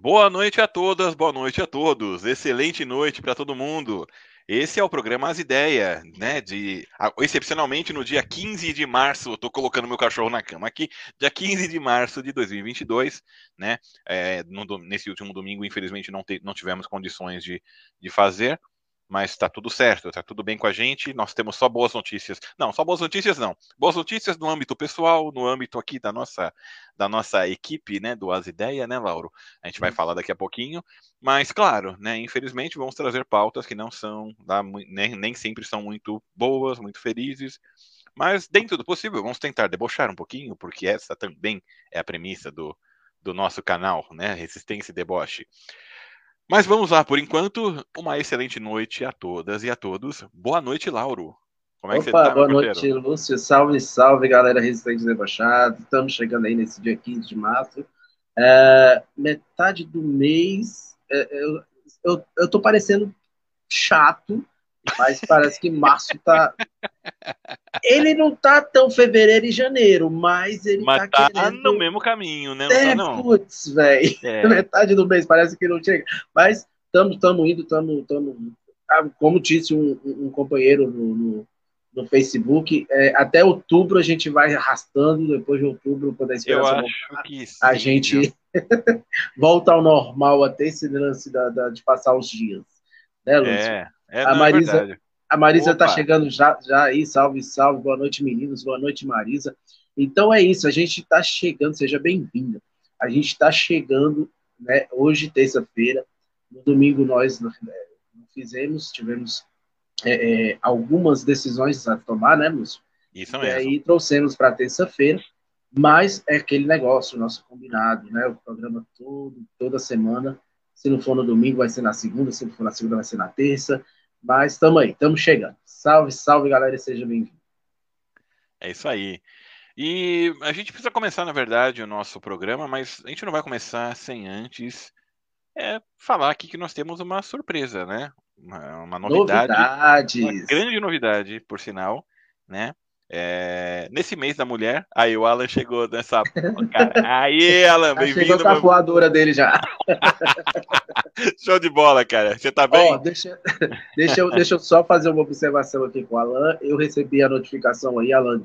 Boa noite a todas, boa noite a todos. Excelente noite para todo mundo. Esse é o programa As Ideias, né? De excepcionalmente no dia 15 de março, estou colocando meu cachorro na cama aqui, dia 15 de março de 2022, né? É, no, nesse último domingo, infelizmente, não, te, não tivemos condições de, de fazer, mas está tudo certo, está tudo bem com a gente. Nós temos só boas notícias. Não, só boas notícias não. Boas notícias no âmbito pessoal, no âmbito aqui da nossa da nossa equipe, né, do As Ideia, né, Lauro? A gente vai falar daqui a pouquinho. Mas claro, né, infelizmente vamos trazer pautas que não são, nem, nem sempre são muito boas, muito felizes. Mas dentro do possível, vamos tentar debochar um pouquinho, porque essa também é a premissa do, do nosso canal, né? Resistência e deboche. Mas vamos lá, por enquanto, uma excelente noite a todas e a todos. Boa noite, Lauro. Como é Opa, que você tá, boa noite, Lúcio. Salve, salve, galera Resistente Debochado. Estamos chegando aí nesse dia 15 de março. É, metade do mês, é, eu, eu, eu tô parecendo chato, mas parece que março tá. Ele não tá tão fevereiro e janeiro, mas ele mas tá, tá no mesmo caminho, né? Não é, tá, não. putz, velho. É. Metade do mês parece que não chega. Mas estamos indo, estamos. Ah, como disse um, um companheiro no, no, no Facebook, é, até outubro a gente vai arrastando, depois de outubro, quando a esperança Eu voltar, sim, a gente volta ao normal até esse lance da, da, de passar os dias. Né, Lúcio? É. É, a, Marisa, é a Marisa está chegando já, já aí, salve, salve, boa noite, meninos, boa noite, Marisa. Então é isso, a gente está chegando, seja bem-vinda. A gente está chegando, né, hoje, terça-feira, no domingo nós né, fizemos, tivemos é, é, algumas decisões a tomar, né, Lúcio? Isso mesmo. E aí trouxemos para terça-feira, mas é aquele negócio, nosso combinado, né, o programa todo, toda semana, se não for no domingo, vai ser na segunda, se não for na segunda, vai ser na terça, mas estamos aí, estamos chegando. Salve, salve, galera, e seja bem-vindo. É isso aí. E a gente precisa começar, na verdade, o nosso programa, mas a gente não vai começar sem antes é, falar aqui que nós temos uma surpresa, né? Uma, uma novidade. Novidades. Uma grande novidade, por sinal, né? É, nesse mês da mulher, aí o Alan chegou nessa. Aí, Alan, bem-vindo. Chegou com a voadora dele já. Show de bola, cara. Você tá bem? Oh, deixa, deixa, eu, deixa eu só fazer uma observação aqui com o Alan. Eu recebi a notificação aí, Alan,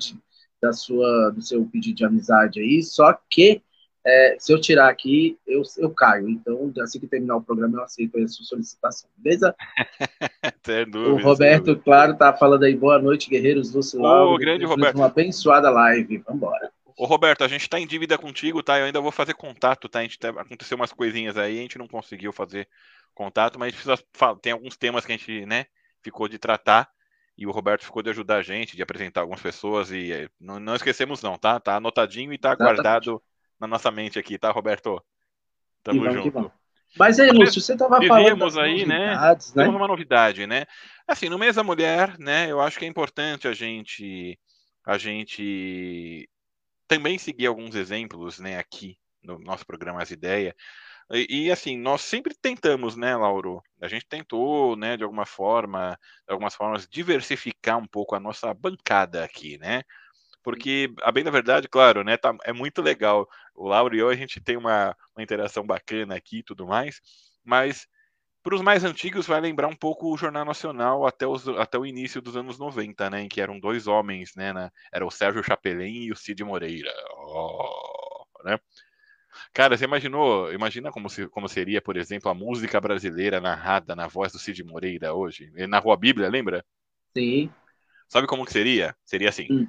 da sua, do seu pedido de amizade aí, só que é, se eu tirar aqui, eu, eu caio. Então, assim que terminar o programa, eu aceito a sua solicitação, beleza? dúvida, o Roberto, claro, tá falando aí, boa noite, guerreiros do Silão. Ô, grande Roberto. Uma abençoada live, vambora. Ô, Roberto, a gente tá em dívida contigo, tá? Eu ainda vou fazer contato, tá? A gente tá, aconteceu umas coisinhas aí, a gente não conseguiu fazer contato, mas precisa, tem alguns temas que a gente, né, ficou de tratar e o Roberto ficou de ajudar a gente, de apresentar algumas pessoas e eh, não, não esquecemos não, tá? Tá anotadinho e tá guardado na nossa mente aqui, tá, Roberto? Tamo junto. Mas aí, Lúcio, você estava falando aí, né? né? Temos uma novidade, né? Assim, no mês da mulher, né? Eu acho que é importante a gente a gente também seguir alguns exemplos, né, aqui no nosso programa As Ideias. E, e, assim, nós sempre tentamos, né, Lauro? A gente tentou, né, de alguma forma, de algumas formas, diversificar um pouco a nossa bancada aqui, né? Porque, a bem da verdade, claro, né, tá, é muito legal. O Lauro e eu, a gente tem uma, uma interação bacana aqui e tudo mais, mas para os mais antigos vai lembrar um pouco o Jornal Nacional até, os, até o início dos anos 90, né, em que eram dois homens, né, era o Sérgio Chapelin e o Cid Moreira, oh, né? Cara, você imaginou, imagina como, se, como seria, por exemplo, a música brasileira narrada na voz do Cid Moreira hoje, na Rua Bíblia, lembra? Sim. Sabe como que seria? Seria assim, hum.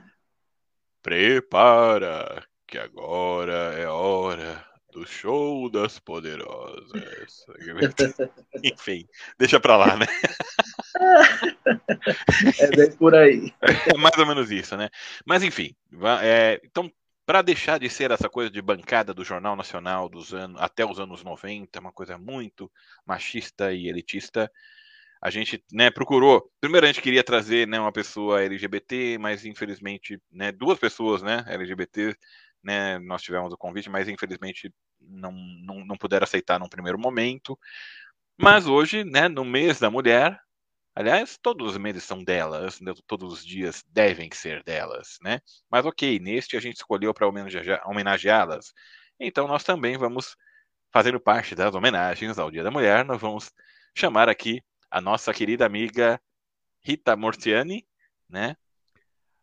Prepara, que agora é hora do show das poderosas. Enfim, deixa pra lá, né? É bem por aí. É mais ou menos isso, né? Mas enfim, é, então, para deixar de ser essa coisa de bancada do Jornal Nacional dos anos até os anos 90, uma coisa muito machista e elitista, a gente né, procurou. Primeiro a gente queria trazer né, uma pessoa LGBT, mas infelizmente, né, duas pessoas né, LGBT, né, nós tivemos o convite, mas infelizmente não, não, não puderam aceitar num primeiro momento. Mas hoje, né, no mês da mulher, aliás, todos os meses são delas, né, todos os dias devem ser delas, né? Mas ok, neste a gente escolheu para homenageá-las. Então nós também vamos fazendo parte das homenagens ao Dia da Mulher, nós vamos chamar aqui a nossa querida amiga Rita Mortiani, né?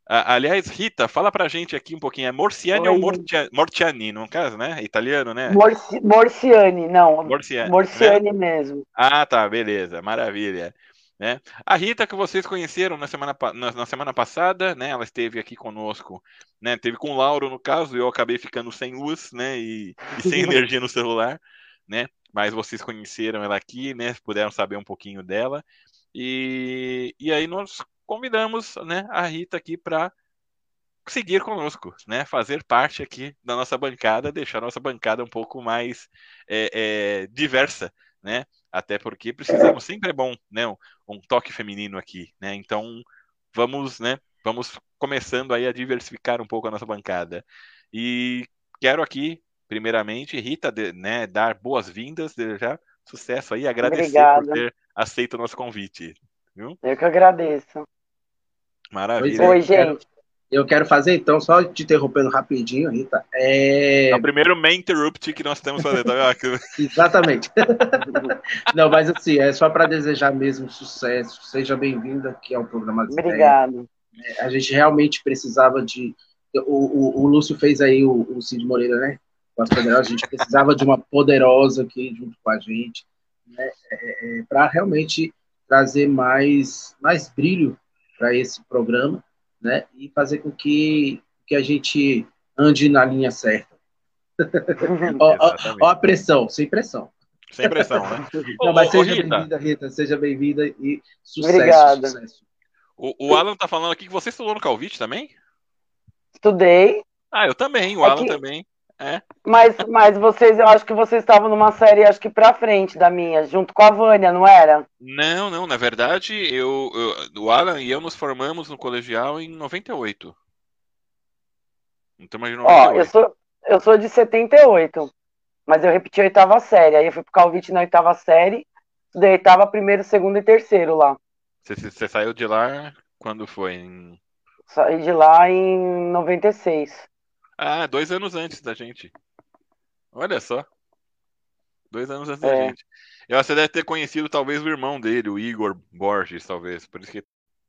aliás, Rita, fala pra gente aqui um pouquinho. É Morciani Oi. ou Mortia, Mortiani, no caso, né? É italiano, né? Morci, Morciani, não. Morciani, Morciani né? mesmo. Ah, tá, beleza, maravilha. Né? A Rita que vocês conheceram na semana, na, na, semana passada, né? Ela esteve aqui conosco, né? Teve com o Lauro no caso, eu acabei ficando sem luz, né? E, e sem energia no celular, né? Mas vocês conheceram ela aqui, né? Puderam saber um pouquinho dela. E, e aí nós convidamos né, a Rita aqui para seguir conosco, né? Fazer parte aqui da nossa bancada, deixar a nossa bancada um pouco mais é, é, diversa, né? Até porque precisamos, sempre é bom, né? Um, um, toque feminino aqui, né? Então vamos, né? Vamos começando aí a diversificar um pouco a nossa bancada. E quero aqui, primeiramente, Rita, de, né, dar boas-vindas, já sucesso aí, agradecer Obrigada. por ter aceito o nosso convite. Viu? Eu que agradeço. Maravilha. Oi, gente. Eu quero fazer, então, só te interrompendo rapidinho, Rita. É... é o primeiro main interrupt que nós temos fazer, tá Exatamente. Não, mas assim, é só para desejar mesmo sucesso. Seja bem-vinda aqui ao programa Obrigado. É, a gente realmente precisava de. O, o, o Lúcio fez aí o, o Cid Moreira, né? Com as poderosas. A gente precisava de uma poderosa aqui junto com a gente, né? É, é, para realmente trazer mais, mais brilho para esse programa, né? E fazer com que, que a gente ande na linha certa. ó, ó, ó, a pressão, sem pressão. Sem pressão, né? Não, mas seja bem-vinda, Rita, seja bem-vinda e sucesso, Obrigada. sucesso. O, o Alan tá falando aqui que você estudou no Calvite também? Estudei. Ah, eu também, o é Alan que... também. É. Mas, mas vocês, eu acho que vocês estavam numa série, acho que pra frente da minha, junto com a Vânia, não era? Não, não, na verdade, eu, eu, o Alan e eu nos formamos no colegial em 98. Então, imagina Ó, eu sou, eu sou de 78, mas eu repeti a oitava série, aí eu fui pro Calvite na oitava série, daí oitava, primeiro, segundo e terceiro lá. Você, você saiu de lá quando foi? Em... Saí de lá em 96. Ah, dois anos antes da gente. Olha só. Dois anos antes é. da gente. Eu você deve ter conhecido talvez o irmão dele, o Igor Borges, talvez. Por isso que.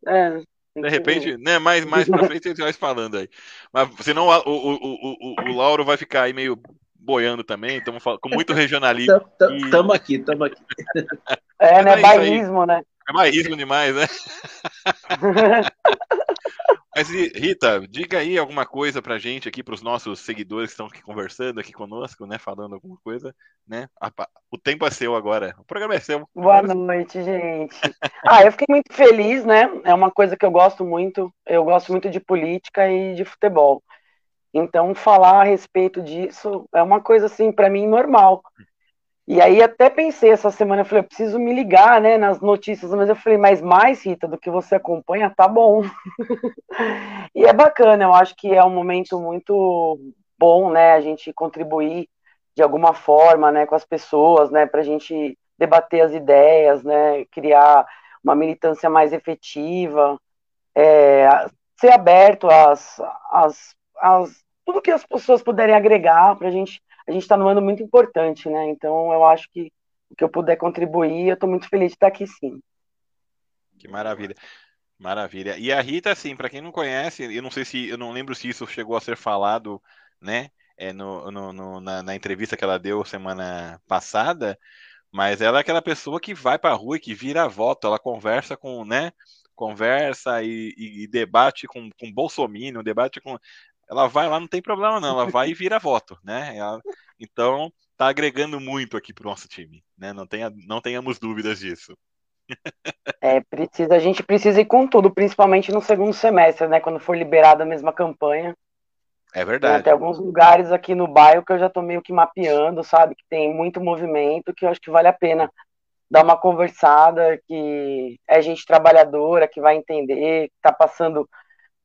É. De repente, né, mais, mais pra frente a gente vai falando aí. Mas senão o, o, o, o, o Lauro vai ficar aí meio boiando também, estamos com muito regionalismo. Estamos aqui, estamos aqui. É, né? É bairrismo, né? É bairrismo demais, né? Mas Rita, diga aí alguma coisa pra gente aqui, para os nossos seguidores que estão aqui conversando aqui conosco, né, falando alguma coisa, né? O tempo é seu agora, o programa é seu. Boa noite, gente. Ah, eu fiquei muito feliz, né? É uma coisa que eu gosto muito. Eu gosto muito de política e de futebol. Então, falar a respeito disso é uma coisa assim para mim normal. E aí até pensei essa semana, eu falei, eu preciso me ligar, né, nas notícias, mas eu falei, mas mais, Rita, do que você acompanha, tá bom. e é bacana, eu acho que é um momento muito bom, né, a gente contribuir de alguma forma, né, com as pessoas, né, para a gente debater as ideias, né, criar uma militância mais efetiva, é, ser aberto às, às, às tudo que as pessoas puderem agregar para a gente a gente está num ano muito importante, né? Então eu acho que o que eu puder contribuir, eu estou muito feliz de estar aqui sim. Que maravilha. Maravilha. E a Rita, assim, para quem não conhece, eu não sei se, eu não lembro se isso chegou a ser falado, né, é, no, no, no na, na, entrevista que ela deu semana passada, mas ela é aquela pessoa que vai para a rua e que vira voto, ela conversa com, né, conversa e, e, e debate com, com Bolsonaro, debate com ela vai lá, não tem problema não, ela vai e vira voto, né? Ela, então, tá agregando muito aqui pro nosso time, né? Não, tenha, não tenhamos dúvidas disso. É, precisa, a gente precisa ir com tudo, principalmente no segundo semestre, né? Quando for liberada a mesma campanha. É verdade. Tem até alguns lugares aqui no bairro que eu já tô meio que mapeando, sabe? Que tem muito movimento, que eu acho que vale a pena dar uma conversada, que é gente trabalhadora, que vai entender, que tá passando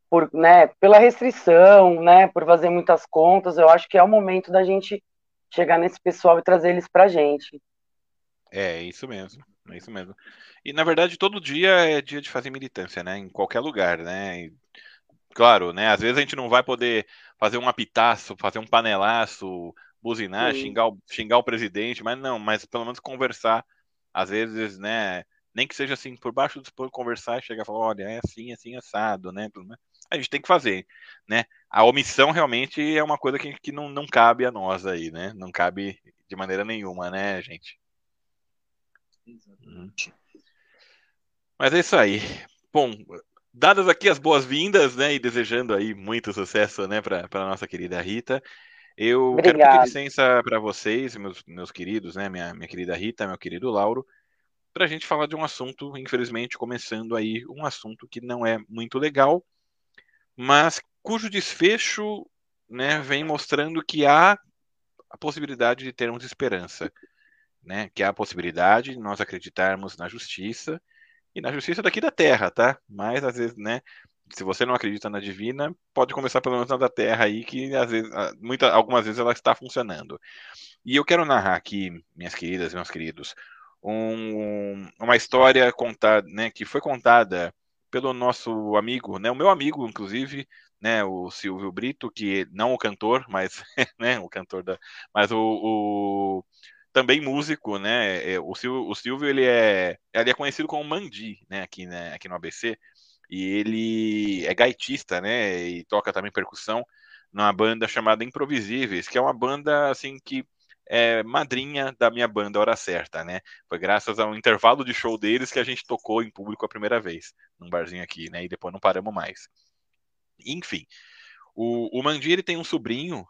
por, né, pela restrição, né, por fazer muitas contas, eu acho que é o momento da gente chegar nesse pessoal e trazer eles para a gente. É, isso mesmo, é isso mesmo. E na verdade todo dia é dia de fazer militância, né, em qualquer lugar, né. E, claro, né, às vezes a gente não vai poder fazer um apitaço, fazer um panelaço, buzinar, xingar o, xingar o presidente, mas não, mas pelo menos conversar, às vezes, né, nem que seja assim, por baixo do pano, conversar e chegar e falar, olha, é assim, assim, assado, né, a gente tem que fazer, né, a omissão realmente é uma coisa que, que não, não cabe a nós aí, né, não cabe de maneira nenhuma, né, gente. Exatamente. Mas é isso aí. Bom, dadas aqui as boas-vindas, né, e desejando aí muito sucesso, né, para a nossa querida Rita, eu Obrigada. quero pedir licença para vocês, meus, meus queridos, né, minha, minha querida Rita, meu querido Lauro, para a gente falar de um assunto, infelizmente, começando aí, um assunto que não é muito legal, mas cujo desfecho, né, vem mostrando que há a possibilidade de termos esperança, né, que há a possibilidade de nós acreditarmos na justiça, e na justiça daqui da terra, tá? Mas às vezes, né? Se você não acredita na divina, pode começar pelo menos na da terra aí, que às vezes, muita, algumas vezes ela está funcionando. E eu quero narrar aqui, minhas queridas meus queridos, um, uma história contada, né, que foi contada pelo nosso amigo, né, o meu amigo, inclusive, né, o Silvio Brito, que não o cantor, mas, né, o cantor da, mas o, o também músico, né? É, o Silvio, o Silvio ele é, ele é conhecido como Mandi, né? Aqui, né? aqui no ABC. E ele é gaitista, né? E toca também percussão numa banda chamada Improvisíveis, que é uma banda assim que é madrinha da minha banda Hora Certa, né? Foi graças ao intervalo de show deles que a gente tocou em público a primeira vez, num barzinho aqui, né? E depois não paramos mais. Enfim, o, o ele tem um sobrinho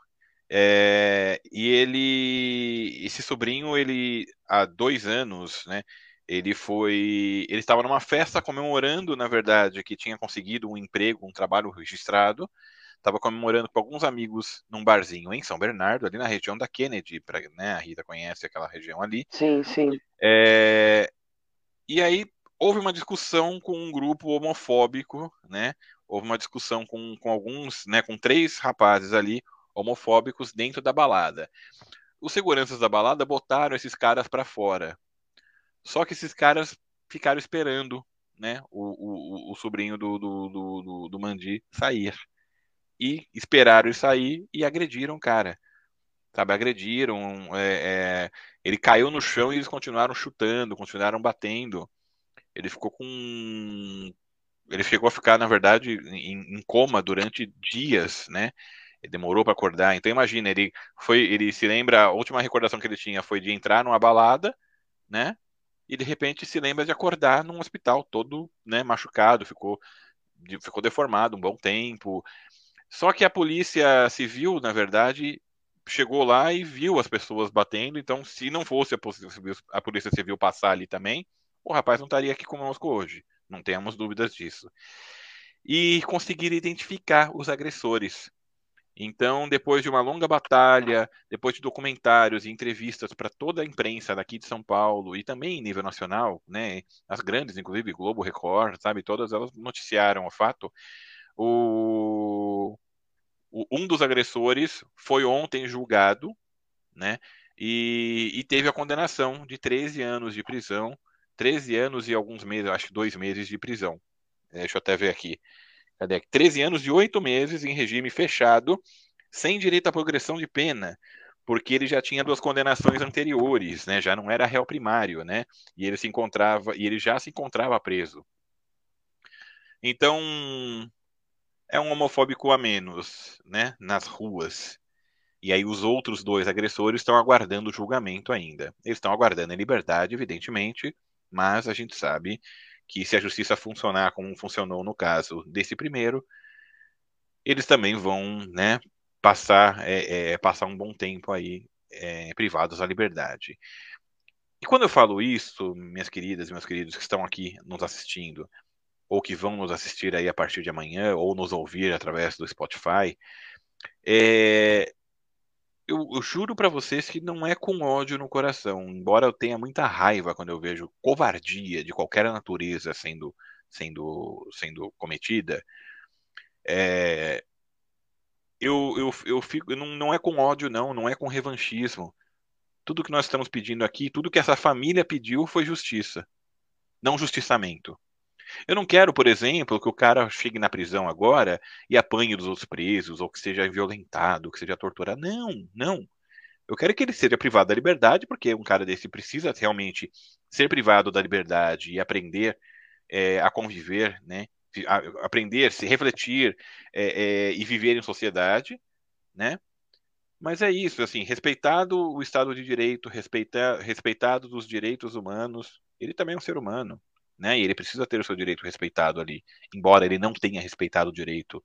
é, e ele, esse sobrinho, ele há dois anos, né? Ele foi, ele estava numa festa comemorando, na verdade, que tinha conseguido um emprego, um trabalho registrado. Estava comemorando com alguns amigos num barzinho em São Bernardo, ali na região da Kennedy, pra, né? A Rita conhece aquela região ali. Sim, sim. É, e aí houve uma discussão com um grupo homofóbico, né? Houve uma discussão com, com alguns, né? Com três rapazes ali homofóbicos dentro da balada. Os seguranças da balada botaram esses caras para fora. Só que esses caras ficaram esperando né, o, o, o sobrinho do, do, do, do, Mandi sair. E esperaram ele sair e agrediram o cara. Sabe, agrediram. É, é, ele caiu no chão e eles continuaram chutando, continuaram batendo. Ele ficou com. Ele chegou a ficar, na verdade, em, em coma durante dias, né? Ele demorou para acordar. Então imagina, ele foi, ele se lembra, a última recordação que ele tinha foi de entrar numa balada, né? E de repente se lembra de acordar num hospital todo, né, machucado, ficou ficou deformado um bom tempo. Só que a polícia civil, na verdade, chegou lá e viu as pessoas batendo, então se não fosse a polícia civil, a polícia civil passar ali também, o rapaz não estaria aqui conosco hoje. Não temos dúvidas disso. E conseguir identificar os agressores. Então, depois de uma longa batalha, depois de documentários e entrevistas para toda a imprensa daqui de São Paulo e também em nível nacional, né, as grandes, inclusive Globo, Record, sabe, todas elas noticiaram o fato. O, o um dos agressores foi ontem julgado, né, e, e teve a condenação de 13 anos de prisão, 13 anos e alguns meses, acho que dois meses de prisão. Deixa eu até ver aqui. Cadê? 13 anos e 8 meses em regime fechado, sem direito à progressão de pena, porque ele já tinha duas condenações anteriores, né? Já não era réu primário, né? E ele se encontrava e ele já se encontrava preso. Então, é um homofóbico a menos, né, nas ruas. E aí os outros dois agressores estão aguardando o julgamento ainda. Eles estão aguardando em liberdade, evidentemente, mas a gente sabe que se a justiça funcionar como funcionou no caso desse primeiro, eles também vão, né, passar, é, é, passar um bom tempo aí é, privados da liberdade. E quando eu falo isso, minhas queridas e meus queridos que estão aqui nos assistindo, ou que vão nos assistir aí a partir de amanhã, ou nos ouvir através do Spotify, é, eu, eu juro para vocês que não é com ódio no coração, embora eu tenha muita raiva quando eu vejo covardia de qualquer natureza sendo sendo sendo cometida. É, eu, eu, eu fico, não, não é com ódio, não, não é com revanchismo. Tudo que nós estamos pedindo aqui, tudo que essa família pediu foi justiça, não justiçamento. Eu não quero, por exemplo, que o cara chegue na prisão agora e apanhe dos outros presos, ou que seja violentado, que seja torturado. Não, não. Eu quero que ele seja privado da liberdade, porque um cara desse precisa realmente ser privado da liberdade e aprender é, a conviver, né? A, aprender, se refletir é, é, e viver em sociedade, né? Mas é isso, assim, respeitado o Estado de Direito, respeita, respeitado os direitos humanos, ele também é um ser humano, né? E ele precisa ter o seu direito respeitado ali, embora ele não tenha respeitado o direito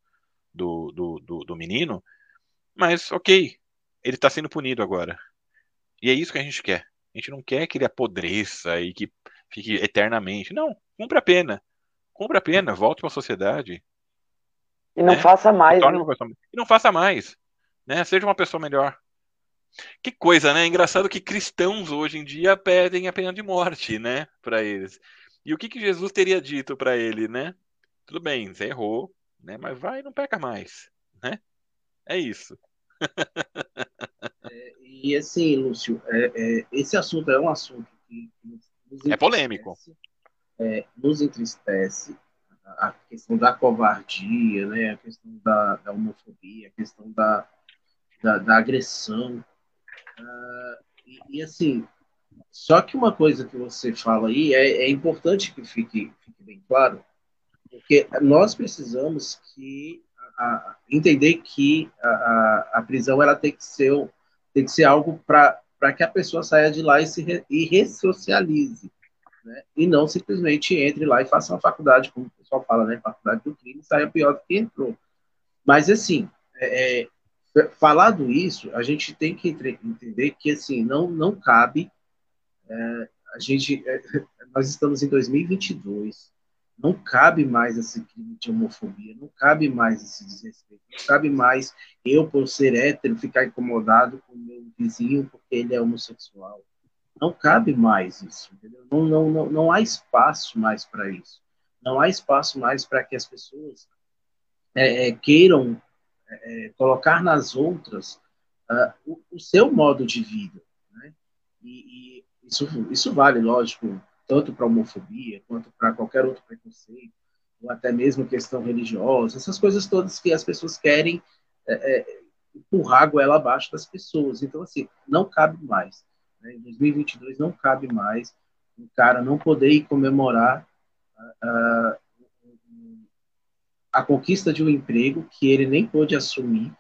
do, do, do, do menino, mas ok, ele está sendo punido agora. E é isso que a gente quer. A gente não quer que ele apodreça e que fique eternamente. Não, cumpra a pena. Cumpra a pena, volte para a sociedade. E não né? faça mais. Né? E não faça mais. Né? Seja uma pessoa melhor. Que coisa, né? Engraçado que cristãos hoje em dia pedem a pena de morte, né, para eles. E o que, que Jesus teria dito para ele, né? Tudo bem, você errou, né? Mas vai e não peca mais, né? É isso. é, e assim, Lúcio, é, é, esse assunto é um assunto que, que é polêmico. É, nos entristece a questão da covardia, né? A questão da, da homofobia, a questão da, da, da agressão. Uh, e, e, assim, só que uma coisa que você fala aí é, é importante que fique, fique bem claro, porque nós precisamos que a, entender que a, a, prisão ela tem que ser, tem que ser algo para que a pessoa saia de lá e se re, e ressocialize. Né? E não simplesmente entre lá e faça uma faculdade, como o pessoal fala, né? Faculdade do crime, saia pior do que entrou. Mas, assim, é, é falado isso, a gente tem que entender que, assim, não, não cabe é, a gente... É, nós estamos em 2022, não cabe mais esse crime de homofobia, não cabe mais esse desrespeito, não cabe mais eu, por ser hétero, ficar incomodado com o meu vizinho porque ele é homossexual. Não cabe mais isso, entendeu? Não, não, não, não há espaço mais para isso. Não há espaço mais para que as pessoas é, é, queiram é, é, colocar nas outras uh, o, o, seu modo de vida. Né? E, e isso, isso vale, lógico, tanto para homofobia quanto para qualquer outro preconceito, ou até mesmo questão religiosa, essas coisas todas que as pessoas querem é, é, empurrar a goela abaixo das pessoas. Então, assim, não cabe mais. Né? Em 2022 não cabe mais um cara não poder ir comemorar uh, a conquista de um emprego que ele nem pôde assumir.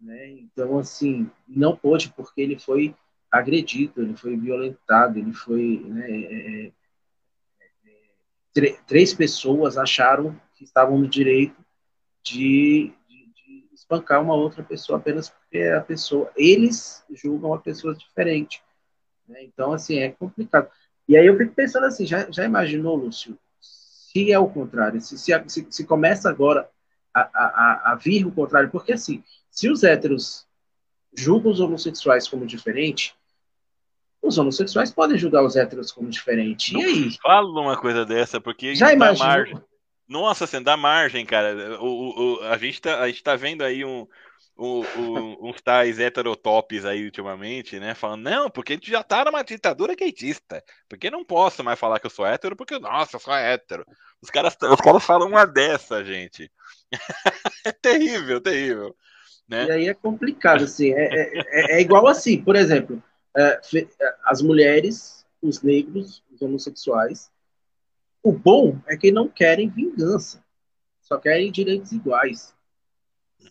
Né? Então, assim, não pôde porque ele foi agredido, ele foi violentado, ele foi. Né, é, é, é três pessoas acharam que estavam no direito de, de, de, espancar uma outra pessoa apenas porque a pessoa. Eles julgam a pessoa diferente. Né? Então, assim, é complicado. E aí eu fico pensando assim: já, já imaginou, Lúcio, se é o contrário? Se, se, se, se começa agora a, a, a vir o contrário? Porque, assim, se os héteros julgam os homossexuais como diferente, os homossexuais podem julgar os héteros como diferente. E aí? Fala uma coisa dessa, porque já imaginou? Margem. Nossa, assim, dá margem, cara. O, o, a, gente tá, a gente tá vendo aí um, um, um, uns tais heterotops aí ultimamente, né? Falando, não, porque a gente já tá numa ditadura gaitista. Porque não posso mais falar que eu sou hétero, porque, nossa, eu sou hétero. Os caras, os caras falam uma dessa, gente. é terrível, terrível. Né? E aí é complicado, assim. É, é, é, é igual assim, por exemplo é, é, as mulheres, os negros, os homossexuais. O bom é que não querem vingança, só querem direitos iguais.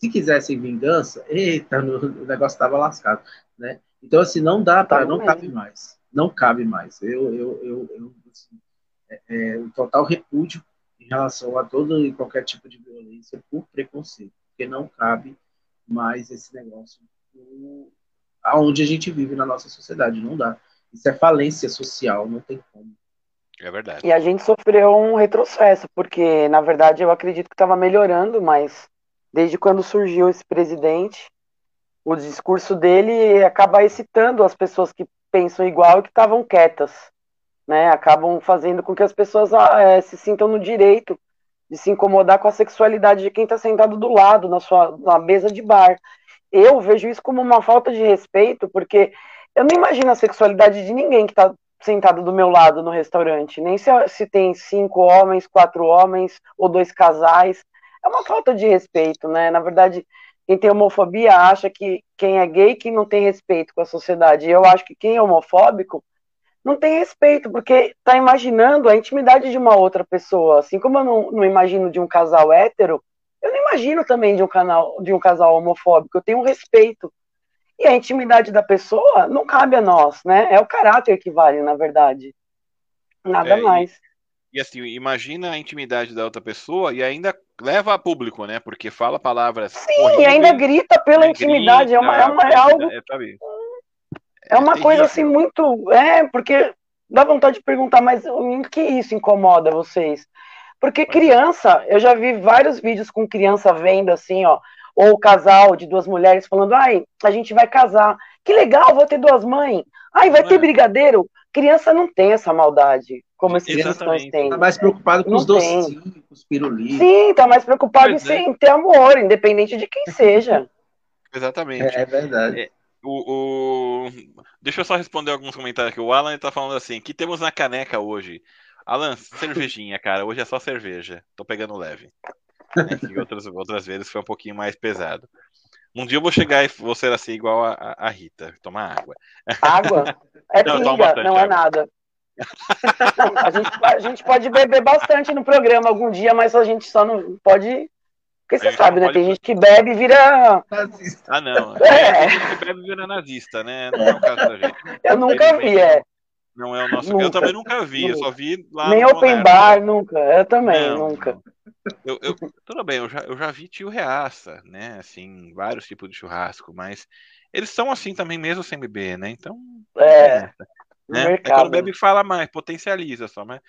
Se quisessem vingança, eita, o negócio estava lascado, né? Então assim não dá para, não cabe mais, não cabe mais. Eu, eu, eu, eu assim, é, é, um total repúdio em relação a todo e qualquer tipo de violência por preconceito, porque não cabe mais esse negócio aonde a gente vive na nossa sociedade. Não dá. Isso é falência social, não tem como. É verdade. E a gente sofreu um retrocesso, porque, na verdade, eu acredito que estava melhorando, mas desde quando surgiu esse presidente, o discurso dele acaba excitando as pessoas que pensam igual e que estavam quietas. Né? Acabam fazendo com que as pessoas é, se sintam no direito de se incomodar com a sexualidade de quem está sentado do lado, na sua na mesa de bar eu vejo isso como uma falta de respeito, porque eu não imagino a sexualidade de ninguém que está sentado do meu lado no restaurante, nem se, se tem cinco homens, quatro homens ou dois casais. É uma falta de respeito, né? Na verdade, quem tem homofobia acha que quem é gay que não tem respeito com a sociedade. Eu acho que quem é homofóbico não tem respeito, porque está imaginando a intimidade de uma outra pessoa. Assim como eu não, não, imagino de um casal hétero, eu não imagino também de um, canal, de um casal homofóbico. Eu tenho um respeito. E a intimidade da pessoa não cabe a nós, né? É o caráter que vale, na verdade. Nada é, mais. E, e, assim, imagina a intimidade da outra pessoa e ainda leva a público, né? Porque fala palavras. Sim, e ainda grita pela intimidade. Grita, é, uma, é, uma, é algo. É, é uma é coisa assim muito. É, porque dá vontade de perguntar, mas em que isso incomoda vocês? Porque criança, eu já vi vários vídeos com criança vendo assim, ó, ou casal de duas mulheres falando, ai, a gente vai casar. Que legal, vou ter duas mães. Ai, vai ter é. brigadeiro. Criança não tem essa maldade, como esses cristãos têm. Tá mais preocupado com não os docinhos, com os pirulitos. Sim, tá mais preocupado em, é. ter amor, independente de quem seja. Exatamente. É, é verdade. É, o, o, Deixa eu só responder alguns comentários aqui. O Alan tá falando assim: que temos na caneca hoje? Alan, cervejinha, cara. Hoje é só cerveja. Tô pegando leve. Outras, outras vezes foi um pouquinho mais pesado. Um dia eu vou chegar e vou ser assim igual a, a Rita, tomar água. Água? É não, pinga, não é nada. a, gente, a gente pode beber bastante no programa algum dia, mas a gente só não pode porque você sabe, né? Tem gente que bebe e vira. Nazista. Ah, não. É. Tem gente que bebe e vira nazista, né? Não é o caso da gente. Eu nunca vi, é. Não é o nosso. Nunca. Eu também nunca vi, nunca. eu só vi lá. Nem open bar, nunca. Eu também, não, nunca. Eu, eu, tudo bem, eu já, eu já vi tio reaça, né? Assim, vários tipos de churrasco, mas eles são assim também mesmo sem beber, né? Então. É. Né? é quando bebe fala mais, potencializa só, mas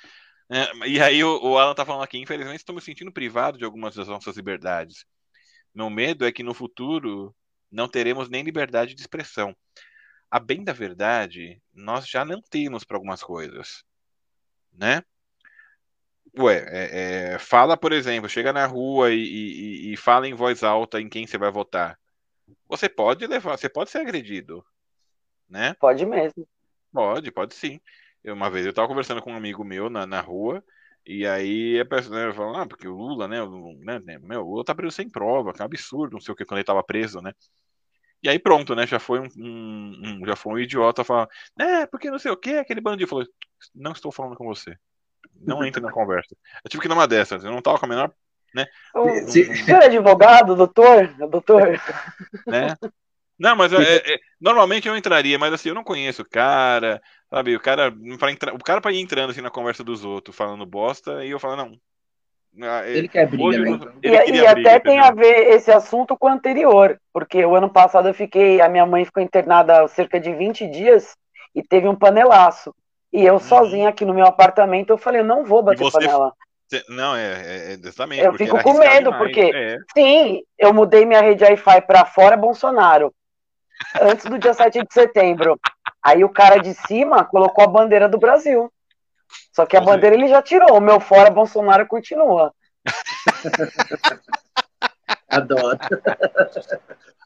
é, e aí o, o, Alan tá falando aqui, infelizmente estou me sentindo privado de algumas das nossas liberdades. Meu medo é que no futuro não teremos nem liberdade de expressão. A bem da verdade, nós já não temos para algumas coisas, né? Ué, é, é, fala, por exemplo, chega na rua e, e, e fala em voz alta em quem você vai votar. Você pode levar, você pode ser agredido, né? Pode mesmo. Pode, pode sim. Eu, uma vez eu tava conversando com um amigo meu na, na rua, e aí a pessoa né, falou, ah, porque o Lula, né, o, né, né, meu, o Lula tá preso sem prova, que é um absurdo, não sei o que, quando ele tava preso, né? E aí pronto, né, já foi um, um, um já foi um idiota falar, né, porque não sei o que, aquele bandido falou, não estou falando com você, não entre na conversa. Eu tive que dar uma dessas, eu não tava com a menor, né? O, Você é advogado, doutor? Doutor? Né? Não, mas é, é, normalmente eu entraria, mas assim, eu não conheço o cara, sabe? O cara, para entrar, o cara para ir entrando assim na conversa dos outros, falando bosta, e eu falo, não. Ah, ele quer briga, né? Então. E, e até tem a ver esse assunto com o anterior, porque o ano passado eu fiquei, a minha mãe ficou internada cerca de 20 dias e teve um panelaço. E eu uhum. sozinha aqui no meu apartamento, eu falei, eu não vou bater você... panela. Não, é, é, é exatamente. Eu fico com medo, demais. porque é. sim, eu mudei minha rede Wi-Fi para fora Bolsonaro antes do dia 7 de setembro. Aí o cara de cima colocou a bandeira do Brasil. Só que a bandeira ele já tirou. O meu fora Bolsonaro continua. Adoro.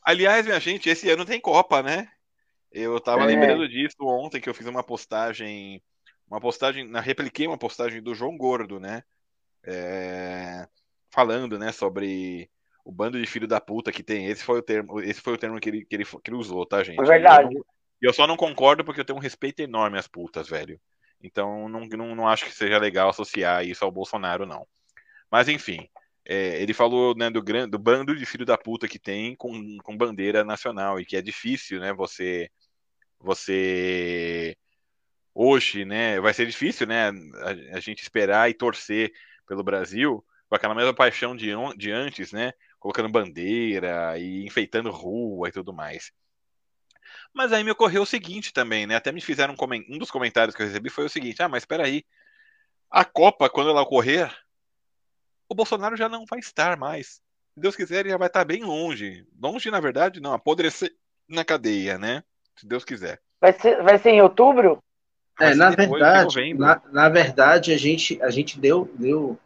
Aliás, minha gente, esse ano tem Copa, né? Eu tava é. lembrando disso ontem que eu fiz uma postagem, uma postagem, na repliquei uma postagem do João Gordo, né? É, falando, né, sobre o bando de filho da puta que tem. Esse foi o termo, esse foi o termo que ele, que ele, que ele usou, tá, gente? É verdade. Eu, eu, só não concordo porque eu tenho um respeito enorme às putas, velho. Então não, não, não acho que seja legal associar isso ao Bolsonaro, não. Mas enfim, é, ele falou né, do, do bando de filho da puta que tem com, com bandeira nacional e que é difícil, né, você você hoje, né, vai ser difícil, né, a, a gente esperar e torcer pelo Brasil com aquela mesma paixão de, de antes, né, colocando bandeira e enfeitando rua e tudo mais. Mas aí me ocorreu o seguinte também, né? Até me fizeram um, um dos comentários que eu recebi foi o seguinte: ah, mas espera aí, a Copa quando ela ocorrer, o Bolsonaro já não vai estar mais. Se Deus quiser, ele já vai estar bem longe. Longe, na verdade, não, apodrecer na cadeia, né? Se Deus quiser. Vai ser, vai ser em outubro? É, na verdade, na, na, verdade, a gente, a gente deu, deu,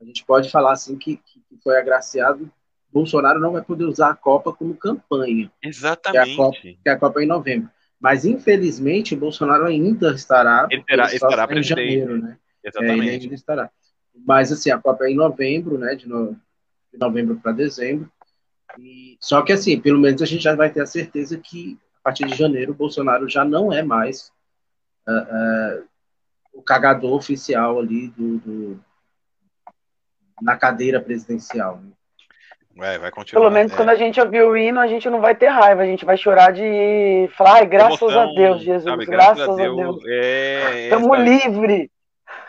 a gente pode falar assim que, que foi agraciado Bolsonaro não vai poder usar a Copa como campanha. Exatamente. Que a Copa, que a Copa é em novembro. Mas, infelizmente, Bolsonaro ainda estará. Ele terá, ele estará em janeiro, né? Exatamente. É, ele ainda estará. Mas, assim, a Copa é em novembro, né? De, no, de novembro para dezembro. E, só que assim, pelo menos a gente já vai ter a certeza que a partir de janeiro o Bolsonaro já não é mais uh, uh, o cagador oficial ali do, do na cadeira presidencial. Né? É, vai continuar. Pelo menos é. quando a gente ouvir o hino, a gente não vai ter raiva, a gente vai chorar de falar, ai, graças Emoção, a Deus, Jesus, sabe, graças, graças, a Deus. Deus. É, Estamos livres.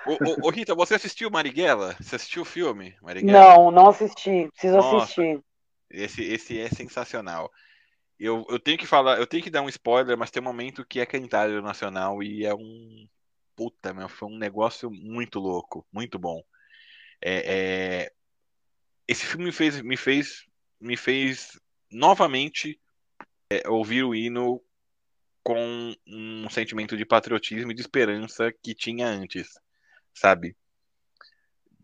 Ô, ô, Rita, você assistiu Marighella? Você assistiu o filme? Marighella? Não, não assisti. Preciso Nossa, assistir. Esse, esse é sensacional. Eu, eu tenho que falar, eu tenho que dar um spoiler, mas tem um momento que é cantário nacional e é um. Puta, meu, foi um negócio muito louco, muito bom. É, é, esse filme me fez, me fez, me fez novamente é, ouvir o hino com um sentimento de patriotismo e de esperança que tinha antes, sabe?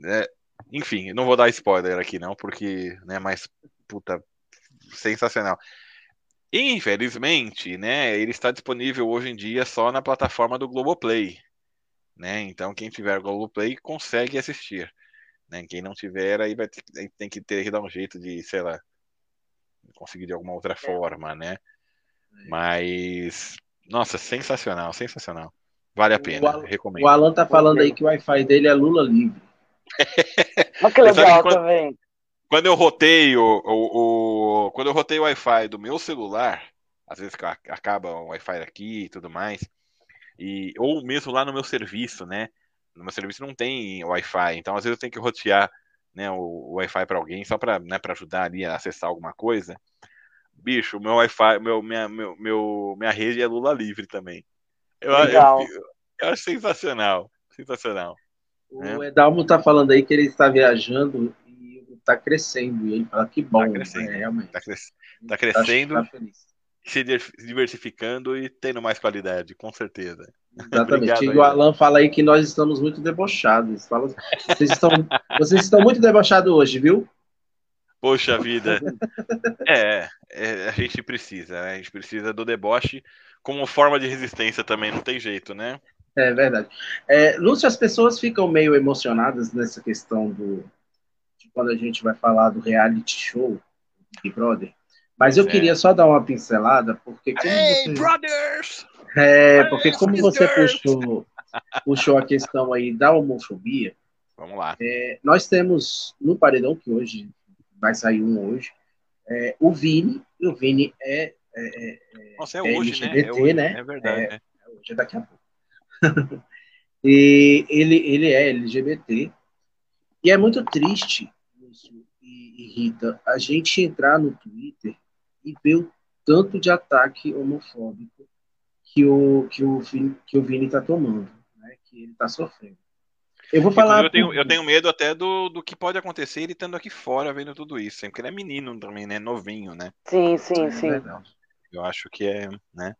É, enfim, não vou dar spoiler aqui não, porque, né, mas puta, sensacional. Infelizmente, né, ele está disponível hoje em dia só na plataforma do Globoplay, né? Então quem tiver Globoplay consegue assistir. Né? Quem não tiver, aí vai ter, tem que ter que dar um jeito de, sei lá, conseguir de alguma outra é. forma, né? É. Mas, nossa, sensacional, sensacional. Vale a pena, Al recomendo. O Alan tá falando aí que o Wi-Fi dele é Lula livre. Olha que legal quando, também. Quando eu roteio o, o, quando eu roteio o Wi-Fi do meu celular, às vezes acaba o Wi-Fi aqui e tudo mais, e ou mesmo lá no meu serviço, né? No meu serviço não tem Wi-Fi, então às vezes eu tenho que rotear né, o, o Wi-Fi para alguém só para né, ajudar ali a acessar alguma coisa. Bicho, meu Wi-Fi, meu, minha, meu, meu, minha rede é Lula livre também. Eu, Legal. eu, eu acho sensacional. Sensacional. O né? Edalmo tá falando aí que ele está viajando e está crescendo. E ele fala que bom, tá crescendo, né, realmente. Tá, cres... tá crescendo. Tá se diversificando e tendo mais qualidade, com certeza. Exatamente. e o Alan fala aí que nós estamos muito debochados. Fala, vocês, estão, vocês estão muito debochados hoje, viu? Poxa vida. É, é, a gente precisa, né? A gente precisa do deboche como forma de resistência também, não tem jeito, né? É verdade. É, Lúcio, as pessoas ficam meio emocionadas nessa questão do. De quando a gente vai falar do reality show Big Brother. Mas eu é. queria só dar uma pincelada, porque como hey, você... brothers! É, porque como você puxou, puxou a questão aí da homofobia, vamos lá. É, nós temos no paredão que hoje vai sair um hoje, é, o Vini, e o Vini é, é, é Nossa, é, hoje, LGBT, né? É, hoje, né? é verdade. É, hoje é daqui a pouco. e ele, ele é LGBT. E é muito triste, e, e Rita, a gente entrar no Twitter e ver o tanto de ataque homofóbico que o, que o, que o Vini está tomando, né? que ele está sofrendo. Eu vou falar. Eu tenho, eu tenho medo até do, do que pode acontecer ele estando aqui fora vendo tudo isso, porque ele é menino também, né? Novinho, né? Sim, sim, é sim. Eu acho que é, né?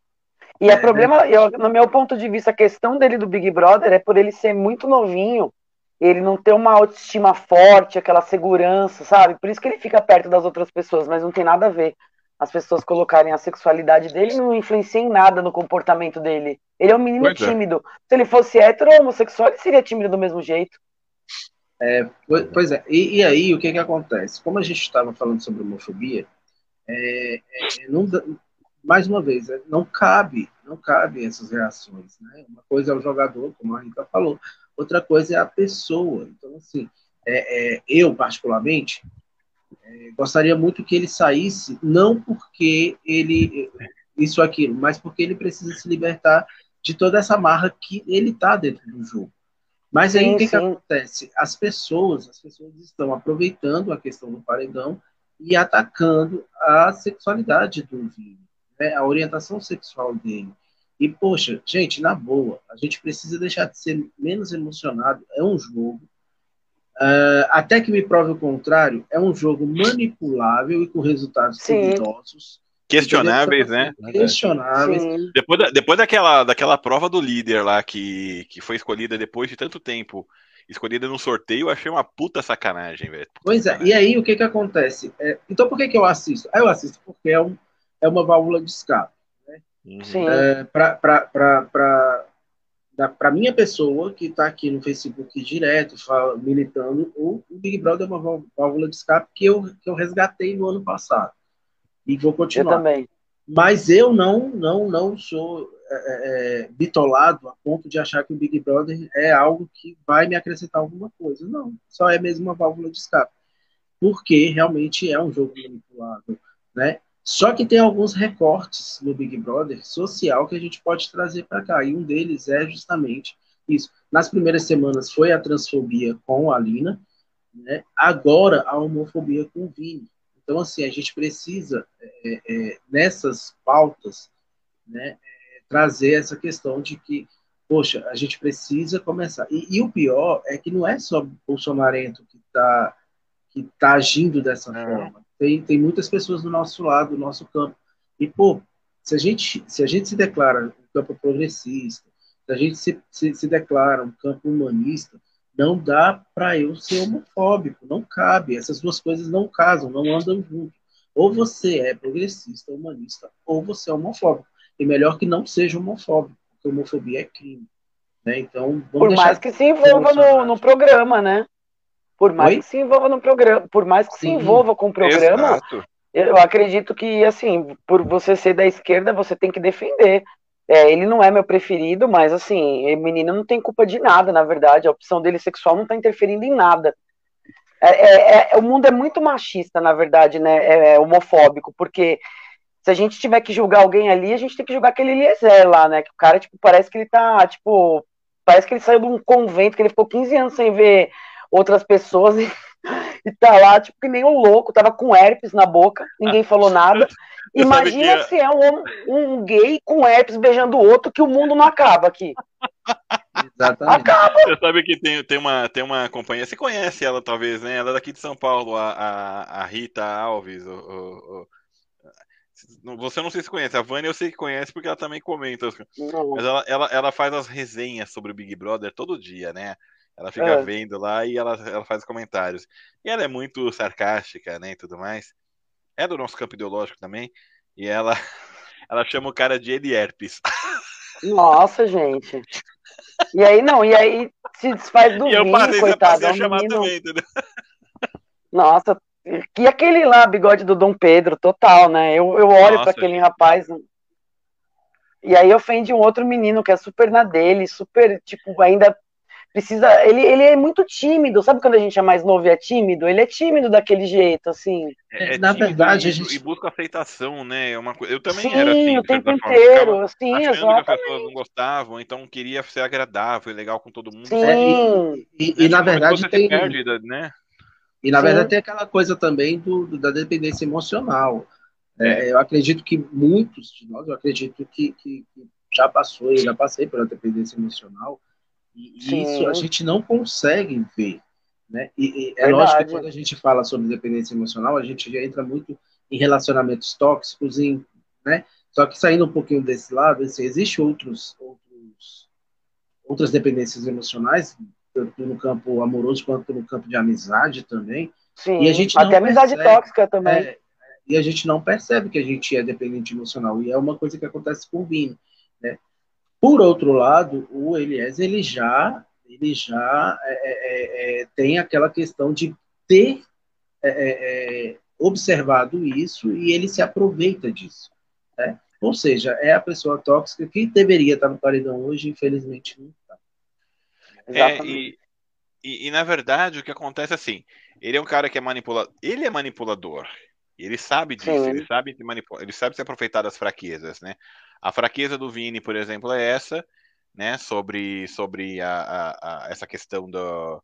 E é, é problema, eu, no meu ponto de vista, a questão dele do Big Brother é por ele ser muito novinho, ele não ter uma autoestima forte, aquela segurança, sabe? Por isso que ele fica perto das outras pessoas, mas não tem nada a ver as pessoas colocarem a sexualidade dele não influencia em nada no comportamento dele. Ele é um menino pois é. tímido. É. Se ele fosse hétero ou homossexual, ele seria tímido do mesmo jeito. É, pois é, e, e, aí o que que acontece? Como a gente estava falando sobre homofobia, é, é, não, mais uma vez, é, não cabe, não cabe essas reações. Né? Uma coisa é o jogador, como a Rita falou, outra coisa é a pessoa. Então, assim, é, é eu particularmente, gostaria muito que ele saísse, não porque ele isso aquilo, mas porque ele precisa se libertar de toda essa marra que ele está dentro do jogo. Mas aí o que, que, acontece? As pessoas, as pessoas estão aproveitando a questão do paredão e atacando a sexualidade do Vini, né? a orientação sexual dele. E, poxa, gente, na boa, a gente precisa deixar de ser menos emocionado. É um jogo, Uh, até que me prove o contrário, é um jogo manipulável e com resultados duvidosos. Questionáveis, né? Questionáveis. Depois, da, depois daquela, daquela prova do líder lá, que, que foi escolhida depois de tanto tempo, escolhida no sorteio, eu achei uma puta sacanagem, velho. Pois é, e aí o que que acontece? É, então por que que eu assisto? Ah, eu assisto porque é, um, é uma válvula de escape. Né? Sim. É, pra, pra, pra, pra para minha pessoa que está aqui no Facebook direto, fala, militando, o, Big Brother é uma válvula de escape que eu, que eu resgatei no ano passado. E vou continuar. Eu também. Mas eu não, não, não sou é, é, é, bitolado a ponto de achar que o Big Brother é algo que vai me acrescentar alguma coisa. Não, só é mesmo uma válvula de escape. Porque realmente é um jogo manipulado, né? Só que tem alguns recortes no Big Brother social que a gente pode trazer para cá. E um deles é justamente isso. Nas primeiras semanas foi a transfobia com a Lina, né? agora a homofobia com o Vini. Então, assim, a gente precisa, é, é, nessas pautas, né, é, trazer essa questão de que, poxa, a gente precisa começar. E, e o pior é que não é só Bolsonaro que está que tá agindo dessa é. forma tem, tem muitas pessoas do nosso lado, do nosso campo. E, pô, se a gente se, a gente se declara um campo progressista, se a gente se, se, se declara um campo humanista, não dá para eu ser homofóbico, não cabe. Essas duas coisas não casam, não andam juntos. Ou você é progressista, humanista, ou você é homofóbico. E melhor que não seja homofóbico, porque homofobia é crime. Né? Então, Por mais que se envolva no, no programa, né? Por mais Oi? que se envolva no programa, por mais que Sim. se envolva com o programa, Exato. eu acredito que, assim, por você ser da esquerda, você tem que defender. É, ele não é meu preferido, mas, assim, menino não tem culpa de nada, na verdade. A opção dele sexual não está interferindo em nada. É, é, é, o mundo é muito machista, na verdade, né? É, é, homofóbico, porque se a gente tiver que julgar alguém ali, a gente tem que julgar aquele Eliezer lá, né? Que o cara, tipo, parece que ele tá, tipo, parece que ele saiu de um convento, que ele ficou 15 anos sem ver outras pessoas e, e tá lá, tipo, que nem um louco, tava com herpes na boca, ninguém falou nada. Imagina se é um, um gay com herpes beijando o outro, que o mundo não acaba aqui. Exatamente. Acaba. Você sabe que tem, tem, uma, tem uma companhia, você conhece ela talvez, né? Ela é daqui de São Paulo, a, a, a Rita Alves. O, o, o, você não sei se conhece, a Vânia eu sei que conhece porque ela também comenta. Mas ela, ela, ela faz as resenhas sobre o Big Brother todo dia, né? Ela fica é. vendo lá e ela, ela faz comentários. E ela é muito sarcástica, né, e tudo mais. É do nosso campo ideológico também. E ela, ela chama o cara de Elierpes. Nossa, gente. E aí, não, e aí se desfaz do e vinho, passei, coitado. É um chamar também, entendeu? Nossa, e aquele lá, bigode do Dom Pedro, total, né? Eu, eu olho para aquele gente. rapaz. E aí ofende um outro menino que é super na dele, super, tipo, ainda precisa. Ele, ele é muito tímido, sabe quando a gente é mais novo e é tímido? Ele é tímido daquele jeito, assim. É, é Na verdade, a gente. E busca aceitação, né? É uma coisa. Eu também Sim, era assim. o tempo inteiro, assim, exatamente. que as pessoas não gostavam, então queria ser agradável, legal com todo mundo. Sim. É, e, e, e, na verdade tem. Né? E na Sim. verdade tem aquela coisa também do, do da dependência emocional. É, é. eu acredito que muitos de nós, eu acredito que, que, que já passou, eu já passei pela dependência emocional, e Sim. isso a gente não consegue ver. Né? E, e é lógico que quando a gente fala sobre dependência emocional, a gente já entra muito em relacionamentos tóxicos, em, né? Só que saindo um pouquinho desse lado, assim, existe outros, outros, outras dependências emocionais, tanto no campo amoroso quanto no campo de amizade também. Sim, e a gente até amizade percebe, tóxica também. É, e a gente não percebe que a gente é dependente emocional. E é uma coisa que acontece com o Vini. Né? Por outro lado, o Eliezer ele já, ele já é, é, é, é tem aquela questão de ter é, é, observado isso e ele se aproveita disso. Né? Ou seja, é a pessoa tóxica que deveria estar no paredão hoje, infelizmente não está. É, e, e, e, na verdade o que acontece assim, ele é um cara que é manipulador, ele é manipulador, ele sabe disso, Sim. ele sabe manipular, ele sabe se aproveitar das fraquezas, né? A fraqueza do Vini, por exemplo, é essa, né? Sobre, sobre a, a, a essa questão do,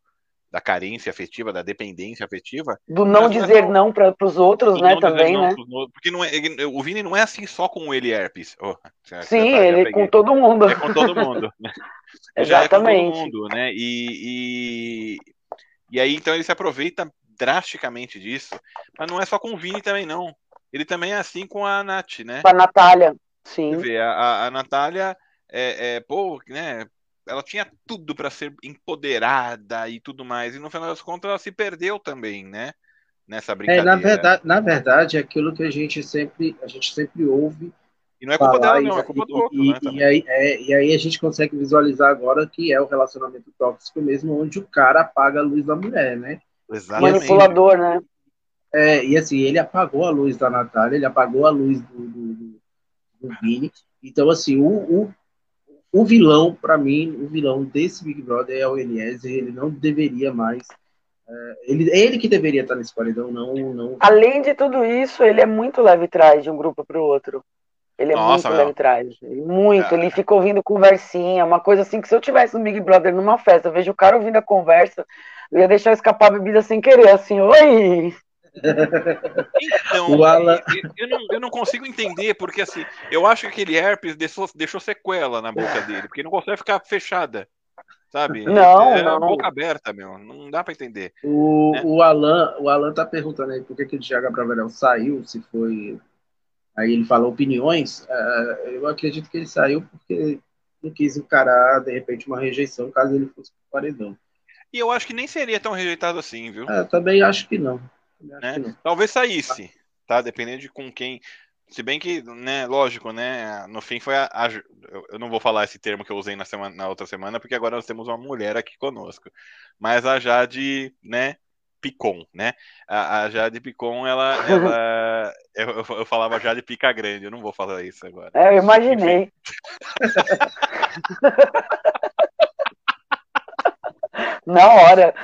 da carência afetiva, da dependência afetiva. Do não dizer não, não para os outros, né, também, né? Porque não é, ele, o Vini não é assim só com ele herpes. Oh, Sim, tá, ele é com todo mundo. É com todo mundo. Né? Exatamente. É com todo mundo, né? E, e, e aí, então, ele se aproveita drasticamente disso. Mas não é só com o Vini também, não. Ele também é assim com a Nath, né? Com a Natália. Sim. Você vê, a, a Natália, é, é, pô, né? Ela tinha tudo para ser empoderada e tudo mais. E no final das contas ela se perdeu também, né? Nessa brincadeira. É, na verdade, na verdade, é aquilo que a gente sempre, a gente sempre ouve E não é culpa dela, não, é culpa do outro. E, né, e, aí, é, e aí a gente consegue visualizar agora que é o relacionamento tóxico mesmo, onde o cara apaga a luz da mulher, né? Exatamente. Manipulador, né? É, e assim, ele apagou a luz da Natália, ele apagou a luz do, do, do, do Vini. Então, assim, o, o, o vilão, para mim, o vilão desse Big Brother é o Eliezer, ele não deveria mais. É, ele, ele que deveria estar nesse paredão, não, não. Além de tudo isso, ele é muito leve trás de um grupo para o outro. Ele é Nossa, muito leve trás. Muito. É. Ele fica ouvindo conversinha, uma coisa assim que se eu tivesse no Big Brother numa festa, eu vejo o cara ouvindo a conversa, eu ia deixar escapar a bebida sem querer, assim, oi! Então, Alan... eu, não, eu não consigo entender, porque assim, eu acho que aquele herpes deixou, deixou sequela na boca dele, porque não consegue ficar fechada. Sabe? Não, é não. boca aberta, meu. Não dá para entender. O, né? o, Alan, o Alan tá perguntando aí por que, que o Thiago Bravanel saiu, se foi. Aí ele fala opiniões. Uh, eu acredito que ele saiu porque não quis encarar, de repente, uma rejeição caso ele fosse pro paredão. E eu acho que nem seria tão rejeitado assim, viu? É, também acho que não. Né? Talvez saísse, tá? Dependendo de com quem. Se bem que, né, lógico, né? No fim foi a, a, eu não vou falar esse termo que eu usei na, semana, na outra semana, porque agora nós temos uma mulher aqui conosco. Mas a Jade, né? Picon, né? A, a Jade Picon, ela. ela eu, eu, falava Jade Pica Grande, eu não vou falar isso agora. É, eu imaginei. Na hora.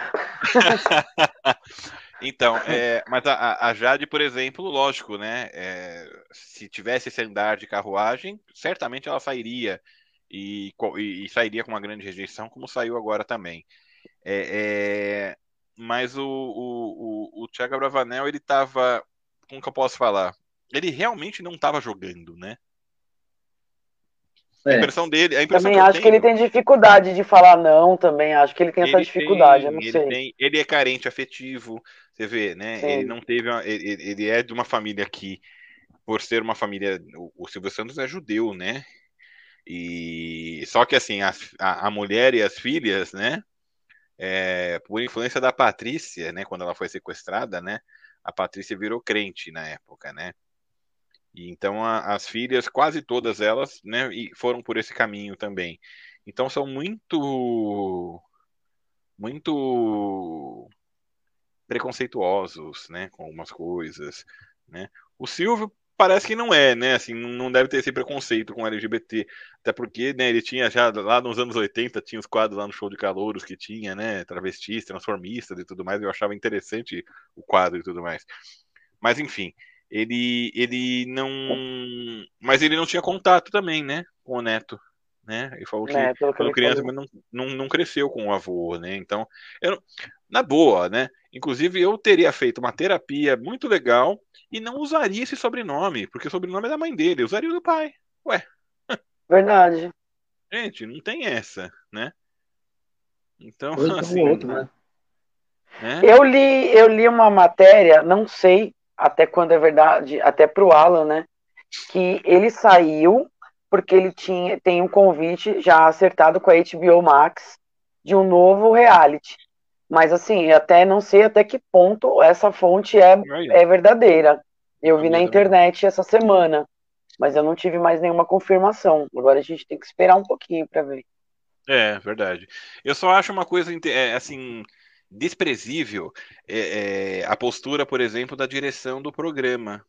Então, é, mas a, a, Jade, por exemplo, lógico, né? É, se tivesse esse andar de carruagem, certamente ela sairia e, e, e sairia com uma grande rejeição, como saiu agora também. É, é mas o, o, o, o Thiago Bravanel, ele estava, como que eu posso falar? Ele realmente não estava jogando, né? É. A impressão dele. A impressão também que acho que ele tem dificuldade de falar não, também acho que ele tem essa dificuldade, tem, eu não ele sei. Tem, ele é carente afetivo, você vê, né? Sim. Ele não teve. Uma, ele, ele, é de uma família que, por ser uma família. O, o Silvio Santos é judeu, né? E só que assim, a, a, a mulher e as filhas, né? É, por influência da Patrícia, né? Quando ela foi sequestrada, né? A Patrícia virou crente na época, né? E então a, as filhas, quase todas elas, né, foram por esse caminho também. Então são muito muito preconceituosos, né, com algumas coisas, né? O Silvio parece que não é, né? Assim, não deve ter esse preconceito com LGBT, até porque, né, ele tinha já lá nos anos 80 tinha os quadros lá no show de calouros que tinha, né, travestis, transformistas e tudo mais, eu achava interessante o quadro e tudo mais. Mas enfim, ele, ele não. Mas ele não tinha contato também, né? Com o neto. Né? Ele falou que é, quando criança mas não, não, não cresceu com o avô, né? Então, eu, na boa, né? Inclusive, eu teria feito uma terapia muito legal e não usaria esse sobrenome, porque o sobrenome é da mãe dele, eu usaria o do pai. Ué. Verdade. Gente, não tem essa, né? Então, assim. Outro, né? né? Eu li, eu li uma matéria, não sei até quando é verdade, até para o Alan, né? Que ele saiu porque ele tinha tem um convite já acertado com a HBO Max de um novo reality. Mas assim, até não sei até que ponto essa fonte é, é verdadeira. Eu vi na internet essa semana, mas eu não tive mais nenhuma confirmação. Agora a gente tem que esperar um pouquinho para ver. É, verdade. Eu só acho uma coisa é, assim desprezível é, é, a postura, por exemplo, da direção do programa.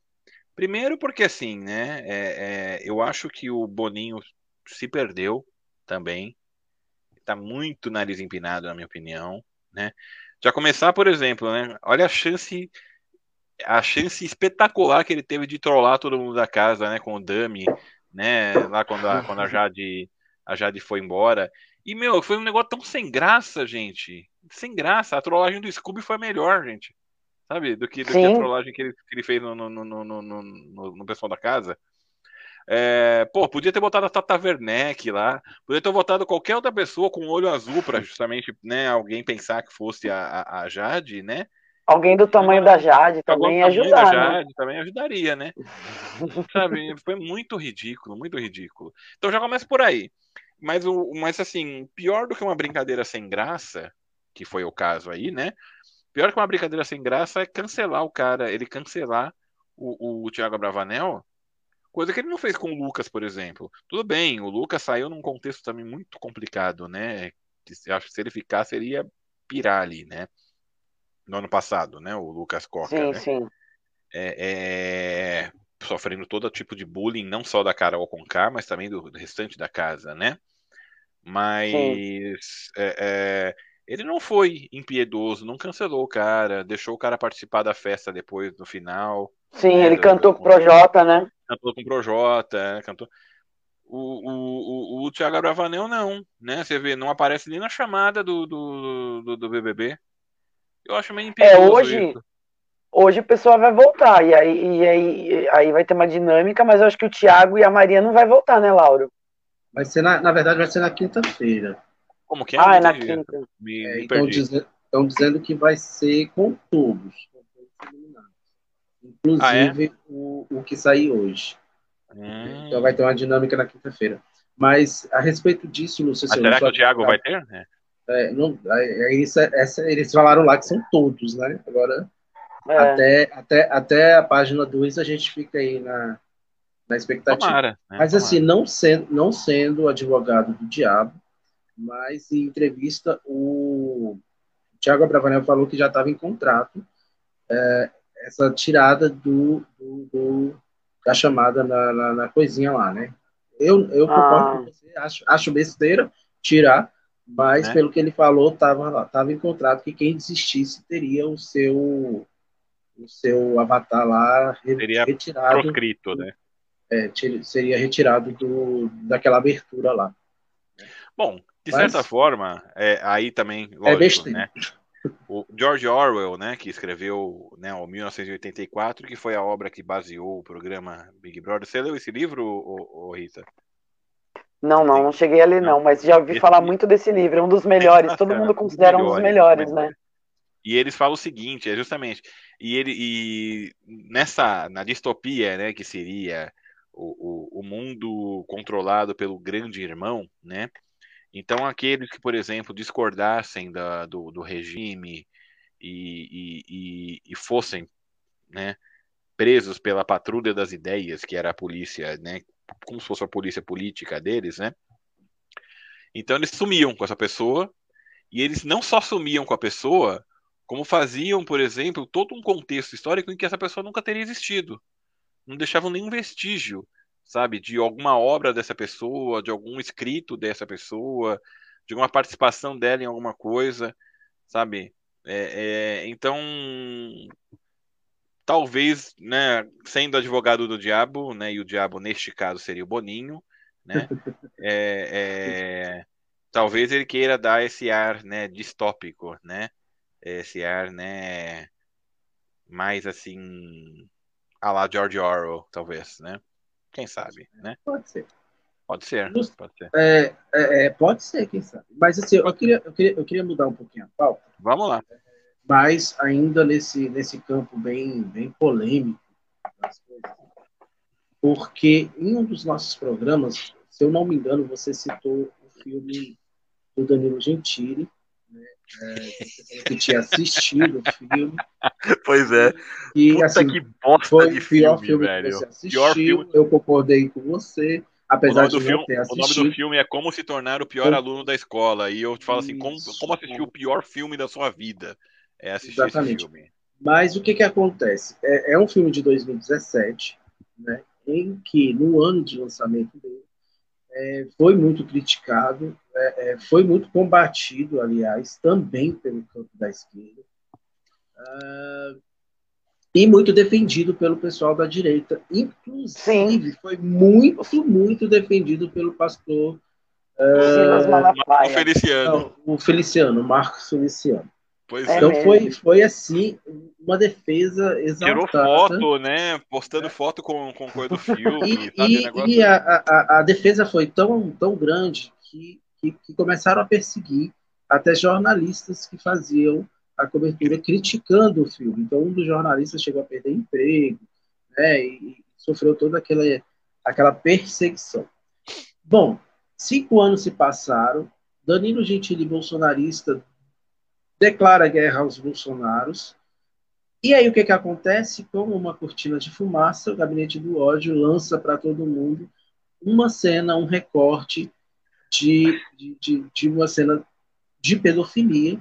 Primeiro porque assim, né? É, é eu acho que o Boninho se perdeu também. Está muito nariz empinado, na minha opinião, né? Já começar, por exemplo, né? Olha a chance a chance espetacular que ele teve de trollar todo mundo da casa, né, com o Dami, né, lá quando a, quando a Jade a Jade foi embora. E meu, foi um negócio tão sem graça, gente sem graça. A trollagem do Scooby foi melhor, gente. Sabe? Do que, do que a trollagem que ele, que ele fez no, no, no, no, pessoal da casa. É, pô, podia ter botado a Tata Werneck lá, podia ter botado qualquer outra pessoa com olho azul para justamente né, alguém pensar que fosse a, a, a Jade, né? Alguém do tamanho da Jade também ia ajudar. Da né? Jade né? também ajudaria, né? Sabe? Foi muito ridículo, muito ridículo. Então já começa por aí. Mas, o, mas assim, pior do que uma brincadeira sem graça que foi o caso aí, né? Pior que uma brincadeira sem graça é cancelar o cara, ele cancelar o, o, Thiago Bravanel, Coisa que ele não fez com o Lucas, por exemplo. Tudo bem, o Lucas saiu num contexto também muito complicado, né? Acho que se ele ficar, seria pirar ali, né? No ano passado, né? O Lucas Coca. Sim, né? sim. É, é, sofrendo todo tipo de bullying, não só da Carol Conká, mas também do, do restante da casa, né? Mas é, é, ele não foi impiedoso, não cancelou o cara, deixou o cara participar da festa depois, no final. Sim, né, ele cantou com o Projota, né? Cantou com o Projota, é, cantou. O, o, o, o Thiago Abravanel não, né? Você vê, não aparece nem na chamada do, do, do, do BBB. Eu acho meio é, impiedoso É, hoje, isso. Hoje o pessoal vai voltar, e aí, e aí, aí vai ter uma dinâmica, mas eu acho que o Thiago e a Maria não vai voltar, né, Lauro? Vai ser, na, na verdade, vai ser na quinta-feira. Como que é? Ah, é na quinta. Me, é, me estão, dizendo, estão dizendo que vai ser com todos. Inclusive ah, é? o, o que saiu hoje. Hum. Então vai ter uma dinâmica na quinta-feira. Mas a respeito disso, Lúcio. Mas será que o Thiago vai ter? É. É, não, é, isso, é, essa, eles falaram lá que são todos, né? Agora, é. até, até, até a página 2 a gente fica aí na, na expectativa. Tomara, né? Mas assim, não sendo, não sendo advogado do diabo, mas em entrevista o Tiago Abravanel falou que já estava em contrato é, essa tirada do, do, do da chamada na, na, na, coisinha lá, né? Eu, eu concordo ah. com você, acho, acho besteira tirar, mas né? pelo que ele falou, estava tava em contrato que quem desistisse teria o seu o seu avatar lá seria retirado. Proscrito, né? É, seria retirado do, daquela abertura lá. Bom, de mas, certa forma, é, aí também, é lógico, é né? O George Orwell, né, que escreveu né, o 1984, que foi a obra que baseou o programa Big Brother. Você leu esse livro, ô, ô, Rita? Não, não, não cheguei a ler, não, não mas já ouvi esse falar muito desse livro, é um dos melhores, todo mundo considera um dos melhores, né? E eles falam o seguinte, é justamente, e ele e nessa na distopia, né, que seria o, o, o mundo controlado pelo grande irmão, né? Então, aqueles que, por exemplo, discordassem da, do, do regime e, e, e, fossem né, presos pela patrulha das ideias, que era a polícia, né, como se fosse a polícia política deles, né? Então, eles sumiam com essa pessoa, e eles não só sumiam com a pessoa, como faziam, por exemplo, todo um contexto histórico em que essa pessoa nunca teria existido. Não deixavam nenhum vestígio sabe, de alguma obra dessa pessoa, de algum escrito dessa pessoa, de alguma participação dela em alguma coisa, sabe? É, é, então, talvez, né, sendo advogado do diabo, né, e o diabo neste caso seria o Boninho, né, é, é, talvez ele queira dar esse ar, né, distópico, né, esse ar, né, mais assim, a lá George Orwell, talvez, né. Quem sabe, né? Pode ser. Pode ser. Pode ser. É, é, é, pode ser, quem sabe. Mas assim, eu queria, eu, queria, eu queria mudar um pouquinho a pauta. Vamos lá. Mas ainda nesse, nesse campo bem, bem polêmico das coisas. Porque em um dos nossos programas, se eu não me engano, você citou o filme do Danilo Gentili, né? É, que tinha assistido o filme. Pois é. E, Puta assim, que bosta foi de o pior filme, filme velho. que você assistiu. Pior filme. Eu concordei com você. Apesar de filme, ter assistido. O nome do filme é Como se tornar o pior aluno da escola. E eu te falo assim, como, como assistir o pior filme da sua vida? É assistir Exatamente. esse filme. Mas o que que acontece? É, é um filme de 2017, né, em que no ano de lançamento dele, é, foi muito criticado, é, é, foi muito combatido, aliás, também pelo campo da esquerda, uh, e muito defendido pelo pessoal da direita. Inclusive, Sim. foi muito, muito defendido pelo pastor. Uh, Feliciano. Não, o Feliciano, Marcos Feliciano. Pois é. Então foi, foi assim, uma defesa exaltada. Tirou foto, né? Postando foto com, com coisa do filme. E, sabe, e, e a, a, a, defesa foi tão, tão grande que, que, que, começaram a perseguir até jornalistas que faziam a cobertura criticando o filme. Então um dos jornalistas chegou a perder emprego, né? E, e sofreu toda aquela, aquela perseguição. Bom, cinco anos se passaram. Danilo Gentili, bolsonarista, declara guerra aos bolsonaros E aí o que, que acontece? Como uma cortina de fumaça, o gabinete do ódio lança para todo mundo uma cena, um recorte de, de, de, de, uma cena de pedofilia.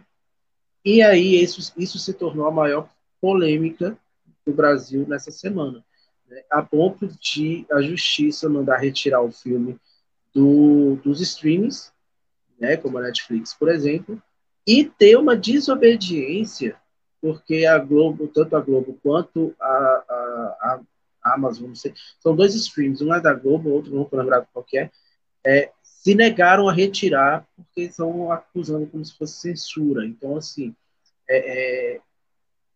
E aí isso, isso se tornou a maior polêmica do Brasil nessa semana, né? a ponto de a justiça mandar retirar o filme do, dos streams, né, como a Netflix, por exemplo, e ter uma desobediência porque a Globo, tanto a Globo quanto a, a, a Amazon, não sei, são dois streams, um é da Globo, outro não estou lembrado qual é, é, se negaram a retirar porque estão acusando como se fosse censura. Então, assim, é, é,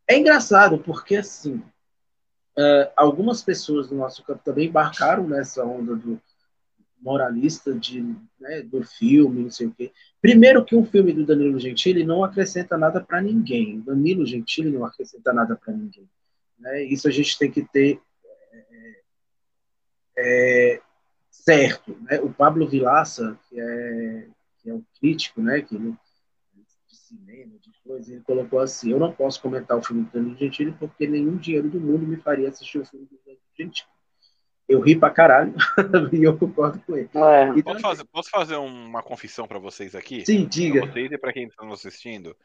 é engraçado porque, assim, é, algumas pessoas do nosso campo também embarcaram nessa onda do, moralista de, né, do filme, não sei o quê. Primeiro que um filme do Danilo Gentili não acrescenta nada para ninguém. Danilo Gentili não acrescenta nada para ninguém. Né? Isso a gente tem que ter é, é, certo. Né? O Pablo Vilaça, que é, que é um crítico, né, que ele, de cinema, de coisa, ele colocou assim: eu não posso comentar o filme do Danilo Gentili porque nenhum dinheiro do mundo me faria assistir o filme do Danilo Gentili eu ri pra caralho e eu concordo com ele. É. Então, posso, fazer, posso, fazer, uma confissão para vocês aqui? Sim, diga. Pra vocês e pra quem está nos assistindo.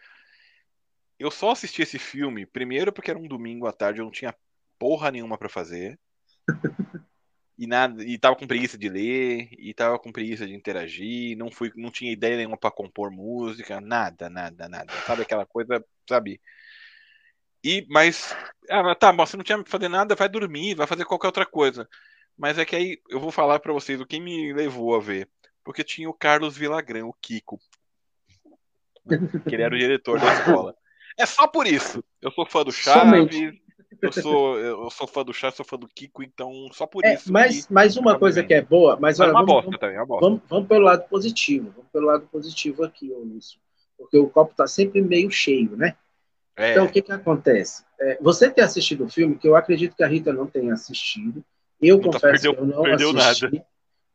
Eu só assisti esse filme, primeiro porque era um domingo à tarde, eu não tinha porra nenhuma para fazer. e nada, e tava com preguiça de ler, e tava com preguiça de interagir, não fui, não tinha ideia nenhuma para compor música, nada, nada, nada. Sabe aquela coisa, sabe? E mas ah, tá, você não tinha que fazer nada, vai dormir, vai fazer qualquer outra coisa. Mas é que aí eu vou falar para vocês o que me levou a ver. Porque tinha o Carlos Villagrán, o Kiko. Que ele era o diretor da escola. É só por isso. Eu sou fã do Chaves. Eu sou, eu sou fã do Chaves, sou fã do Kiko, então só por é, isso. Mas, mas uma coisa que é boa, mas, olha, uma vamos, bosta também, uma bosta. Vamos, vamos, pelo lado positivo, vamos pelo lado positivo aqui, Onísio. Porque o copo tá sempre meio cheio, né? É. Então, o que que acontece? É, você ter assistido o filme, que eu acredito que a Rita não tenha assistido, eu Puta, confesso perdeu, que eu não assisti. Nada.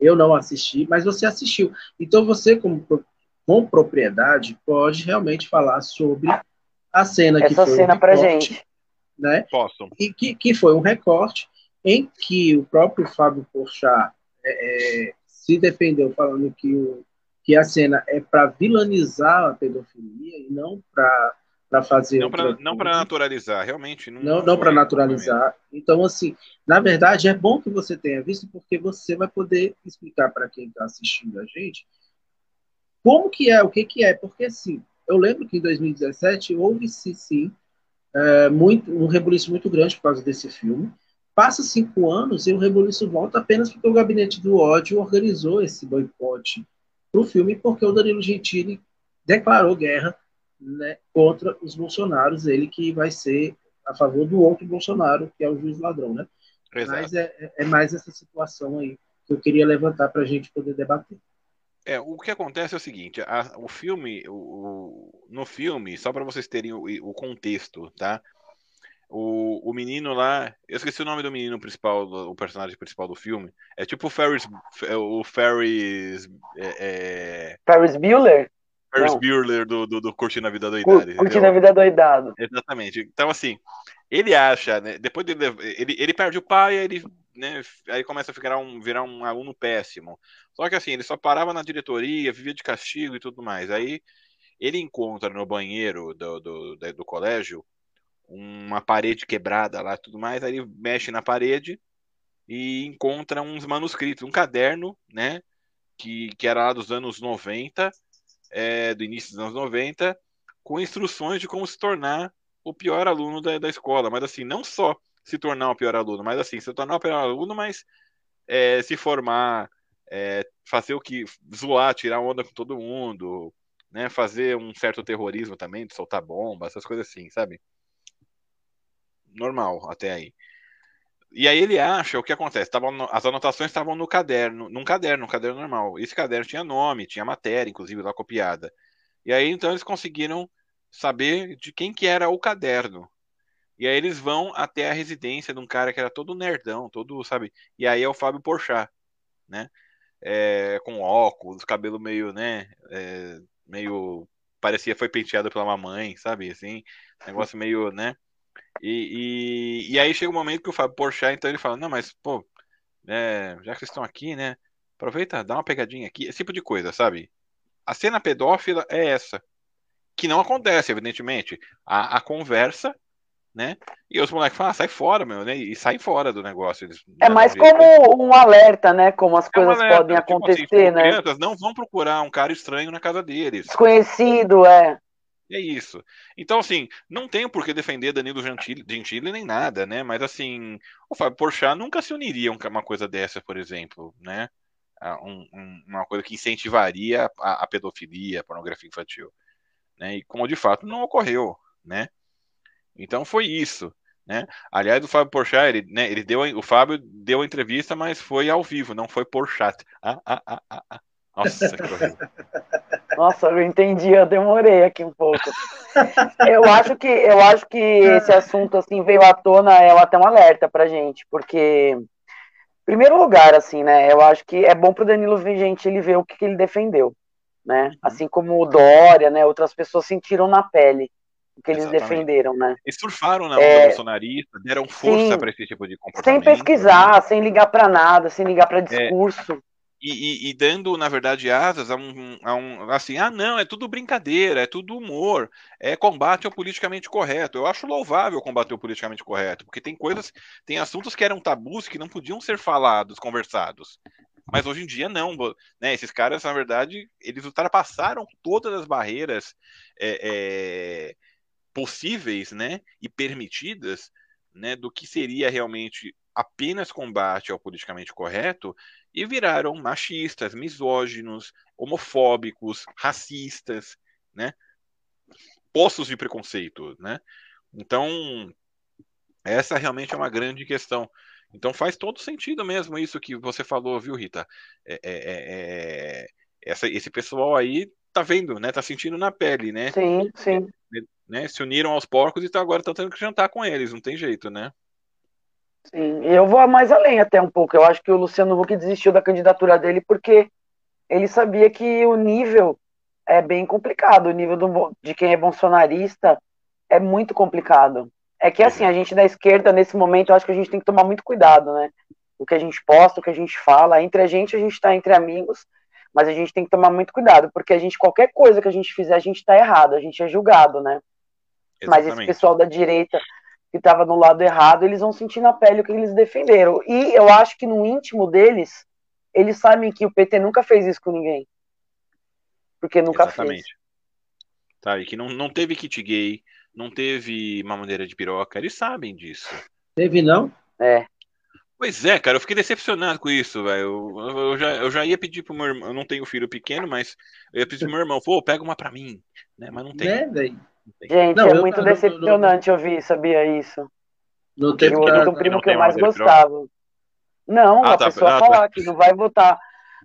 Eu não assisti, mas você assistiu. Então você, como com propriedade, pode realmente falar sobre a cena Essa que foi cena um recorte, gente. né? Posso. E que, que foi um recorte em que o próprio Fábio Porchat é, é, se defendeu falando que, o, que a cena é para vilanizar a pedofilia e não para para fazer. Não para naturalizar, realmente. Não, não, não para naturalizar. Então, assim, na verdade, é bom que você tenha visto, porque você vai poder explicar para quem está assistindo a gente como que é, o que, que é. Porque, assim, eu lembro que em 2017 houve-se, sim, é, muito, um rebuliço muito grande por causa desse filme. Passa cinco anos e o rebuliço volta apenas porque o Gabinete do Ódio organizou esse boicote para o filme, porque o Danilo Gentili declarou guerra né, contra os Bolsonaros, ele que vai ser a favor do outro Bolsonaro, que é o juiz ladrão, né? Exato. Mas é, é, é mais essa situação aí que eu queria levantar para a gente poder debater. É, o que acontece é o seguinte, a, o filme, o, no filme, só para vocês terem o, o, contexto, tá? O, o menino lá, eu esqueci o nome do menino principal, o personagem principal do filme, é tipo o Ferris, o Ferris, é, é... Ferris Bueller? Ferris Bueller do, do, do Curtindo a Vida Doidado. Curtindo a Vida Doidado. Exatamente. Então, assim, ele acha, né, depois dele, ele, ele perde o pai, ele, né, aí começa a ficar um, virar um aluno péssimo. Só que, assim, ele só parava na diretoria, vivia de castigo e tudo mais. Aí ele encontra no banheiro do, do, do, do colégio uma parede quebrada lá e tudo mais, aí ele mexe na parede e encontra uns manuscritos, um caderno, né, que, que era lá dos anos 90, é, do início dos anos 90, com instruções de como se tornar o pior aluno da, da escola. Mas assim, não só se tornar o pior aluno, mas assim, se tornar o pior aluno, mas é, se formar, é, fazer o que. zoar, tirar onda com todo mundo, né? Fazer um certo terrorismo também, de soltar bomba, essas coisas assim, sabe? Normal até aí. E aí ele acha o que acontece. Tavam, as anotações estavam no caderno, num caderno, um caderno normal. Esse caderno tinha nome, tinha matéria, inclusive, lá copiada. E aí então eles conseguiram saber de quem que era o caderno. E aí eles vão até a residência de um cara que era todo nerdão, todo, sabe? E aí é o Fábio Porchat, né? É, com óculos, cabelo meio, né? É, meio parecia foi penteado pela mamãe, sabe? Assim, negócio meio, né? E, e, e, aí chega um momento que o Fábio Porchat, então ele fala, não, mas, pô, é, já que vocês estão aqui, né, aproveita, dá uma pegadinha aqui, esse tipo de coisa, sabe? A cena pedófila é essa, que não acontece, evidentemente. A, a conversa, né, e os moleques falam, ah, sai fora, meu, né, e saem fora do negócio. Eles, é mais como um alerta, né, como as é coisas um alerta, podem tipo acontecer, assim, né? Crianças não vão procurar um cara estranho na casa deles. Desconhecido, é. É isso. Então, assim, não tenho por que defender Danilo Gentili, Gentili nem nada, né? Mas, assim, o Fábio Porchat nunca se uniria a uma coisa dessa, por exemplo, né? Um, um, uma coisa que incentivaria a, a, pedofilia, a pornografia infantil, né? E como de fato não ocorreu, né? Então foi isso, né? Aliás, o Fábio Porchat, ele, né, ele deu, o Fábio deu a entrevista, mas foi ao vivo, não foi por chat. Ah, ah, ah, ah, ah. Nossa, que horrível. Nossa, eu entendi, eu demorei aqui um pouco. Eu acho que eu acho que esse assunto assim veio à tona, é até um alerta pra gente, porque em primeiro lugar, assim, né, eu acho que é bom pro Danilo Gentili ver o que, que ele defendeu, né? Uhum. Assim como o Dória, né, outras pessoas sentiram na pele o que eles Exatamente. defenderam, né? E surfaram na onda é... bolsonarista, deram força para esse tipo de comportamento. Sem pesquisar, né? sem ligar para nada, sem ligar para é, discurso. E, e, e, dando, na verdade, asas a um, a um, assim, ah, não, é tudo brincadeira, é tudo humor, é combate ao politicamente correto. Eu acho louvável combater o politicamente correto, porque tem coisas, tem assuntos que eram tabus que não podiam ser falados, conversados. Mas hoje em dia não, né? Esses caras, na verdade, eles ultrapassaram todas as barreiras é, é, possíveis, né, e permitidas, né, do que seria realmente apenas combate ao politicamente correto e viraram machistas, misóginos, homofóbicos, racistas, né? Postos de preconceito, né? Então, essa realmente é uma grande questão. Então faz todo sentido mesmo isso que você falou, viu, Rita? É, é, é, é essa, esse pessoal aí tá vendo, né? Tá sentindo na pele, né? Sim, sim. Né? Se uniram aos porcos e tá, agora estão tendo que jantar com eles, não tem jeito, né? Sim, eu vou mais além até um pouco. Eu acho que o Luciano Huck desistiu da candidatura dele porque ele sabia que o nível é bem complicado. O nível do, de quem é bolsonarista é muito complicado. É que assim, a gente da esquerda, nesse momento, eu acho que a gente tem que tomar muito cuidado, né? O que a gente posta, o que a gente fala. Entre a gente, a gente está entre amigos, mas a gente tem que tomar muito cuidado, porque a gente, qualquer coisa que a gente fizer, a gente está errado, a gente é julgado, né? Exatamente. Mas esse pessoal da direita que estava no lado errado, eles vão sentir na pele o que eles defenderam. E eu acho que no íntimo deles, eles sabem que o PT nunca fez isso com ninguém. Porque nunca Exatamente. fez. Tá, e que não, não teve kit gay, não teve mamadeira de piroca, eles sabem disso. Teve não? É. Pois é, cara, eu fiquei decepcionado com isso, velho. Eu, eu, já, eu já ia pedir pro meu irmão, eu não tenho filho pequeno, mas eu ia pedir pro meu irmão, pô, pega uma pra mim, né? Mas não tem. É, velho. Gente, não, é eu, muito eu, decepcionante eu, ouvir, sabia isso. No tempo o do primo que eu mais gostava. Não, ah, a tá, pessoa ah, falar tá. que não vai votar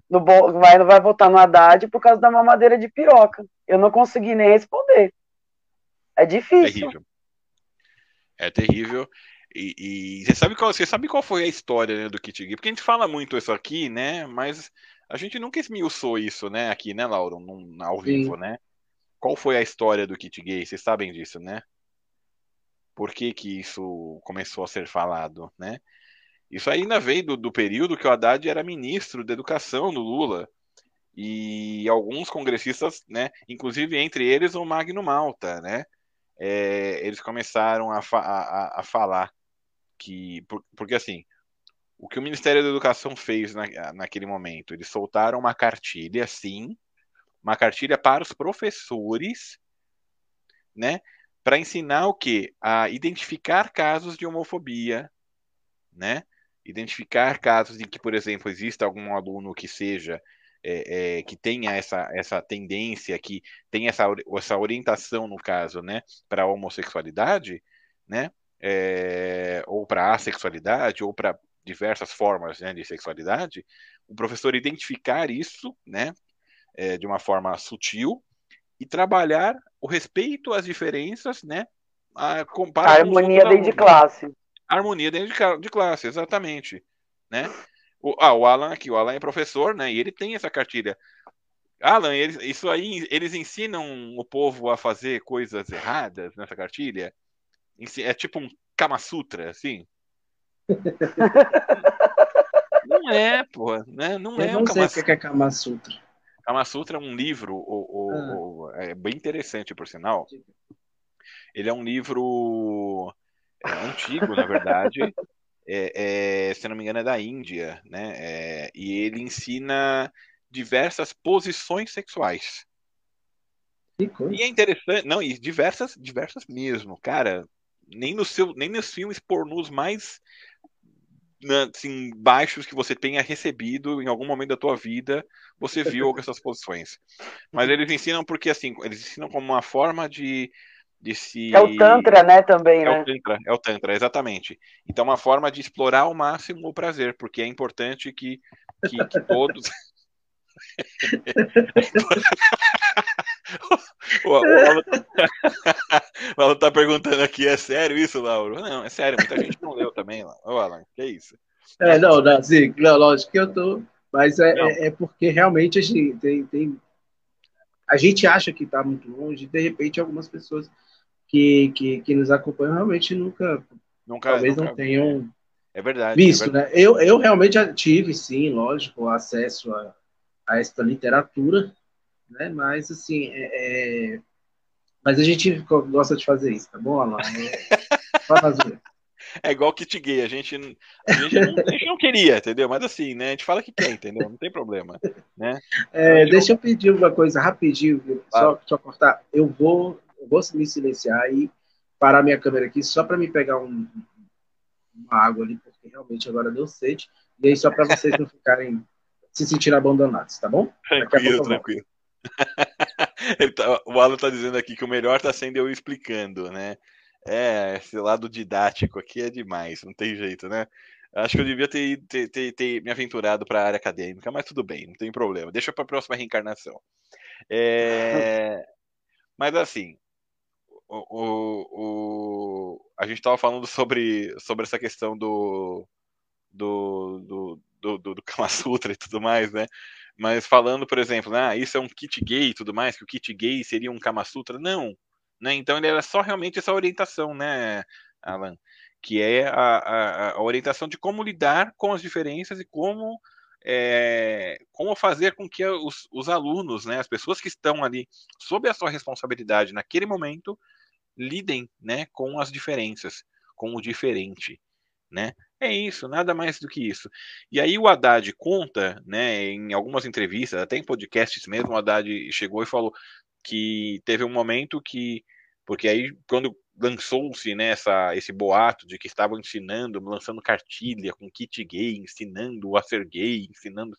no vai, não vai votar no Haddad por causa da mamadeira de piroca. Eu não consegui nem responder. É difícil. Terrível. É terrível. E, e, você, sabe qual, você sabe qual foi a história né, do Kit Gay? Porque a gente fala muito isso aqui, né? Mas a gente nunca esmiuçou isso, né? Aqui, né, Lauro? Num, ao vivo, Sim. né? Qual foi a história do kit gay? Vocês sabem disso, né? Por que, que isso começou a ser falado, né? Isso ainda veio do, do período que o Haddad era ministro da educação do Lula. E alguns congressistas, né, inclusive entre eles o Magno Malta, né, é, eles começaram a, a, a falar que, por, porque assim, o que o Ministério da Educação fez na, naquele momento, eles soltaram uma cartilha, sim, uma cartilha para os professores, né, para ensinar o que? A identificar casos de homofobia, né? Identificar casos em que, por exemplo, exista algum aluno que seja é, é, que tenha essa, essa tendência, que tenha essa, essa orientação, no caso, né, para a homossexualidade, né, é, ou para assexualidade, ou para diversas formas né, de sexualidade, o professor identificar isso, né, é, de uma forma sutil e trabalhar o respeito às diferenças, né? A, a harmonia dentro de classe. A harmonia dentro de, de, classe, exatamente, né? O, ah, o Alan aqui, o Alan é professor, né? E ele tem essa cartilha. Alan, eles, isso aí, eles ensinam o povo a fazer coisas erradas nessa cartilha? É tipo um Kama Sutra, assim? não é, pô, né? Não Eu é não um sei Kama o que é Kama Sutra. Kama Sutra é um livro, Ah. é bem interessante, por sinal. Ele é um livro é, antigo, na verdade. É, é, se não me engano, é da Índia, né? É, e ele ensina diversas posições sexuais. Que coisa. E é interessante, não, e diversas, diversas mesmo, cara. Nem no seu, nem nos filmes pornôs mais assim, baixos que você tenha recebido em algum momento da tua vida, você viu essas posições. Mas eles ensinam porque assim, eles ensinam como uma forma de, de se É o Tantra, né, também, é o né? Tantra, é o Tantra, exatamente. Então, uma forma de explorar ao máximo o prazer, porque é importante que, que, que todos. o, Alan... o Alan tá perguntando aqui, é sério isso, Lauro? Não, é sério, muita gente não leu também, Alan. Ô, Alan, que isso? É, não, sim, não, lógico que eu tô. Mas é, é, é porque realmente a gente tem, tem. A gente acha que está muito longe, de repente algumas pessoas que, que, que nos acompanham realmente nunca, Nunca, talvez nunca- não tenham É verdade. visto, é verdade. né? Eu, eu realmente tive, sim, lógico, acesso a, a esta literatura, né? Mas assim, é, é- mas a gente gosta de fazer isso, tá bom, Alan? É. É igual kit gay, a gente, a, gente não, a gente não queria, entendeu? Mas assim, né? A gente fala que quer, entendeu? Não tem problema. Né? É, deixa eu pedir uma coisa rapidinho, viu? Claro. só, só cortar. Eu vou, eu vou me silenciar e parar minha câmera aqui só para me pegar um- uma água ali, porque realmente agora deu sede. E aí, só para vocês não ficarem se sentirem abandonados, tá bom? Tranquilo, tranquilo. Tá- o Alan tá dizendo aqui que o melhor tá sendo eu explicando, né? É, esse lado didático aqui é demais, não tem jeito, né? Acho que eu devia ter, ter, ter, ter me aventurado para a área acadêmica, mas tudo bem, não tem problema. Deixa para a próxima reencarnação. É, mas assim, o, o, o- a gente estava falando sobre, sobre essa questão do, do, do, do, do, do Kama Sutra e tudo mais, né? Mas falando, por exemplo, né, ah, isso é um kit gay e tudo mais, que o kit gay seria um Kama Sutra, não. Né? Então ele era só realmente essa orientação, né, Alan? Que é a, a, a orientação de como lidar com as diferenças e como, é, como fazer com que os, os alunos, né, as pessoas que estão ali sob a sua responsabilidade naquele momento, lidem né, com as diferenças, com o diferente. Né? É isso, nada mais do que isso. E aí o Haddad conta, né, em algumas entrevistas, até em podcasts mesmo, o Haddad chegou e falou que teve um momento que, porque aí quando lançou-se né, esse boato de que estavam ensinando, lançando cartilha com kit gay, ensinando a ser gay, ensinando,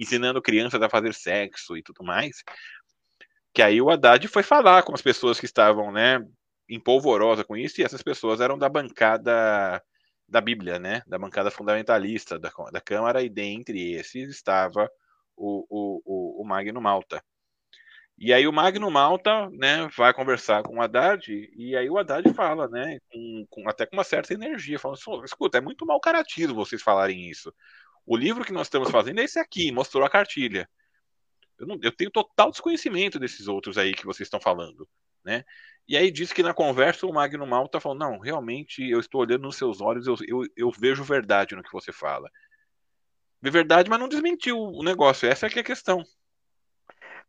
ensinando crianças a fazer sexo e tudo mais, que aí o Haddad foi falar com as pessoas que estavam, né, em polvorosa com isso, e essas pessoas eram da bancada da Bíblia, né, da bancada fundamentalista da, da Câmara, e dentre esses estava o, o, o, o Magno Malta. E aí o Magno Malta, né, vai conversar com o Haddad, e aí o Haddad fala, né, com, com, até com uma certa energia, falando escuta, é muito mal caratismo vocês falarem isso. O livro que nós estamos fazendo é esse aqui, mostrou a cartilha. Eu, não, eu tenho total desconhecimento desses outros aí que vocês estão falando, né? E aí diz que na conversa o Magno Malta falou, não, realmente eu estou olhando nos seus olhos, eu, eu, eu vejo verdade no que você fala. Vê verdade, mas não desmentiu o negócio, essa é que é a questão.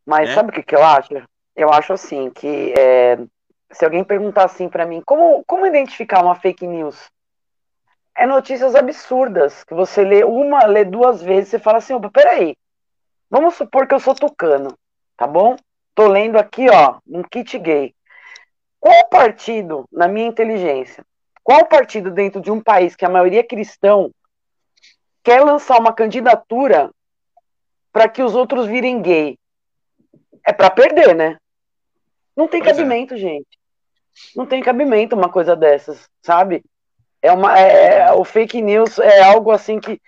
Mas né? sabe o que, que eu acho? Eu acho assim que é, se alguém perguntar assim para mim, como, como identificar uma fake news? É notícias absurdas que você lê uma, lê duas vezes, você fala assim, opa, peraí, vamos supor que eu sou tucano, tá bom? Tô lendo aqui, ó, um kit gay. Qual partido, na minha inteligência, qual partido dentro de um país que a maioria é cristão quer lançar uma candidatura para que os outros virem gay? É para perder, né? Não tem pois cabimento, é. gente. Não tem cabimento uma coisa dessas, sabe? É uma, é, o fake news é algo assim que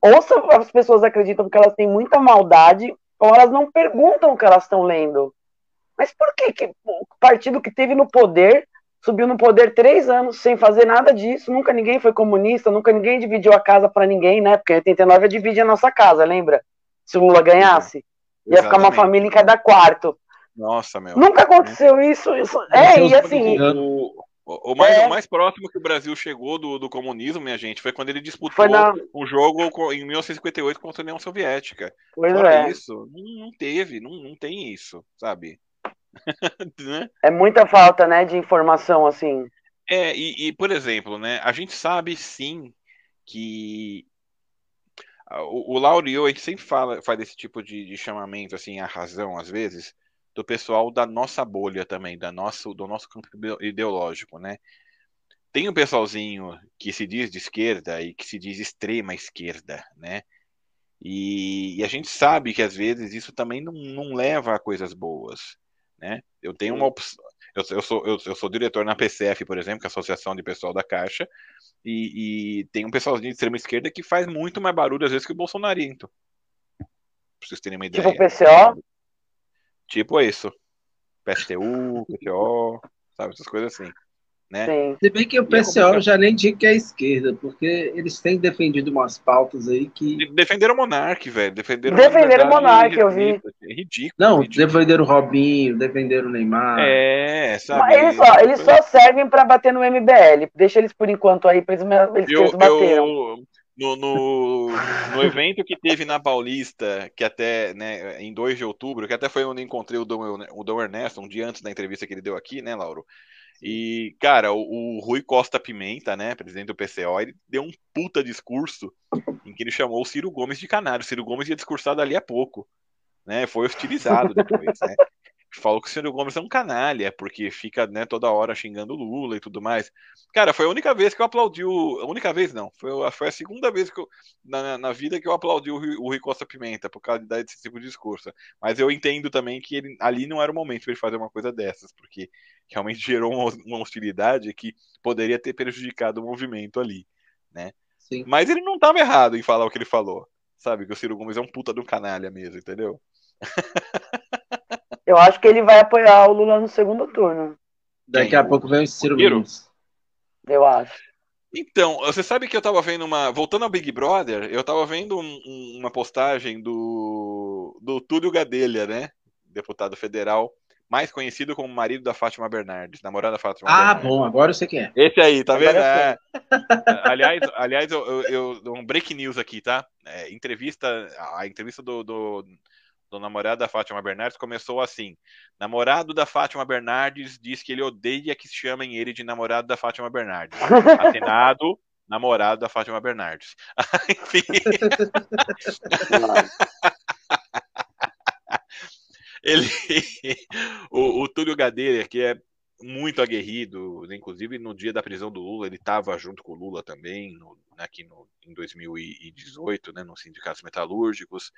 ou as pessoas acreditam que elas têm muita maldade, ou elas não perguntam o que elas estão lendo. Mas por que, que o partido que teve no poder subiu no poder três anos sem fazer nada disso? Nunca ninguém foi comunista, nunca ninguém dividiu a casa para ninguém, né? Porque em 89 eu dividi a nossa casa, lembra? Se o Lula ganhasse. Ia ficar uma família em cada quarto. Nossa, meu. Nunca aconteceu isso. isso. É, e assim. O, o mais, é. o mais próximo que o Brasil chegou do, do comunismo, minha gente, foi quando ele disputou na... um jogo em 1958 contra a União Soviética. Pois Fora é. isso, não, não teve, não, não tem isso, sabe? né? É muita falta, né, de informação, assim. É, e, e, por exemplo, né, a gente sabe sim que o, o Lauro eu, a gente sempre fala, faz esse tipo de, de chamamento, assim, a razão, às vezes, do pessoal da nossa bolha também, da nosso, do nosso campo ideológico, né? Tem um pessoalzinho que se diz de esquerda e que se diz extrema esquerda, né? E, e a gente sabe que às vezes isso também não, não leva a coisas boas, né? Eu tenho uma opção, eu, eu, sou, eu, eu, sou diretor na PCF, por exemplo, que é a Associação de Pessoal da Caixa, e, e tem um pessoalzinho de extrema esquerda que faz muito mais barulho às vezes que o Bolsonarento. Pra vocês terem uma tipo ideia. Tipo o PCO? Tipo isso. PSTU, PTO, sabe, essas coisas assim. Né? Sim. Se bem que o PCO já nem digo que é esquerda, porque eles têm defendido umas pautas aí que. Defenderam o Monark, velho. Defenderam, defenderam o Monark, eu vi. É ridículo. Não, ridículo. defenderam o Robinho, defenderam o Neymar. É, sabe? Mas eles só, eles só servem pra bater no MBL. Deixa eles por enquanto aí, pra eles, eles, eu, bateram. Eu, no, no, no, evento que teve na Paulista, que até, né, em 2 de outubro, que até foi onde encontrei o Dom, o Dom Ernesto, um dia antes da entrevista que ele deu aqui, né, Lauro? E, cara, o, o, Rui Costa Pimenta, né, presidente do PCO, ele deu um puta discurso em que ele chamou o Ciro Gomes de canário. O Ciro Gomes ia discursar dali a pouco, né, foi hostilizado depois, né falou que o Ciro Gomes é um canalha, porque fica né, toda hora xingando o Lula e tudo mais. Cara, foi a única vez que eu aplaudi o. A única vez não, foi, foi a segunda vez que eu, na, na vida que eu aplaudi o, o Rui Costa Pimenta, por causa de dar esse tipo de discurso. Mas eu entendo também que ele, ali não era o momento para ele fazer uma coisa dessas, porque realmente gerou uma, uma hostilidade que poderia ter prejudicado o movimento ali, né? Sim. Mas ele não estava errado em falar o que ele falou, sabe? Que o Ciro Gomes é um puta do canalha mesmo, entendeu? Eu acho que ele vai apoiar o Lula no segundo turno. Daqui a pouco vem o Ciro Gomes. Eu acho. Então, você sabe que eu tava vendo uma. Voltando ao Big Brother, eu tava vendo um, um, uma postagem do, do Túlio Gadelha, né? Deputado federal, mais conhecido como marido da Fátima Bernardes, namorada da Fátima ah, Bernardes. bom, agora eu sei quem é. Esse aí, tá vendo? É. aliás, aliás eu, eu, eu, um break news aqui, tá? É, entrevista, a entrevista do, do do namorado da Fátima Bernardes começou assim: namorado da Fátima Bernardes diz que ele odeia que chamem ele de namorado da Fátima Bernardes. Assinado, namorado da Fátima Bernardes. Enfim. ele, o, o Túlio Gadeira, que é muito aguerrido, inclusive no dia da prisão do Lula, ele estava junto com o Lula também, no, aqui no, em 2018, né, nos sindicatos metalúrgicos.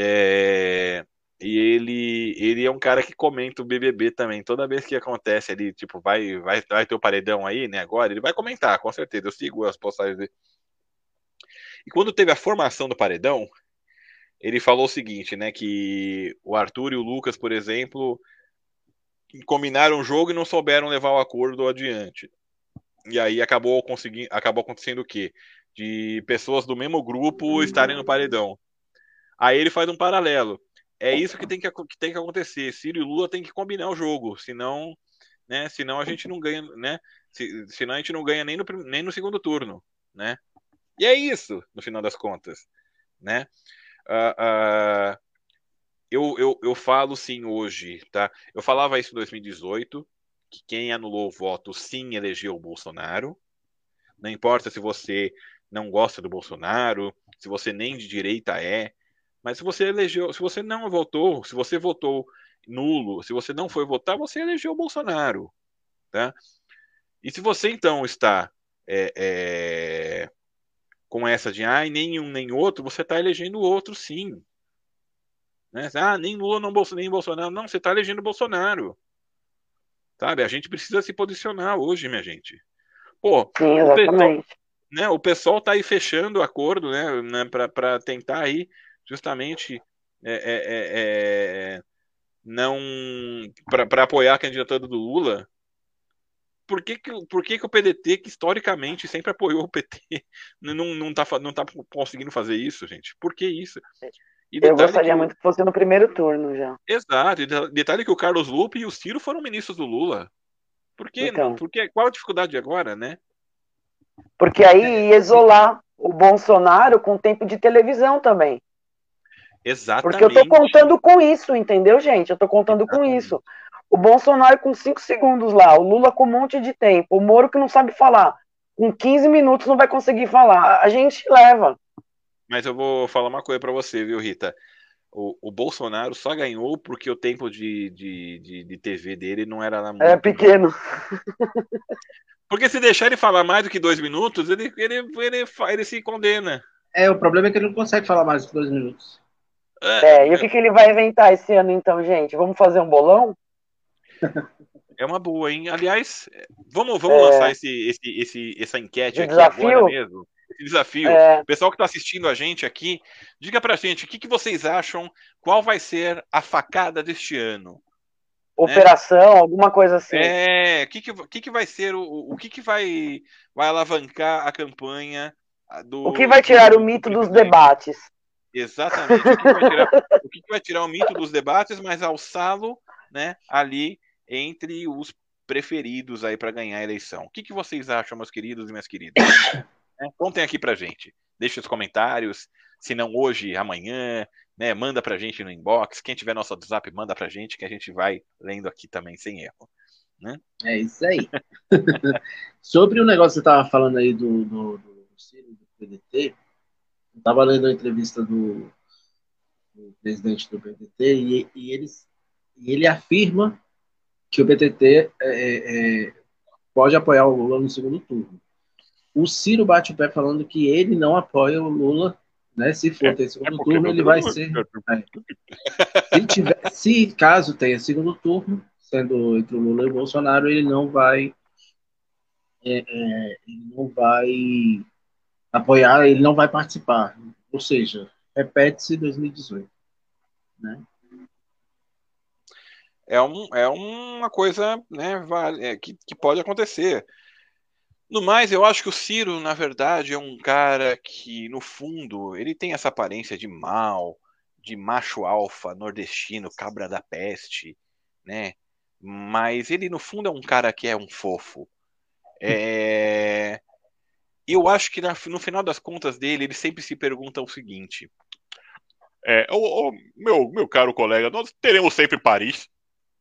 É, e ele, ele é um cara que comenta o BBB também. Toda vez que acontece ali, tipo, vai, vai, vai ter o paredão aí, né? Agora, ele vai comentar, com certeza. Eu sigo as postagens dele. E quando teve a formação do paredão, ele falou o seguinte, né? Que o Arthur e o Lucas, por exemplo, combinaram o jogo e não souberam levar o acordo adiante. E aí acabou, conseguindo, acabou acontecendo o quê? De pessoas do mesmo grupo estarem no paredão. Aí ele faz um paralelo. É isso que tem que, que tem que acontecer. Ciro e Lula tem que combinar o jogo, senão, né? Senão a gente não ganha, né? Se, senão a gente não ganha nem no, nem no segundo turno, né? E é isso, no final das contas, né? Uh, uh, eu, eu, eu falo sim hoje, tá? Eu falava isso em 2018, que quem anulou o voto sim elegeu o Bolsonaro. Não importa se você não gosta do Bolsonaro, se você nem de direita é, mas se você elegeu, se você não votou, se você votou nulo, se você não foi votar, você elegeu o Bolsonaro, tá? E se você então está é, é, com essa de ah, nenhum nem outro, você está elegendo o outro sim. Né? Ah, nem Lula, não Bolsonaro, nem Bolsonaro. Não, você está elegendo o Bolsonaro. Sabe? A gente precisa se posicionar hoje, minha gente. Pô, sim, o pessoal, né, o pessoal tá aí fechando o acordo, né, né para tentar aí justamente é, é, é, é não para apoiar a candidatura do Lula. Por que, que, por que, que o PDT, que historicamente sempre apoiou o PT, não, não, tá, não tá conseguindo fazer isso, gente? Por que isso? Eu gostaria que... muito que fosse no primeiro turno já. Exato. Detalhe que o Carlos Lupe e o Ciro foram ministros do Lula. Por que então. não? Porque, qual a dificuldade agora, né? Porque aí ia isolar o Bolsonaro com tempo de televisão também. Exatamente. Porque eu tô contando com isso, entendeu, gente? Eu tô contando Exatamente. com isso. O Bolsonaro com 5 segundos lá, o Lula com um monte de tempo, o Moro que não sabe falar, com 15 minutos não vai conseguir falar. A gente leva. Mas eu vou falar uma coisa para você, viu, Rita? O, o, Bolsonaro só ganhou porque o tempo de, de, de, de TV dele não era muito... É pequeno. Porque se deixar ele falar mais do que dois minutos, ele, ele, ele, ele se condena. É, o problema é que ele não consegue falar mais do que dois minutos. É, é e o que, que ele vai inventar esse ano, então, gente? Vamos fazer um bolão? É uma boa, hein? Aliás, vamos, vamos é... lançar esse, esse, esse, essa enquete de aqui desafio? agora mesmo. Esse desafio. É... Pessoal que está assistindo a gente aqui, diga pra gente o que, que vocês acham, qual vai ser a facada deste ano. Né? Operação, né? alguma coisa assim. É, o que, que, que, que vai ser, o, o que, que vai, vai alavancar a campanha do. O que vai tirar o mito dos debates? Exatamente. O que, vai tirar, o que vai tirar o mito dos debates, mas alçá-lo né, ali entre os preferidos aí para ganhar a eleição. O que, que vocês acham, meus queridos e minhas queridas? é, contem aqui pra gente. Deixe os comentários. Se não hoje, amanhã, né? Manda pra gente no inbox. Quem tiver nosso WhatsApp, manda pra gente, que a gente vai lendo aqui também sem erro. Né? É isso aí. Sobre o negócio que você estava falando aí do, do, do Ciro, do PDT, estava lendo a entrevista do, do, presidente do PDT e, e, eles, e ele afirma que o PTT é, é, é, pode apoiar o Lula no segundo turno. O Ciro bate o pé falando que ele não apoia o Lula, né? Se for ter segundo é turno, ele vai ser. É. Se, tiver, se caso tenha segundo turno, sendo entre o Lula e o Bolsonaro, ele não vai. É, é, ele não vai apoiar, ele não vai participar. Ou seja, repete-se 2018. Né? é, um, é uma coisa né, é, que, que pode acontecer. No mais, eu acho que o Ciro, na verdade, é um cara que, no fundo, ele tem essa aparência de mal, de macho alfa, nordestino, cabra da peste, né? Mas ele, no fundo, é um cara que é um fofo. É... Eu acho que no final das contas dele, ele sempre se pergunta o seguinte: é, meu, meu caro colega, nós teremos sempre Paris.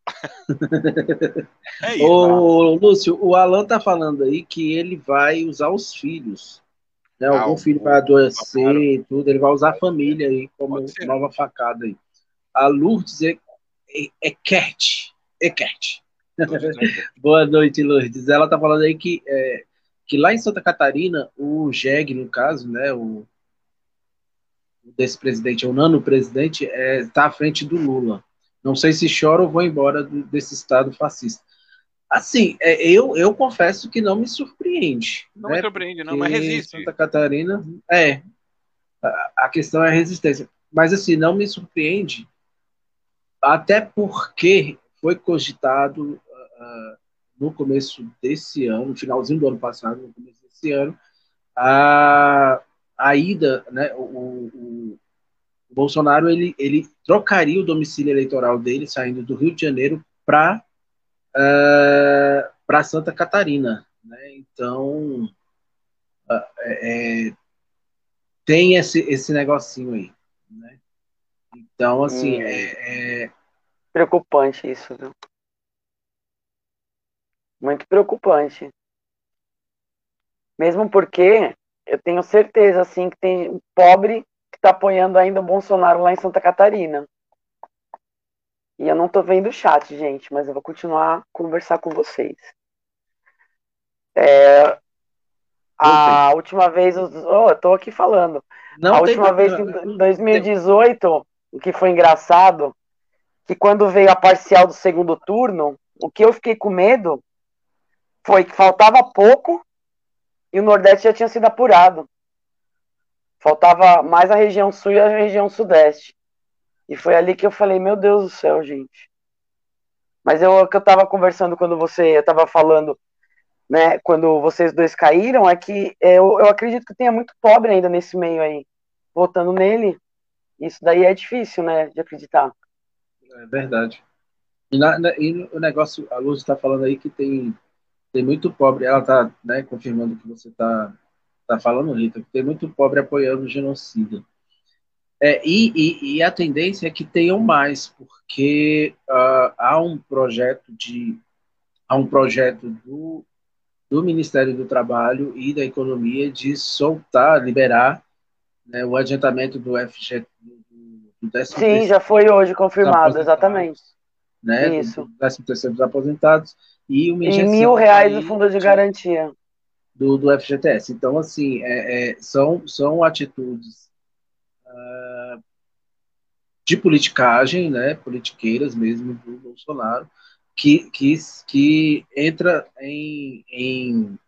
é isso, Ô, Lúcio, o Alan tá falando aí que ele vai usar os filhos. Né? Ah, Algum filho vai adoecer e tudo, ele vai usar a família aí como nova facada aí. A Lourdes é, é, é Cat. É Cat. Boa noite, Lourdes. Ela tá falando aí que, é, que lá em Santa Catarina, o Jeg, no caso, né, o desse presidente, o nano presidente, é, tá à frente do Lula. Não sei se choro ou vou embora desse estado fascista. Assim, é, eu, eu confesso que não me surpreende. Não né? me surpreende, não, mas resiste. Santa Catarina, é. A, a questão é a resistência. Mas, assim, não me surpreende, até porque foi cogitado uh, no começo desse ano, no finalzinho do ano passado, no começo desse ano, a, a ida, né, o, o, o Bolsonaro ele, ele trocaria o domicílio eleitoral dele, saindo do Rio de Janeiro para uh, eh, para Santa Catarina. Né? Então, uh, é, tem esse, esse negocinho aí. Né? Então, assim, hum. é, é, Preocupante isso, viu? Muito preocupante. Mesmo porque eu tenho certeza, assim, que tem pobre que está apoiando ainda o Bolsonaro lá em Santa Catarina. E eu não estou vendo o chat, gente, mas eu vou continuar a conversar com vocês. É, a última vez, oh, eu tô aqui falando. Não a última vez em 2018, o que foi engraçado, que quando veio a parcial do segundo turno, o que eu fiquei com medo foi que faltava pouco e o Nordeste já tinha sido apurado. Faltava mais a região sul e a região sudeste. E foi ali que eu falei, meu Deus do céu, gente. Mas eu, que eu tava conversando quando você, eu tava falando, né, quando vocês dois caíram, é que eu, eu acredito que tenha muito pobre ainda nesse meio aí, votando nele. Isso daí é difícil, né, de acreditar. É verdade. E, na, na, e o negócio, a Luz está falando aí que tem tem muito pobre, ela está né, confirmando o que você está tá falando, Rita, que tem muito pobre apoiando o genocida. É, e, e, e, a tendência é que tenham mais, porque uh, há um projeto de há um projeto do, do Ministério do Trabalho e da Economia de soltar, liberar né, o adiantamento do FG do, do Sim, já foi hoje confirmado, exatamente. Né, Isso. Do 13 terceiro dos aposentados e uma injeção e mil reais do fundo de garantia do, do FGTS. Então, assim, é, é, são, são atitudes uh, de politicagem, né, politiqueiras mesmo do Bolsonaro, que, que, que entra em, em,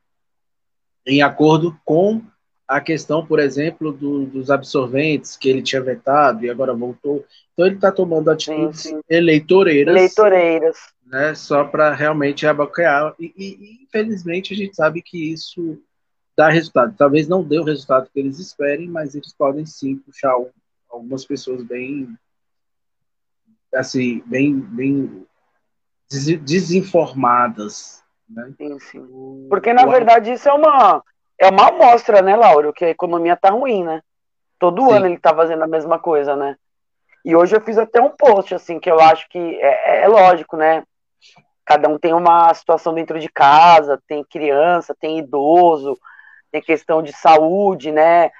em acordo com a questão, por exemplo, do, dos absorventes que ele tinha vetado e agora voltou. Então ele está tomando atitudes sim, sim. eleitoreiras. Eleitoreiras. Né, só para realmente abocanhar. E, e, e, infelizmente a gente sabe que isso dá resultado. Talvez não dê o resultado que eles esperem, mas eles podem sim puxar algumas pessoas bem assim, bem, bem desinformadas. Né? Sim, sim. Porque na verdade isso é uma é uma amostra, né, Lauro, que a economia tá ruim, né? Todo sim. ano ele tá fazendo a mesma coisa, né? E hoje eu fiz até um post assim que eu acho que é, é lógico, né? Cada um tem uma situação dentro de casa, tem criança, tem idoso, tem questão de saúde, né?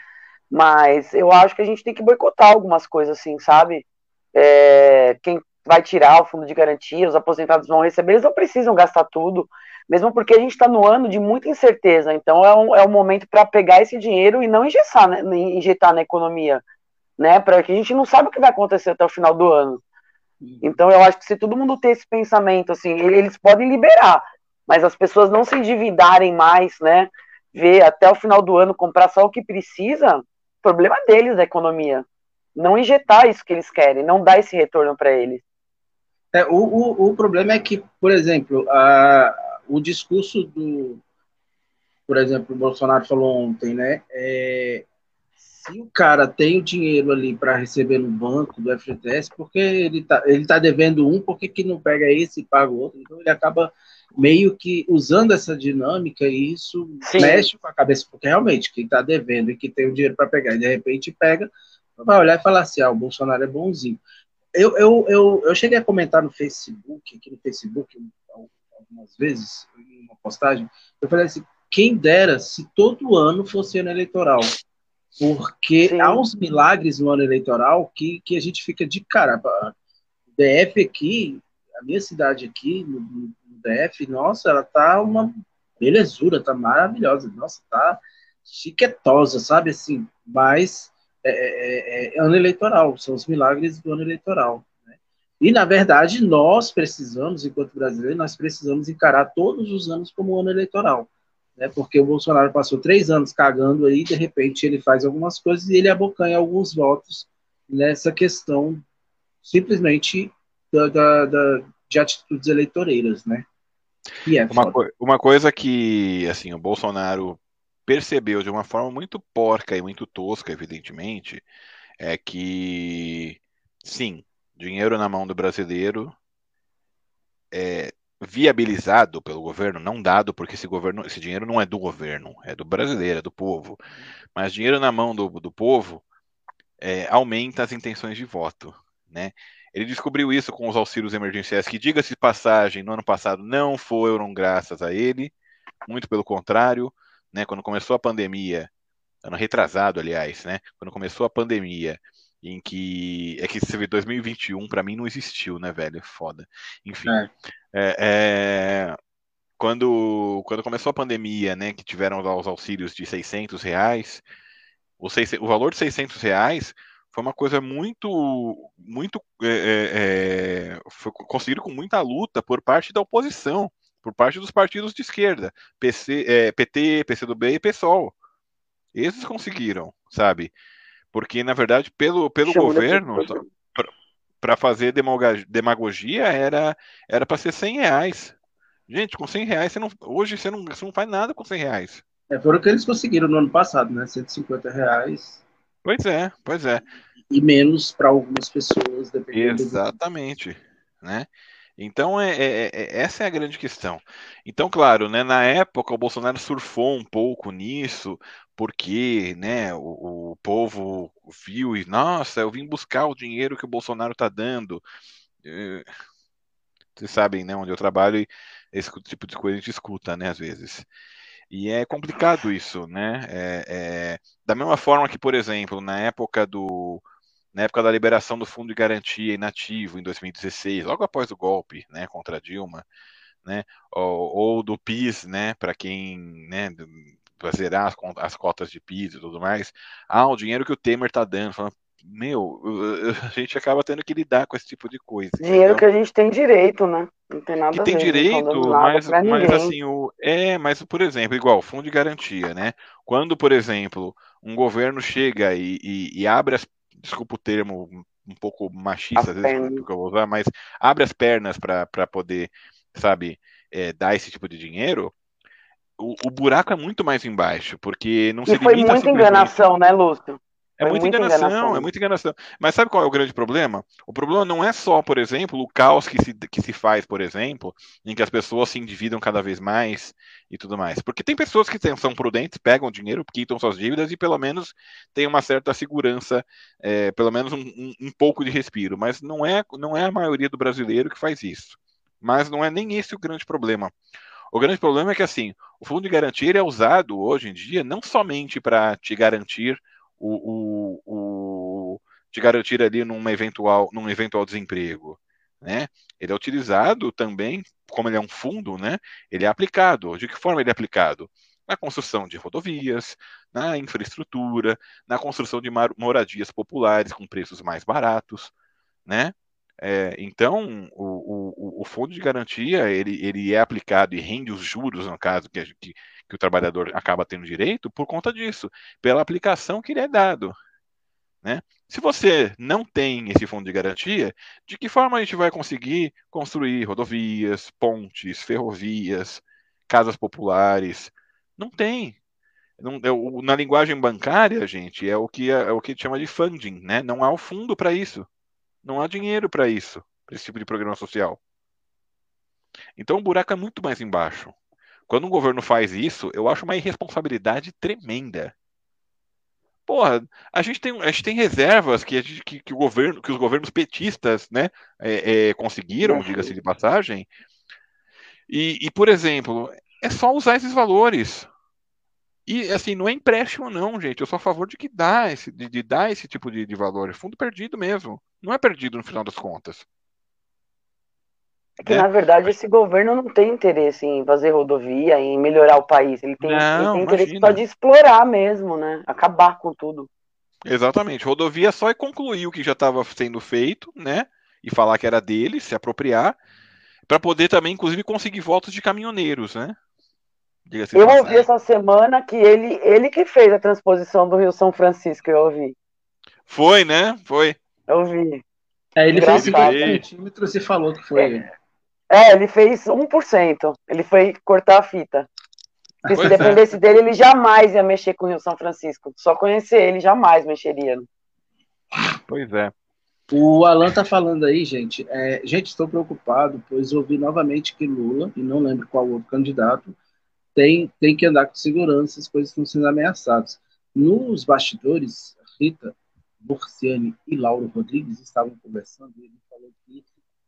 Mas eu acho que a gente tem que boicotar algumas coisas assim, sabe? É, quem vai tirar o fundo de garantia, os aposentados vão receber, eles não precisam gastar tudo, mesmo porque a gente está no ano de muita incerteza. Então é um, é um momento para pegar esse dinheiro e não né, injetar na economia, né? Para que a gente não sabe o que vai acontecer até o final do ano. Então eu acho que se todo mundo ter esse pensamento, assim, eles podem liberar, mas as pessoas não se endividarem mais, né? ver até o final do ano comprar só o que precisa, problema deles da economia. Não injetar isso que eles querem, não dar esse retorno para eles. É, o, o, o, problema é que, por exemplo, a, o discurso do. Por exemplo, o Bolsonaro falou ontem, né? É, se o cara tem o dinheiro ali para receber no banco do FGTS, porque ele está ele tá devendo um, por que, que não pega esse e paga o outro? Então ele acaba meio que usando essa dinâmica e isso Sim. mexe com a cabeça, porque realmente quem está devendo e que tem o dinheiro para pegar e de repente pega, vai olhar e falar assim: ah, o Bolsonaro é bonzinho. Eu, eu, eu, eu cheguei a comentar no Facebook, aqui no Facebook, algumas vezes, em uma postagem, eu falei assim: quem dera se todo ano fosse ano eleitoral. Porque Sim. há uns milagres no ano eleitoral que, que a gente fica de cara. O DF aqui, a minha cidade aqui, no, no DF, nossa, ela tá uma belezura, tá maravilhosa, nossa, tá chiquetosa, sabe assim, mas é, é, é, é ano eleitoral, são os milagres do ano eleitoral. Né? E, na verdade, nós precisamos, enquanto brasileiros, nós precisamos encarar todos os anos como ano eleitoral. Né? Porque o Bolsonaro passou três anos cagando aí, de repente ele faz algumas coisas e ele abocanha alguns votos nessa questão simplesmente da, da, da de atitudes eleitoreiras, né? É uma, co uma coisa que assim o Bolsonaro percebeu de uma forma muito porca e muito tosca, evidentemente, é que sim, dinheiro na mão do brasileiro é viabilizado pelo governo, não dado porque esse governo, esse dinheiro não é do governo, é do brasileiro, é do povo, mas dinheiro na mão do, do povo é, aumenta as intenções de voto, né? Ele descobriu isso com os auxílios emergenciais, que, diga-se passagem, no ano passado não foram graças a ele, muito pelo contrário, né, quando começou a pandemia, ano retrasado, aliás, né, quando começou a pandemia, em que é que você vê 2021 para mim não existiu, né, velho? Foda. Enfim, é. É, é, quando quando começou a pandemia, né, que tiveram os auxílios de 600 reais, o, seis, o valor de 600 reais foi uma coisa muito, muito é, é, é, foi conseguido com muita luta por parte da oposição, por parte dos partidos de esquerda, PC, é, PT, PCdoB e PSOL. Esses conseguiram, sabe? Porque, na verdade, pelo, pelo governo, para fazer demagogia, era era para ser 100 reais. Gente, com 100 reais, você não, hoje você não, você não faz nada com 100 reais. É, foram o que eles conseguiram no ano passado, né? 150 reais Pois é, pois é. E menos para algumas pessoas, dependendo. Exatamente, do... né? Então, é, é, é, essa é a grande questão. Então, claro, né, na época o Bolsonaro surfou um pouco nisso, porque né, o, o povo viu e, nossa, eu vim buscar o dinheiro que o Bolsonaro está dando. É, vocês sabem né, onde eu trabalho e esse tipo de coisa a gente escuta, né, às vezes. E é complicado isso, né? É, é, da mesma forma que, por exemplo, na época do na época da liberação do Fundo de Garantia inativo em 2016, logo após o golpe, né, contra Dilma, né, ou, ou do PIS, né, para quem, né, para zerar as, as, cotas de PIS e tudo mais, ah, o dinheiro que o Temer está dando, falando, meu, a gente acaba tendo que lidar com esse tipo de coisa. Dinheiro entendeu? que a gente tem direito, né? Não tem nada que a tem ver, direito, mas, mas assim, o, é, mas por exemplo, igual fundo de garantia, né? Quando, por exemplo, um governo chega e, e, e abre as, desculpa o termo um pouco machista, às vezes, que eu vou usar, mas abre as pernas para poder, sabe, é, dar esse tipo de dinheiro, o, o, buraco é muito mais embaixo, porque não e se foi muita enganação, né, Lúcio? É muita, muita enganação, enganação, é muita enganação. Mas sabe qual é o grande problema? O problema não é só, por exemplo, o caos que se, que se faz, por exemplo, em que as pessoas se endividam cada vez mais e tudo mais. Porque tem pessoas que são prudentes, pegam dinheiro, quitam suas dívidas e pelo menos tem uma certa segurança, é, pelo menos um, um, um, pouco de respiro. Mas não é, não é a maioria do brasileiro que faz isso. Mas não é nem esse o grande problema. O grande problema é que assim, o fundo de garantia é usado hoje em dia não somente para te garantir o, o, o, te garantir ali num eventual, num eventual desemprego. Né? Ele é utilizado também, como ele é um fundo, né? ele é aplicado. De que forma ele é aplicado? Na construção de rodovias, na infraestrutura, na construção de moradias populares com preços mais baratos, né? É, então, o, o, o, fundo de garantia ele, ele é aplicado e rende os juros, no caso, que, que, que o trabalhador acaba tendo direito, por conta disso, pela aplicação que lhe é dado. Né? Se você não tem esse fundo de garantia, de que forma a gente vai conseguir construir rodovias, pontes, ferrovias, casas populares? Não tem. Não, é, na linguagem bancária, gente, é o que é, é o que chama de funding, né? Não há o fundo para isso. Não há dinheiro para isso, para esse tipo de programa social. Então o buraco é muito mais embaixo. Quando um governo faz isso, eu acho uma irresponsabilidade tremenda. Porra, a gente tem, a gente tem reservas que, gente, que, que o governo, que os governos petistas, né, é, é, conseguiram, diga-se de passagem. E, e, por exemplo, é só usar esses valores. E assim, não é empréstimo, não, gente. Eu sou a favor de que dá esse, de, de dar esse tipo de, de valor. É fundo perdido mesmo. Não é perdido no final das contas. É que, é. na verdade, esse governo não tem interesse em fazer rodovia, em melhorar o país. Ele tem, não, ele tem interesse só de explorar mesmo, né? Acabar com tudo. Exatamente. Rodovia só é concluir o que já estava sendo feito, né? E falar que era dele, se apropriar, para poder também, inclusive, conseguir votos de caminhoneiros, né? Eu ouvi essa semana que ele, ele que fez a transposição do Rio São Francisco, eu ouvi. Foi, né? Foi. Eu vi. É, ele fez 50 centímetros e falou que foi. É, é, ele fez 1%. Ele foi cortar a fita. Porque se é. dependesse é. dele, ele jamais ia mexer com o Rio São Francisco. Só conhecer ele, jamais mexeria. Pois é. O Alan tá falando aí, gente. É, gente, estou preocupado, pois ouvi novamente que Lula, e não lembro qual outro candidato, tem, tem que andar com segurança, as coisas estão sendo ameaçadas. Nos bastidores, Rita Borciani e Lauro Rodrigues estavam conversando e ele falou que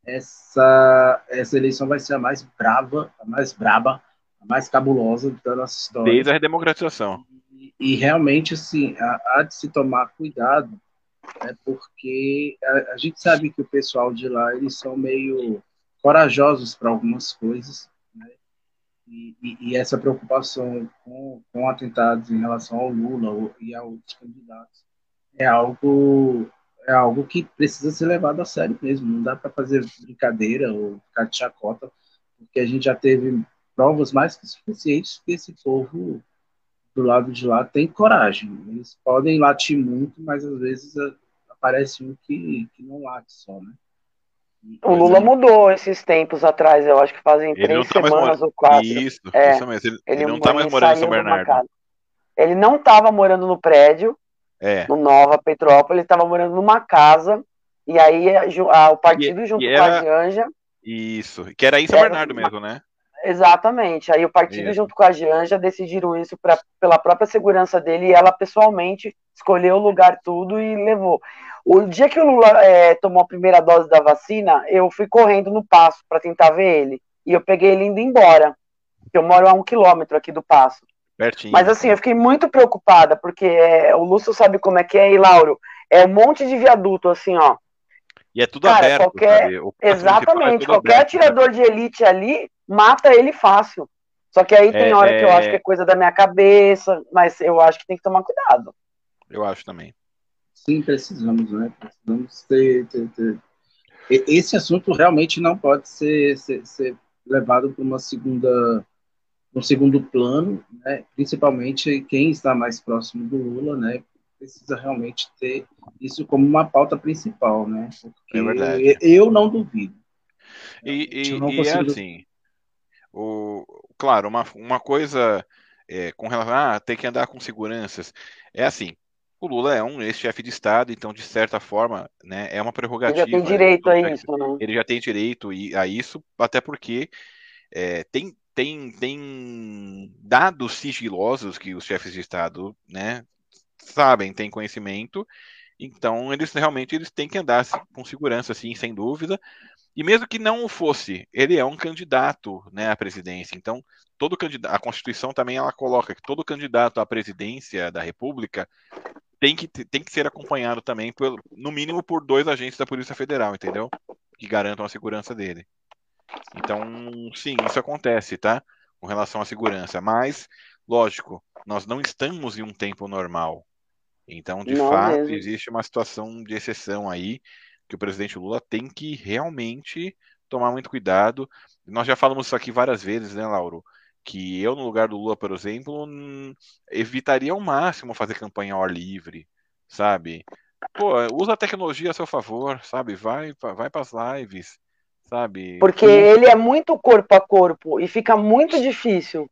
essa, essa eleição vai ser a mais brava, a mais braba, a mais cabulosa da nossa história. Desde a redemocratização. E, e realmente, assim, há, de se tomar cuidado, né, porque a, a, gente sabe que o pessoal de lá, eles são meio corajosos para algumas coisas, e, e, e, essa preocupação com, com atentados em relação ao Lula e a outros candidatos é algo é algo que precisa ser levado a sério mesmo. Não dá para fazer brincadeira ou ficar de chacota, porque a gente já teve provas mais que suficientes que esse povo do lado de lá tem coragem. Eles podem latir muito, mas às vezes aparece um que, que não late só, né? O Lula mudou esses tempos atrás, eu acho que fazem ele três tá semanas ou quatro. Isso, é, isso mesmo. Ele, ele, ele não está mais morando em São Bernardo. Ele não estava morando no prédio, é. no Nova Petrópolis, estava morando numa casa, e aí a, a, o partido, e, junto e era, com a Janja. Isso, que era em São Bernardo mesmo, né? Exatamente. Aí o partido, isso. junto com a Janja, decidiram isso pra, pela própria segurança dele e ela pessoalmente escolheu o lugar tudo e levou. O dia que o Lula é, tomou a primeira dose da vacina, eu fui correndo no passo para tentar ver ele. E eu peguei ele indo embora. Eu moro a um quilômetro aqui do passo. Pertinho. Mas assim, eu fiquei muito preocupada, porque é, o Lúcio sabe como é que é, e Lauro, é um monte de viaduto, assim, ó. E é tudo Cara, aberto. Qualquer... É Exatamente, é qualquer aberto, atirador né? de elite ali mata ele fácil. Só que aí tem é, hora que eu é. acho que é coisa da minha cabeça, mas eu acho que tem que tomar cuidado. Eu acho também. Sim, precisamos, né? Precisamos ter, ter, ter... Esse assunto realmente não pode ser, ser, ser levado para uma segunda um segundo plano, né? principalmente quem está mais próximo do Lula, né? precisa realmente ter isso como uma pauta principal, né? Porque é verdade. Eu não duvido. E, e, não e é assim, o, claro, uma, uma coisa é, com relação a ah, ter que andar com seguranças, é assim, o Lula é um ex-chefe de Estado, então, de certa forma, né, é uma prerrogativa. Ele já tem direito né, a isso, né? Ele já tem direito a isso, até porque é, tem, tem, tem dados sigilosos que os chefes de Estado né, sabem, têm conhecimento, então eles realmente eles têm que andar com segurança, assim, sem dúvida. E mesmo que não o fosse, ele é um candidato né, à presidência. Então, todo candidato, a Constituição também ela coloca que todo candidato à presidência da República tem que, tem que ser acompanhado também, por, no mínimo, por dois agentes da Polícia Federal, entendeu? Que garantam a segurança dele. Então, sim, isso acontece, tá? Com relação à segurança. Mas, lógico, nós não estamos em um tempo normal. Então, de não fato, mesmo. existe uma situação de exceção aí que o presidente Lula tem que realmente tomar muito cuidado. Nós já falamos isso aqui várias vezes, né, Lauro? Que eu, no lugar do Lula, por exemplo, evitaria ao máximo fazer campanha ao ar livre, sabe? Pô, usa a tecnologia a seu favor, sabe? Vai, vai para as lives, sabe? Porque ele é muito corpo a corpo e fica muito difícil.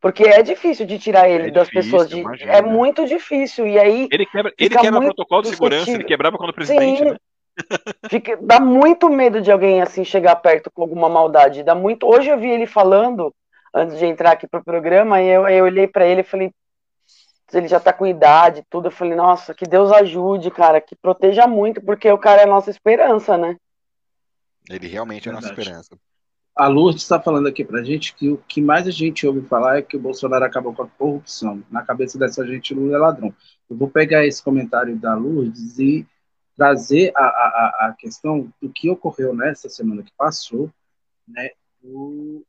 Porque é difícil de tirar ele é das difícil, pessoas. De... É muito difícil. E aí. Ele quebra, ele quebra protocolo de segurança, ele quebrava quando o presidente, Sim. né? Fica, dá muito medo de alguém assim chegar perto com alguma maldade. Dá muito. Hoje eu vi ele falando antes de entrar aqui pro programa e eu, eu olhei para ele e falei, ele já tá com idade, tudo. Eu falei, nossa, que Deus ajude, cara, que proteja muito, porque o cara é a nossa esperança, né? Ele realmente é a nossa esperança a Lourdes está falando aqui para a gente que o que mais a gente ouve falar é que o Bolsonaro acabou com a corrupção. Na cabeça dessa gente, Lula é ladrão. Eu vou pegar esse comentário da Lourdes e trazer a, a, a questão do que ocorreu nessa semana que passou, né, do,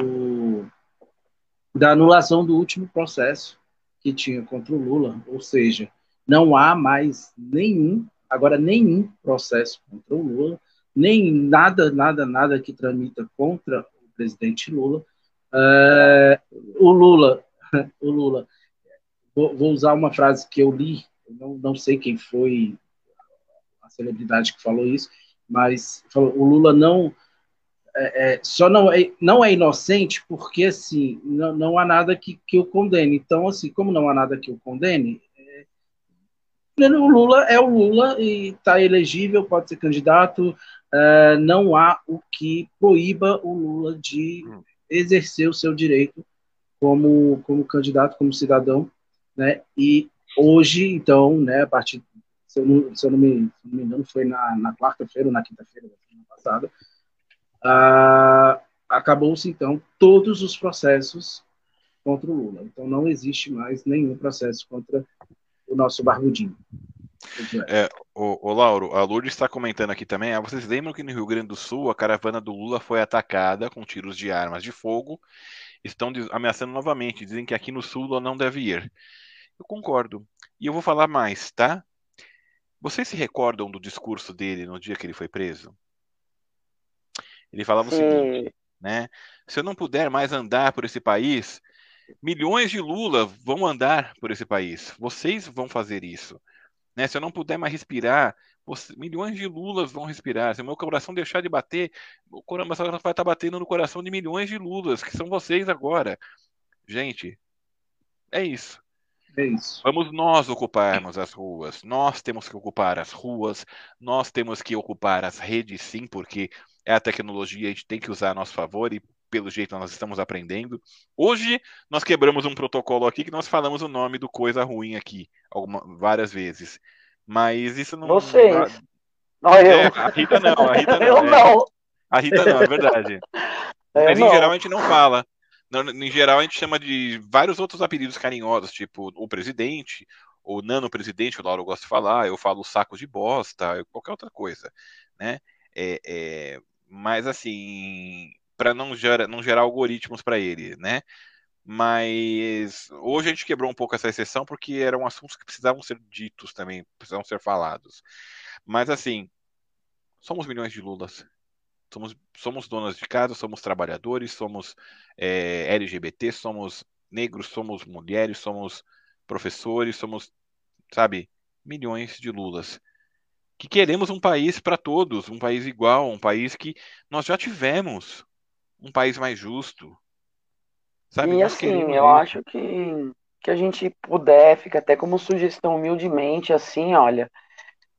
do, da anulação do último processo que tinha contra o Lula, ou seja, não há mais nenhum, agora nenhum processo contra o Lula, nem nada, nada, nada que tramita contra o presidente Lula. É, o Lula, o Lula, vou, vou, usar uma frase que eu li, não, não sei quem foi a celebridade que falou isso, mas falou, o Lula não é, é, só não é, não é inocente porque assim não, não há nada que, que o condene. Então assim, como não há nada que o condene, o Lula é o Lula e está elegível, pode ser candidato. Uh, não há o que proíba o Lula de exercer o seu direito como, como candidato, como cidadão, né? E hoje, então, né, a partir, se eu não, se eu não, me, se não me engano, foi na, na quarta-feira ou na quinta-feira da semana passada, uh, acabou-se, então, todos os processos contra o Lula. Então, não existe mais nenhum processo contra o nosso barbudinho. É, o, o, Lauro, a Lourdes está comentando aqui também. Ah, vocês lembram que no Rio Grande do Sul a caravana do Lula foi atacada com tiros de armas de fogo? Estão ameaçando novamente. Dizem que aqui no Sul Lula não deve ir. Eu concordo. E eu vou falar mais, tá? Vocês se recordam do discurso dele no dia que ele foi preso? Ele falava Sim. o seguinte, né? Se eu não puder mais andar por esse país, milhões de Lula vão andar por esse país. Vocês vão fazer isso. Né? Se eu não puder mais respirar, você, milhões de Lulas vão respirar. Se o meu coração deixar de bater, o coração vai estar batendo no coração de milhões de Lulas, que são vocês agora. Gente, é isso. É isso. Vamos nós ocuparmos as ruas. Nós temos que ocupar as ruas. Nós temos que ocupar as redes, sim, porque é a tecnologia, a gente tem que usar a nosso favor e pelo jeito nós estamos aprendendo. Hoje nós quebramos um protocolo aqui que nós falamos o nome do coisa ruim aqui alguma, várias vezes. Mas isso não. Vocês. Não, eu. É, a Rita não, a Rita não. Eu é. não. A Rita não, é verdade. Eu Mas não. em geral a gente não fala. Em geral a gente chama de vários outros apelidos carinhosos, tipo o presidente, o nano presidente, o Lauro gosta de falar, eu falo saco de bosta, qualquer outra coisa, né? É, é, mas assim, para não, gera, não gerar algoritmos para ele, né? Mas hoje a gente quebrou um pouco essa exceção porque eram assuntos que precisavam ser ditos também, precisavam ser falados. Mas assim, somos milhões de Lulas. Somos, somos donas de casa, somos trabalhadores, somos é, LGBT, somos negros, somos mulheres, somos professores, somos, sabe, milhões de Lulas que queremos um país para todos, um país igual, um país que nós já tivemos um país mais justo. Sabe? E assim, eu acho que, que a gente puder, fica até como sugestão humildemente, assim, olha,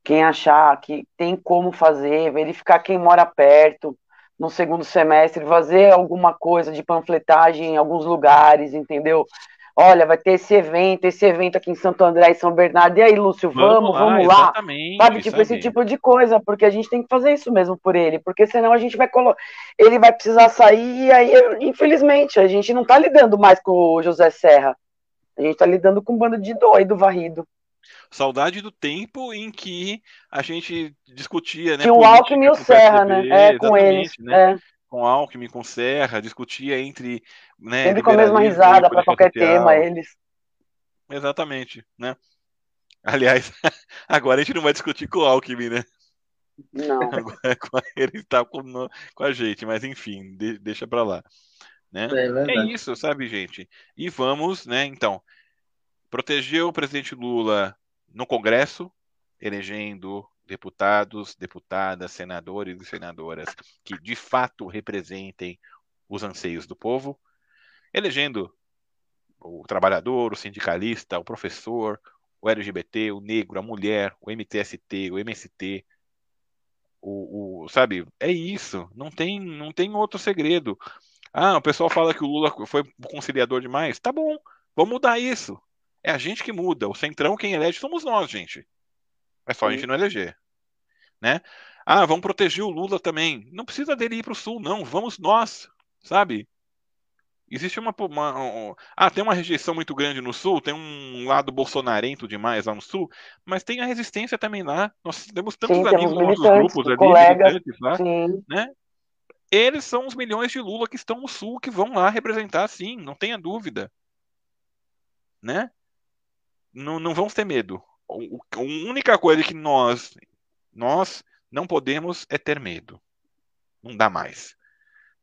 quem achar que tem como fazer, verificar quem mora perto, no segundo semestre, fazer alguma coisa de panfletagem em alguns lugares, entendeu? Olha, vai ter esse evento, esse evento aqui em Santo André e São Bernardo, e aí, Lúcio, vamos, vamos lá, vamos lá. sabe, tipo, sabe. esse tipo de coisa, porque a gente tem que fazer isso mesmo por ele, porque senão a gente vai colocar, ele vai precisar sair, e aí, infelizmente, a gente não tá lidando mais com o José Serra, a gente tá lidando com um bando de doido varrido. Saudade do tempo em que a gente discutia, né? Que o Alckmin e o Serra, né? É, com eles. Né? É com Alckmin, com Serra, discutia entre. Né, Sempre com a mesma risada para qualquer social. tema, eles. Exatamente, né? Aliás, agora a gente não vai discutir com o Alckmin, né? Não. Agora ele está com, com a gente, mas enfim, de, deixa para lá. Né? É, é, isso, sabe, gente? E vamos, né? Então, proteger o presidente Lula no Congresso, elegendo deputados, deputadas, senadores e senadoras que de fato representem os anseios do povo, elegendo o trabalhador, o sindicalista, o professor, o LGBT, o negro, a mulher, o MTST, o MST, o, o, sabe? É isso. Não tem, não tem outro segredo. Ah, o pessoal fala que o Lula foi conciliador demais. Tá bom, vamos mudar isso. É a gente que muda. O centrão quem elege somos nós, gente. É só a gente não eleger né? Ah, vamos proteger o Lula também. Não precisa dele ir para o sul, não. Vamos nós, sabe? Existe uma, uma um, ah, tem uma rejeição muito grande no sul, tem um lado bolsonarento demais lá no sul, mas tem a resistência também lá. Nós temos tantos sim, amigos nos nossos grupos ali, colegas, lá, né? Eles são os milhões de Lula que estão no sul, que vão lá representar, sim, não tenha dúvida, né? Não, não vamos ter medo. A única coisa que nós nós não podemos é ter medo. Não dá mais.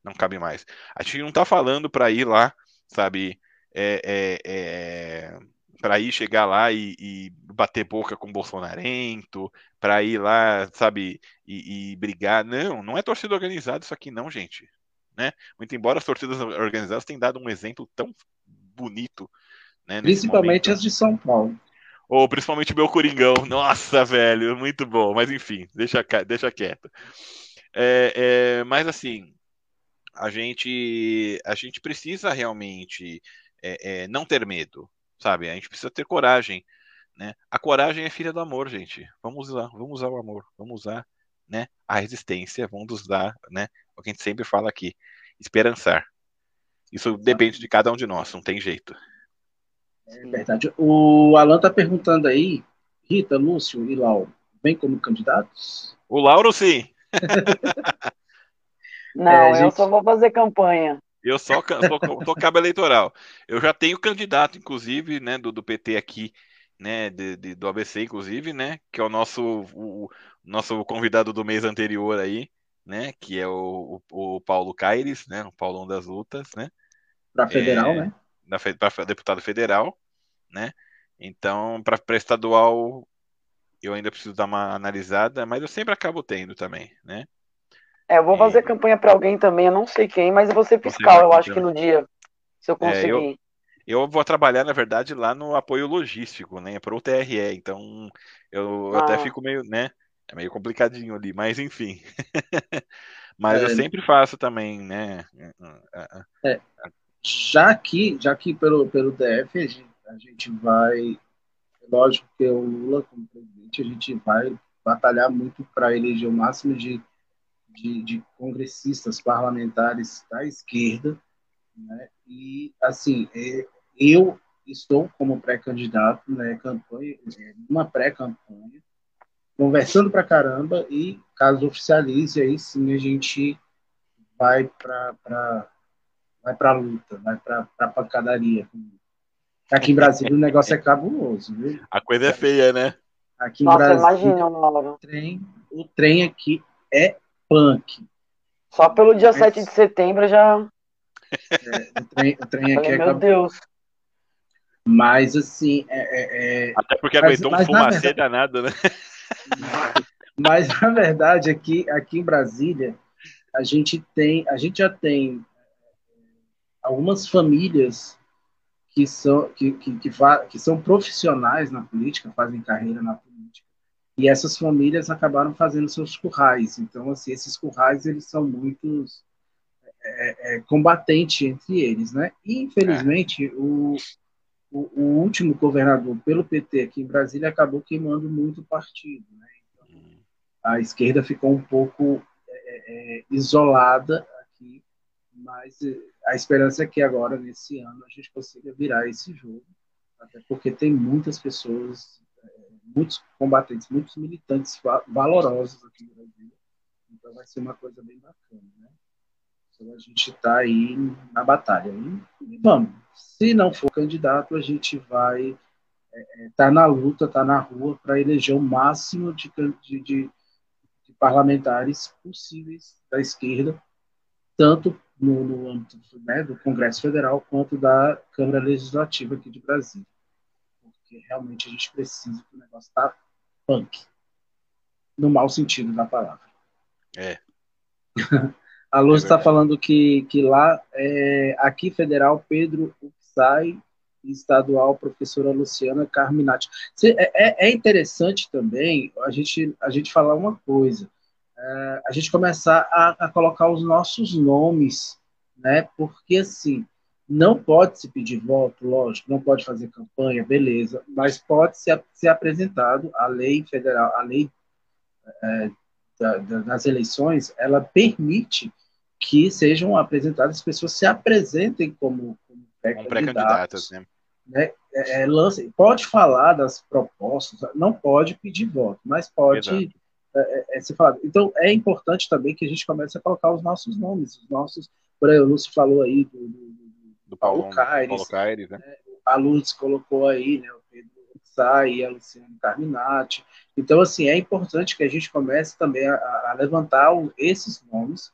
Não cabe mais. A gente não está falando para ir lá, sabe, é, é, é, para ir chegar lá e, e, bater boca com bolsonarento, para ir lá, sabe, e, e, brigar. Não, não é torcida organizada isso aqui não, gente. Né? Muito embora as torcidas organizadas tenham dado um exemplo tão bonito. Né, Principalmente momento. as de São Paulo. Ou principalmente meu Coringão. Nossa, velho, muito bom. Mas enfim, deixa, deixa quieto. É, é, mas assim, a gente, a gente precisa realmente é, é, não ter medo, sabe? A gente precisa ter coragem. Né? A coragem é filha do amor, gente. Vamos usar, vamos usar o amor, vamos usar né, a resistência, vamos usar né, o que a gente sempre fala aqui, esperançar. Isso depende de cada um de nós, não tem jeito. É verdade. O Alan tá perguntando aí, Rita, Lúcio e Lauro, vem como candidatos? O Lauro, sim. Não, é, gente... eu só vou fazer campanha. Eu só sou cabo eleitoral. Eu já tenho candidato, inclusive, né, do, do PT aqui, né, de, de, do ABC, inclusive, né, que é o nosso, o, nosso convidado do mês anterior aí, né, que é o, o, o Paulo Caires, né, o Paulão das Lutas, né. Para federal, é, né? Para deputado federal, né? Então, para estadual, eu ainda preciso dar uma analisada, mas eu sempre acabo tendo também, né? É, eu vou fazer campanha para alguém também, eu não sei quem, mas eu vou ser fiscal, eu acho que no dia, se eu conseguir. É, eu, eu, vou trabalhar, na verdade, lá no apoio logístico, né? Para o TRE, então eu, ah. até fico meio, né? É meio complicadinho ali, mas enfim. Mas é, eu sempre faço também, né? É, já que, já que pelo, pelo DF a gente, a gente vai, lógico que o Lula como presidente, a gente vai batalhar muito para eleger o máximo de, de, de, congressistas parlamentares da esquerda, né? E assim, é, eu estou como pré-candidato, né? Campanha, é, uma pré-campanha, conversando para caramba e caso oficialize aí sim a gente vai para vai para luta, vai para pancadaria. Aqui em Brasília o negócio é cabuloso, viu? A coisa é feia, né? Aqui em Nossa, Brasília, imagina, O trem, o trem aqui é punk. Só pelo dia é. 7 de setembro já. É, o, trem, o trem aqui é. Meu Deus. Mas assim. É, é, é Até porque aguentou um fumacê verdade... danado, né? Mas na verdade, aqui, aqui em Brasília, a gente tem, a gente já tem algumas famílias que são, que, que, que, que, são profissionais na política, fazem carreira na política, e essas famílias acabaram fazendo seus currais. Então, assim, esses currais, eles são muitos é, é, combatentes entre eles, né? E, infelizmente, é. o, o, o, último governador pelo PT aqui em Brasília acabou queimando muito o partido, né? Então, hum. a esquerda ficou um pouco é, é, isolada aqui, mas a esperança é que agora, nesse ano, a gente consiga virar esse jogo, até porque tem muitas pessoas, é, muitos combatentes, muitos militantes valorosos aqui no Brasil. Então vai ser uma coisa bem bacana, né? Então a gente está aí na batalha. E, vamos. Se não for candidato, a gente vai estar é, é tá na luta, estar tá na rua para eleger o máximo de, de, de, de parlamentares possíveis da esquerda, tanto no, no âmbito né, do Congresso Federal quanto da Câmara Legislativa aqui de Brasília. Porque realmente a gente precisa que o negócio tá punk. No mau sentido da palavra. É. a Luz está é falando que, que lá, é, aqui federal, Pedro Upsai, estadual, professora Luciana Carminati. É, é, é interessante também a gente, a gente falar uma coisa é, a gente começar a, a, colocar os nossos nomes, né? Porque assim, não pode se pedir voto, lógico, não pode fazer campanha, beleza, mas pode ser, ser apresentado a lei federal, a lei é, da, da, das eleições, ela permite que sejam apresentadas, as pessoas se apresentem como, como pré-candidatas. Pré né? É, é, lance, pode falar das propostas, não pode pedir voto, mas pode Exato é, é, é falado. Então, é importante também que a gente comece a colocar os nossos nomes, os nossos. Por aí, o Lúcio falou aí do, do, do Paulo, Paulo Caires. Paulo Caires né? A Luz colocou aí, né, o Pedro Sai e a Luciana Carminati. Então, assim, é importante que a gente comece também a, a levantar o, esses nomes,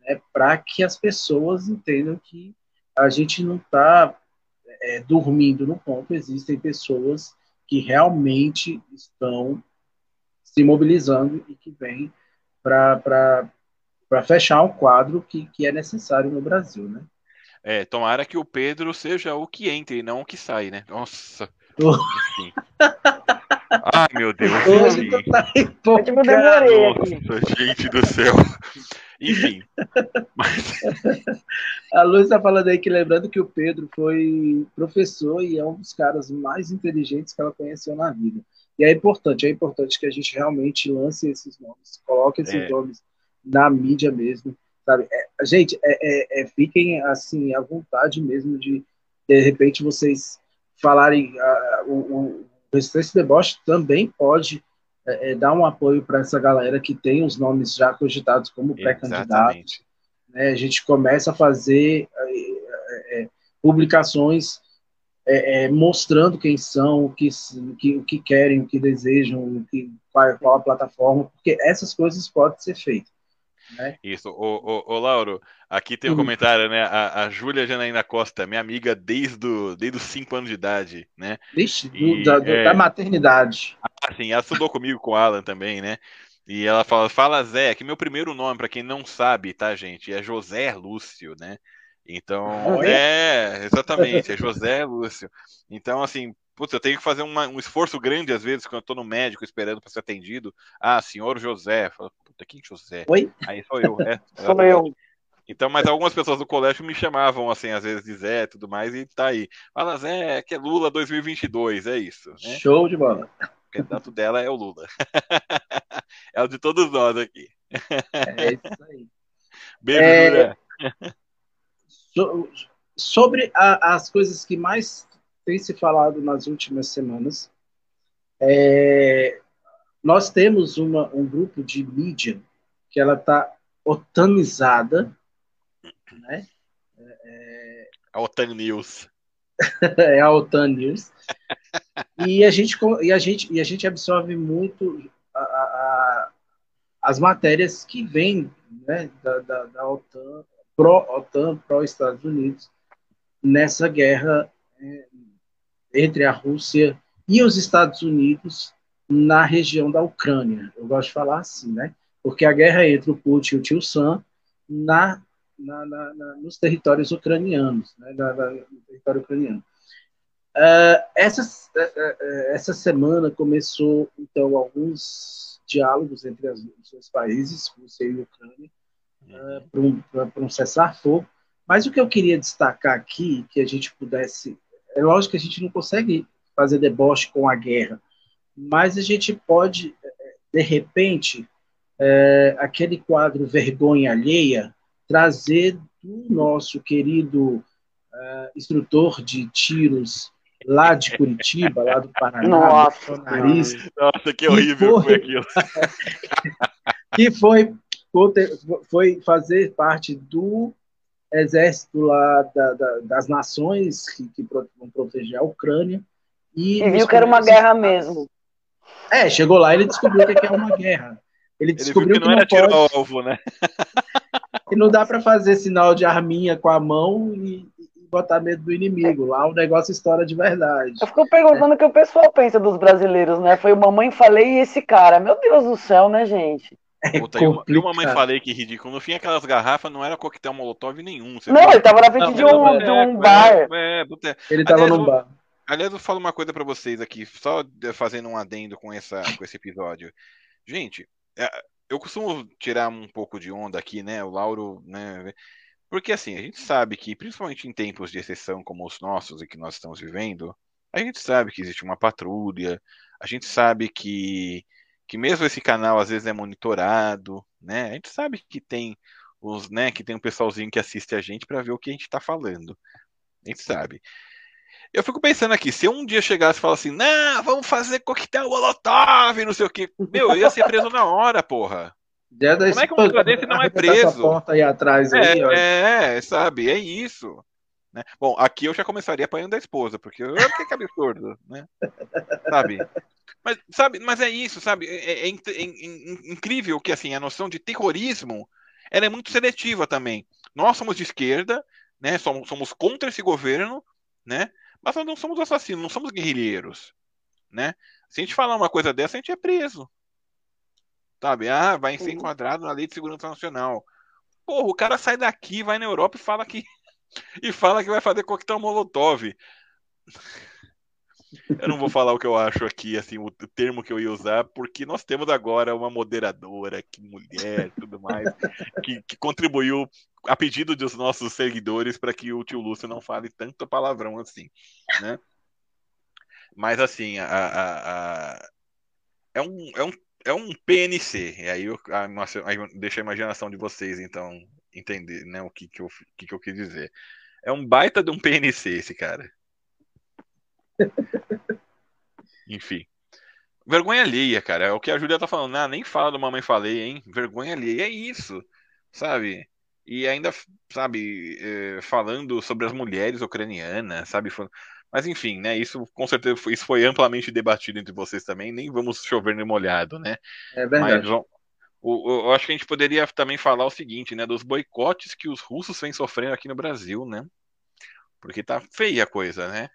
né, para que as pessoas entendam que a gente não está é, dormindo no ponto, existem pessoas que realmente estão se mobilizando e que vem para fechar um quadro que, que é necessário no Brasil, né? É, tomara que o Pedro seja o que entre, não o que sai, né? Nossa. Ai, meu Deus. Hoje tu tá Nossa, gente do céu. Enfim. Mas... A Luz está falando aí que lembrando que o Pedro foi professor e é um dos caras mais inteligentes que ela conheceu na vida. E é importante, é importante que a gente realmente lance esses nomes, coloque esses é. nomes na mídia mesmo, sabe? É, gente, é, é, é, fiquem assim à vontade mesmo de de repente vocês falarem uh, o, o Resistência Deboche também pode é, é, dar um apoio para essa galera que tem os nomes já cogitados como pré-candidatos. Né? A gente começa a fazer publicações é, é, mostrando quem são, o que, que, o que querem, o que desejam, o que, qual, qual a plataforma, porque essas coisas podem ser feitas. Né? Isso, ô, ô, ô, Lauro, aqui tem um uhum. comentário, né? A, a Júlia Janaína Costa, minha amiga desde, o, desde os 5 anos de idade, né? Vixe, e, da, é, da maternidade. Assim, ela estudou comigo com o Alan também, né? E ela fala, fala Zé, que meu primeiro nome, para quem não sabe, tá, gente, é José Lúcio, né? Então, é, exatamente, é José Lúcio. Então, assim, Putz, eu tenho que fazer uma, um esforço grande, às vezes, quando eu tô no médico esperando para ser atendido. Ah, senhor José. Fala, Puta, quem José? Oi? Aí sou eu, é. Sou eu. Então, mas algumas pessoas do colégio me chamavam, assim, às vezes de Zé e tudo mais, e tá aí. Fala, Zé, que é Lula 2022, é isso. Né? Show de bola. O candidato dela é o Lula. é o de todos nós aqui. É isso aí. Beijo, é... So, sobre a, as coisas que mais tem se falado nas últimas semanas, é, nós temos uma, um grupo de mídia que ela está otanizada, né? É, a OTAN News. é a OTAN News. e a gente e a gente e a gente absorve muito a, a, as matérias que vêm né, da, da, da OTAN pró OTAN pró Estados Unidos nessa guerra é, entre a Rússia e os Estados Unidos na região da Ucrânia. Eu gosto de falar assim, né? Porque a guerra entre o Putin e o Tio Sam na, na, na, na nos territórios ucranianos, né? no território ucraniano. Uh, essa, uh, essa semana começou, então, alguns diálogos entre os dois países, Rússia e Ucrânia, uh, para um, um cessar-fogo. Mas o que eu queria destacar aqui, que a gente pudesse. É lógico que a gente não consegue fazer deboche com a guerra, mas a gente pode, de repente, é, aquele quadro Vergonha Alheia, trazer do nosso querido uh, instrutor de tiros lá de Curitiba, lá do Paraná, Nossa, nariz, Nossa que horrível que foi, aquilo. que foi, foi fazer parte do exército lá da, da, das nações que, que vão proteger a Ucrânia. E, e viu que era uma guerra mesmo. É, chegou lá e ele descobriu que é uma guerra. Ele descobriu ele que, não, que não era pode... alvo, né? que não dá para fazer sinal de arminha com a mão e, e, botar medo do inimigo. Lá o negócio estoura de verdade. Eu fico perguntando é. o que o pessoal pensa dos brasileiros, né? Foi o mamãe falei e esse cara. Meu Deus do céu, né, gente? É Puta, e, uma, e uma mãe falei que ridículo. No fim, aquelas garrafas não era coquetel molotov nenhum. Não, viu? ele tava na frente não, de, um, de um bar. É, é, ele tava num bar. Aliás, eu falo uma coisa para vocês aqui, só fazendo um adendo com, essa, com esse episódio. Gente, é, eu costumo tirar um pouco de onda aqui, né? O Lauro, né? Porque assim, a gente sabe que, principalmente em tempos de exceção como os nossos e que nós estamos vivendo, a gente sabe que existe uma patrulha, a gente sabe que, que mesmo esse canal às vezes é monitorado, né? A gente sabe que tem os, né, que tem um pessoalzinho que assiste a gente para ver o que a gente está falando. A gente sabe. Eu fico pensando aqui, se eu um dia chegasse e falasse assim, não, vamos fazer coquetel molotov, não sei o que, meu, eu ia ser preso na hora, porra. Como é que um cara desse não é preso? Porta aí atrás é, aí, é, sabe, é isso. Né? Bom, aqui eu já começaria apanhando a esposa, porque que, que absurdo, né? Sabe? Mas, sabe, mas é isso, sabe? É, é, é, é, incrível que assim a noção de terrorismo ela é muito seletiva também. Nós somos de esquerda, né? Somos, somos contra esse governo, né? Mas nós não somos assassinos, não somos guerrilheiros, né? Se a gente falar uma coisa dessa, a gente é preso. Sabe? Ah, vai ser enquadrado na Lei de Segurança Nacional. Porra, o cara sai daqui, vai na Europa e fala que e fala que vai fazer coquetel molotov. Eu não vou falar o que eu acho aqui, assim, o termo que eu ia usar, porque nós temos agora uma moderadora, que mulher, tudo mais, que, que contribuiu a pedido dos nossos seguidores para que o tio Lúcio não fale tanto palavrão assim, né? Mas assim, a, a, a... é, um, é, um, é um PNC, e aí eu, a, aí deixa a imaginação de vocês, então, entender né, o que, que, eu, que, que eu quis dizer. É um baita de um PNC esse cara. Enfim. Vergonha alheia, cara. É o que a Julia tá falando. Ah, nem fala do Mamãe Falei, hein? Vergonha alheia. É isso, sabe? E ainda, sabe, é, falando sobre as mulheres ucranianas, sabe? Mas enfim, né? Isso com certeza foi, isso foi amplamente debatido entre vocês também. Nem vamos chover no molhado, né? É verdade. Mas, eu acho que a gente poderia também falar o seguinte, né? Dos boicotes que os russos vêm sofrendo aqui no Brasil, né? Porque tá feia a coisa, né?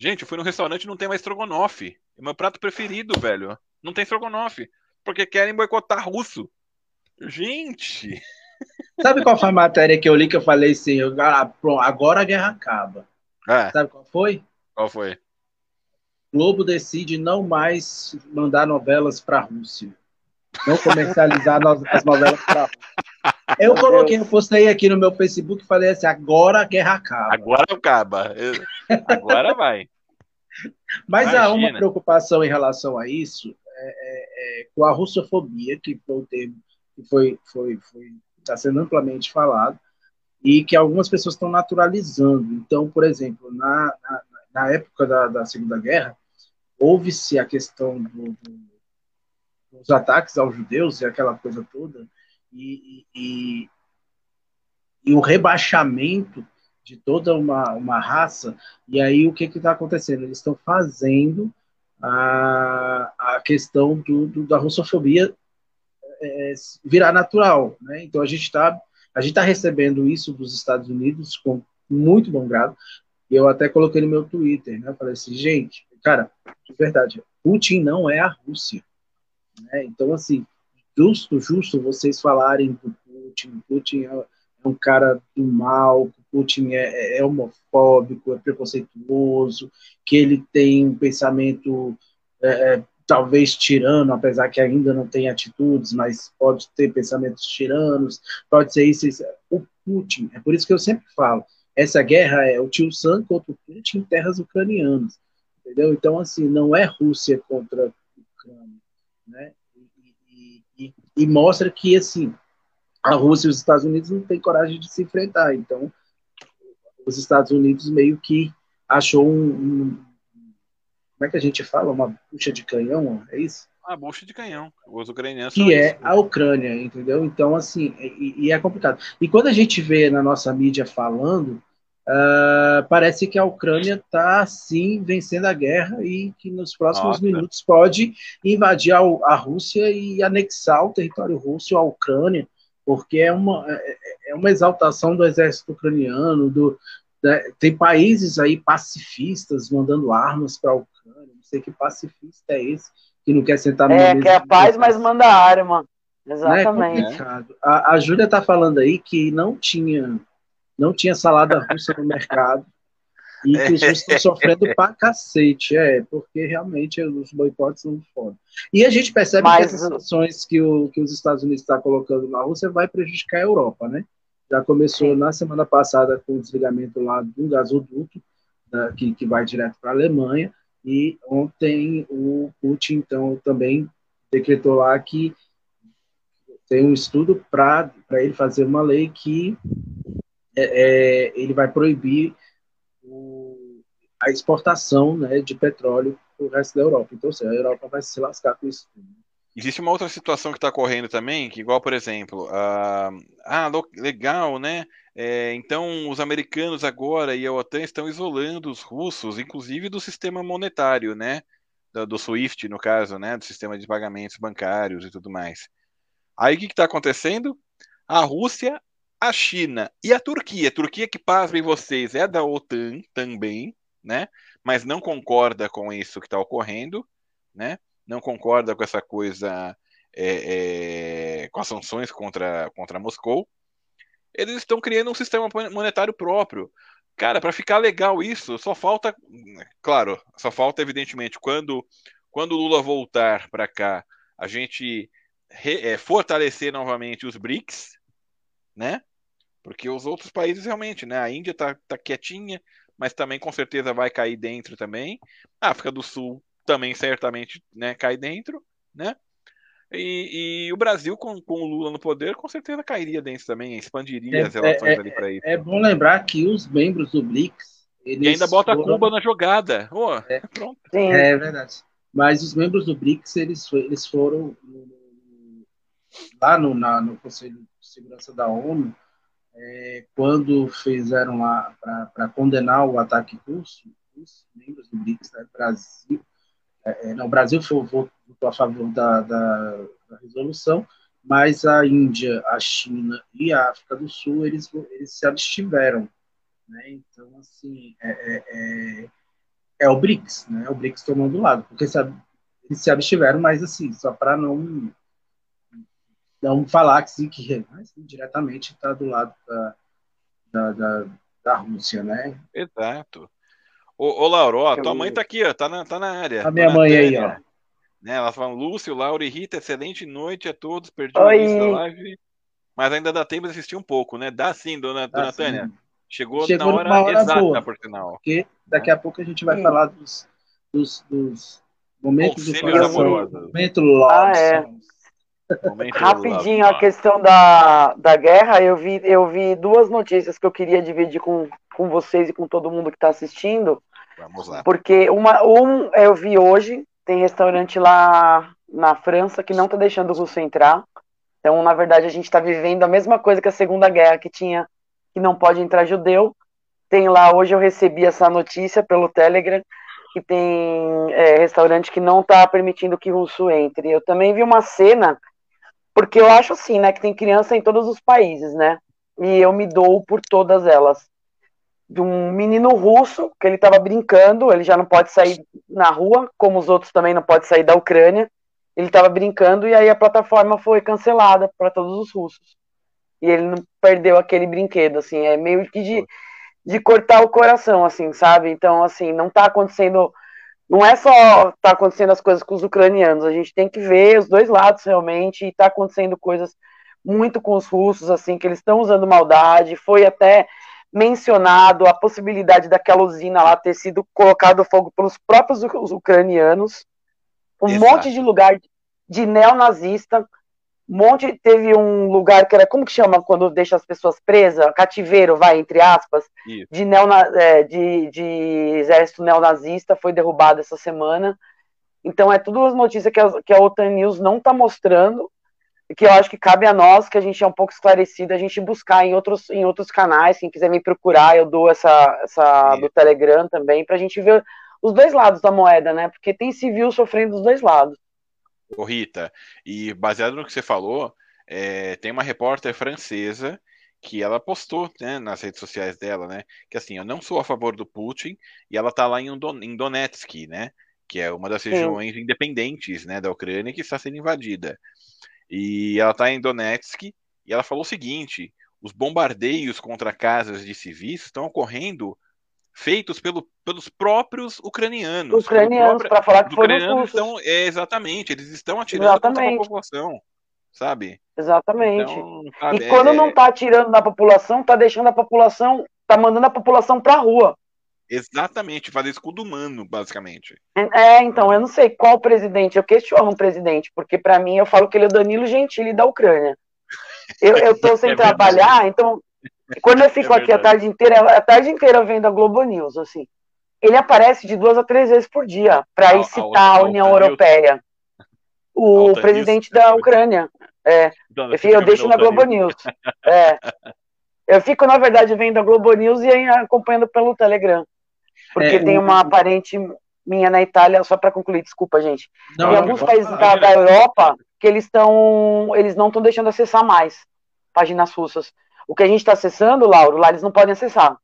Gente, eu fui no restaurante e não tem mais estrogonofe. É meu prato preferido, velho. Não tem estrogonofe. Porque querem boicotar russo. Gente. Sabe qual foi a matéria que eu li que eu falei assim, ah, pronto, agora a guerra acaba. É. Sabe qual foi? Qual foi? Globo decide não mais mandar novelas para a Rússia. Não comercializar as novelas para a Rússia. Eu coloquei, eu postei aqui no meu Facebook e falei assim: agora a guerra acaba. Agora acaba. Agora vai. Mas Imagina. há uma preocupação em relação a isso, é, é, é, com a russofobia, que foi o termo que foi, foi, foi, está sendo amplamente falado, e que algumas pessoas estão naturalizando. Então, por exemplo, na, na, na época da, da, Segunda Guerra, houve-se a questão do, do, dos ataques aos judeus e aquela coisa toda, e, e, e o rebaixamento de toda uma, uma raça, e aí o que está acontecendo? Eles estão fazendo a, a questão do, do da russofobia é, virar natural. Né? Então a gente está a gente está recebendo isso dos Estados Unidos com muito bom grado. Eu até coloquei no meu Twitter, né? Falei assim, gente, cara, de verdade, Putin não é a Rússia. Né? Então, assim, justo, justo vocês falarem do Putin. Putin é, é um cara do mal, Putin é, é, é homofóbico, é preconceituoso, que ele tem um pensamento é, é talvez tirano, apesar que ainda não tem atitudes, mas pode ter pensamentos tiranos, pode ser isso, isso. O Putin, é por isso que eu sempre falo, essa guerra é o tio Sam contra o Putin em terras ucranianas, entendeu? Então, assim, não é Rússia contra a Ucrânia, né? E, e, e, mostra que, assim, a Rússia e os Estados Unidos não têm coragem de se enfrentar, então os Estados Unidos meio que achou um, um como é que a gente fala? Uma bucha de canhão, é isso? Uma bucha de canhão. Os ucranianos Que é isso. a Ucrânia, entendeu? Então, assim, e, e, é complicado. E quando a gente vê na nossa mídia falando, uh, parece que a Ucrânia está, sim, vencendo a guerra e que nos próximos nossa. minutos pode invadir a, a, Rússia e anexar o território russo à Ucrânia, porque é uma, é, é uma exaltação do exército ucraniano, do, né? tem países aí pacifistas mandando armas para a Ucrânia sei que pacifista é esse, que não quer sentar no É, quer paz, mas manda arma. Exatamente. É a, a Júlia está falando aí que não tinha, não tinha salada russa no mercado e que os russos estão sofrendo pra cacete. É, porque realmente os boicotes são foda. E a gente percebe mas, que essas sanções que, o, que os Estados Unidos estão tá colocando na Rússia vai prejudicar a Europa, né? Já começou na semana passada com o desligamento lá do gasoduto, da, que, que vai direto para a Alemanha. E ontem o Putin, então, também decretou lá que tem um estudo para ele fazer uma lei que é, é, ele vai proibir o, a exportação né, de petróleo para o resto da Europa. Então, assim, a Europa vai se lascar com isso. Existe uma outra situação que está correndo também, que igual, por exemplo, uh, ah, legal, né? É, então, os americanos agora e a OTAN estão isolando os russos, inclusive do sistema monetário, né? Do, do SWIFT, no caso, né? Do sistema de pagamentos bancários e tudo mais. Aí o que está acontecendo? A Rússia, a China e a Turquia. A Turquia, que pasmem vocês, é da OTAN também, né? Mas não concorda com isso que está ocorrendo, né? Não concorda com essa coisa, é, é, com as sanções contra, contra Moscou eles estão criando um sistema monetário próprio. Cara, para ficar legal isso, só falta, claro, só falta evidentemente quando quando Lula voltar para cá, a gente re, é, fortalecer novamente os BRICS, né? Porque os outros países realmente, né? A Índia tá, tá quietinha, mas também com certeza vai cair dentro também. A África do Sul também certamente, né, cai dentro, né? E, e, o Brasil, com, com o Lula no poder, com certeza cairia dentro também, expandiria é, as relações é, ali para isso. É bom lembrar que os membros do BRICS. e ainda bota foram... Cuba na jogada. Oh, é, pronto. É verdade. Mas os membros do BRICS, eles, eles foram lá no, na, no Conselho de Segurança da ONU, é, quando fizeram lá para condenar o ataque russo, os membros do BRICS, né, Brasil, é, é, não, o Brasil votou a favor da, da, da, resolução, mas a Índia, a China e a África do Sul, eles, eles se abstiveram. Né? Então, assim, é, é, é, é o BRICS, né? o BRICS tomando lado, porque sabe, eles se abstiveram, mas assim, só para não não falar que, que mas, diretamente está do lado da, da, da, da Rússia, né? Exato. Ô, ô Lauro, ó, tua mãe tá aqui, ó, tá na, tá na área. A minha mãe aí, ó. Né, elas falam, Lúcio, Laura e Rita, excelente noite a todos, perdi o início da live, mas ainda dá tempo de assistir um pouco, né? Dá sim, dona, dona dá Tânia. Sim. Chegou, Chegou na hora, hora exata, boa, por sinal. Porque daqui a pouco a gente vai falar dos, dos, dos momentos do coração. Momento ah, é. Rapidinho, a questão da, da guerra, eu vi, eu vi duas notícias que eu queria dividir com, com vocês e com todo mundo que está assistindo. Vamos lá. Porque uma, um eu vi hoje, tem restaurante lá na França que não está deixando o russo entrar. Então, na verdade, a gente está vivendo a mesma coisa que a Segunda Guerra, que tinha que não pode entrar judeu. Tem lá, hoje eu recebi essa notícia pelo Telegram, que tem é, restaurante que não está permitindo que russo entre. Eu também vi uma cena porque eu acho assim, né, que tem criança em todos os países, né? E eu me dou por todas elas. De um menino russo, que ele estava brincando, ele já não pode sair na rua, como os outros também não podem sair da Ucrânia. Ele estava brincando e aí a plataforma foi cancelada para todos os russos. E ele não perdeu aquele brinquedo, assim, é meio que de, de cortar o coração, assim, sabe? Então, assim, não está acontecendo não é só tá acontecendo as coisas com os ucranianos, a gente tem que ver os dois lados realmente, e tá acontecendo coisas muito com os russos, assim, que eles estão usando maldade, foi até mencionado a possibilidade daquela usina lá ter sido colocado fogo pelos próprios ucranianos, um Exato. monte de lugar de neonazista, monte teve um lugar que era como que chama quando deixa as pessoas presas? Cativeiro vai entre aspas. Isso. de, neona, é, de, de exército neonazista foi derrubado essa semana. Então é tudo as notícias que a, que a OTAN News não está mostrando que eu acho que cabe a nós que a gente é um pouco esclarecido a gente buscar em outros em outros canais quem quiser me procurar eu dou essa essa do Telegram também para a gente ver os dois lados da moeda né porque tem civil sofrendo dos dois lados Ô Rita, e baseado no que você falou, é, tem uma repórter francesa que ela postou né, nas redes sociais dela, né? Que assim, eu não sou a favor do Putin, e ela tá lá em, Don em Donetsk, né? Que é uma das regiões Sim. independentes né, da Ucrânia que está sendo invadida. E ela tá em Donetsk e ela falou o seguinte: os bombardeios contra casas de civis estão ocorrendo feitos pelo, pelos próprios ucranianos. Ucranianos, para falar que foram os russos. Então, é, exatamente, eles estão atirando exatamente. contra a população, sabe? Exatamente. Então, sabe, e quando é... não está atirando na população, está deixando a população, está mandando a população para a rua. Exatamente, fazer escudo humano, basicamente. É, é, então, eu não sei qual presidente, eu questiono um presidente, porque para mim eu falo que ele é o Danilo Gentili da Ucrânia. Eu, eu tô sem é trabalhar, então quando eu fico é aqui a tarde inteira, a tarde inteira vendo a Globo News, assim. Ele aparece de duas a três vezes por dia para incitar a, a, União Europeia. O presidente da Ucrânia. É. Eu, fico, eu deixo na Globo News. É. Eu fico, na verdade, vendo a Globo News e acompanhando pelo Telegram. Porque é, tem uma parente minha na Itália, só para concluir, desculpa, gente. Não, tem alguns países da, da Europa que eles estão. Eles não estão deixando acessar mais páginas russas. O que a gente está acessando, Lauro, lá eles não podem acessar.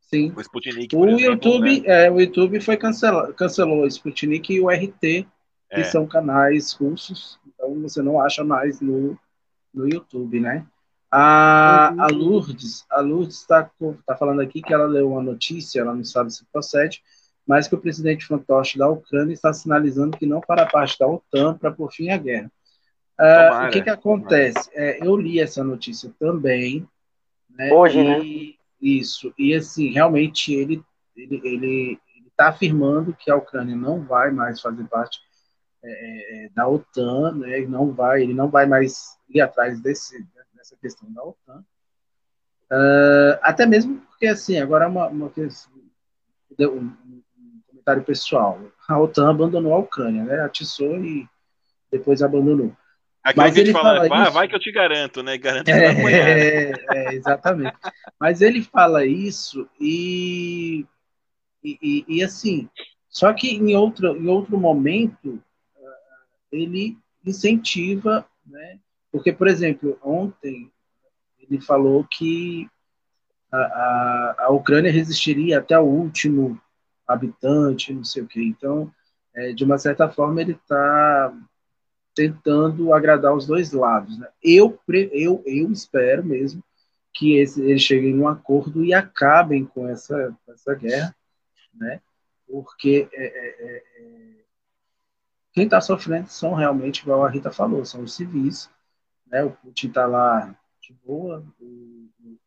Sim. O, Sputnik, o exemplo, YouTube, né? é, o YouTube foi cancelado, cancelou o Sputnik e o RT, que é. são canais russos, então você não acha mais no, no YouTube, né? A, uhum. a Lourdes, a Lourdes está tá falando aqui que ela leu uma notícia, ela não sabe se procede, mas que o presidente fantoche da Ucrânia está sinalizando que não fará parte da OTAN para por fim a guerra. Uh, o que que acontece? É, eu li essa notícia também, né? Hoje, e, né? Isso. E assim, realmente ele ele ele está afirmando que a Ucrânia não vai mais fazer parte é, é, da OTAN, né? Ele não vai, ele não vai mais ir atrás desse dessa questão da OTAN. Uh, até mesmo porque assim, agora é uma, uma um, um, comentário pessoal. A OTAN abandonou a Ucrânia, né? Atiçou e depois abandonou. Aquilo mas que ele fala, fala vai, vai, que eu te garanto, né? Garanto é, é, é, exatamente. mas ele fala isso e, e, e, assim, só que em outro, em outro momento ele incentiva, né? Porque, por exemplo, ontem ele falou que a, a, a Ucrânia resistiria até o último habitante, não sei o quê. Então, é, de uma certa forma, ele está tentando agradar os dois lados. Né? Eu, eu, eu espero mesmo que esse, eles cheguem num acordo e acabem com essa, essa guerra. né? Porque é, é, é quem está sofrendo são realmente, igual a Rita falou, são os civis, né? O Putin está lá de boa, o, o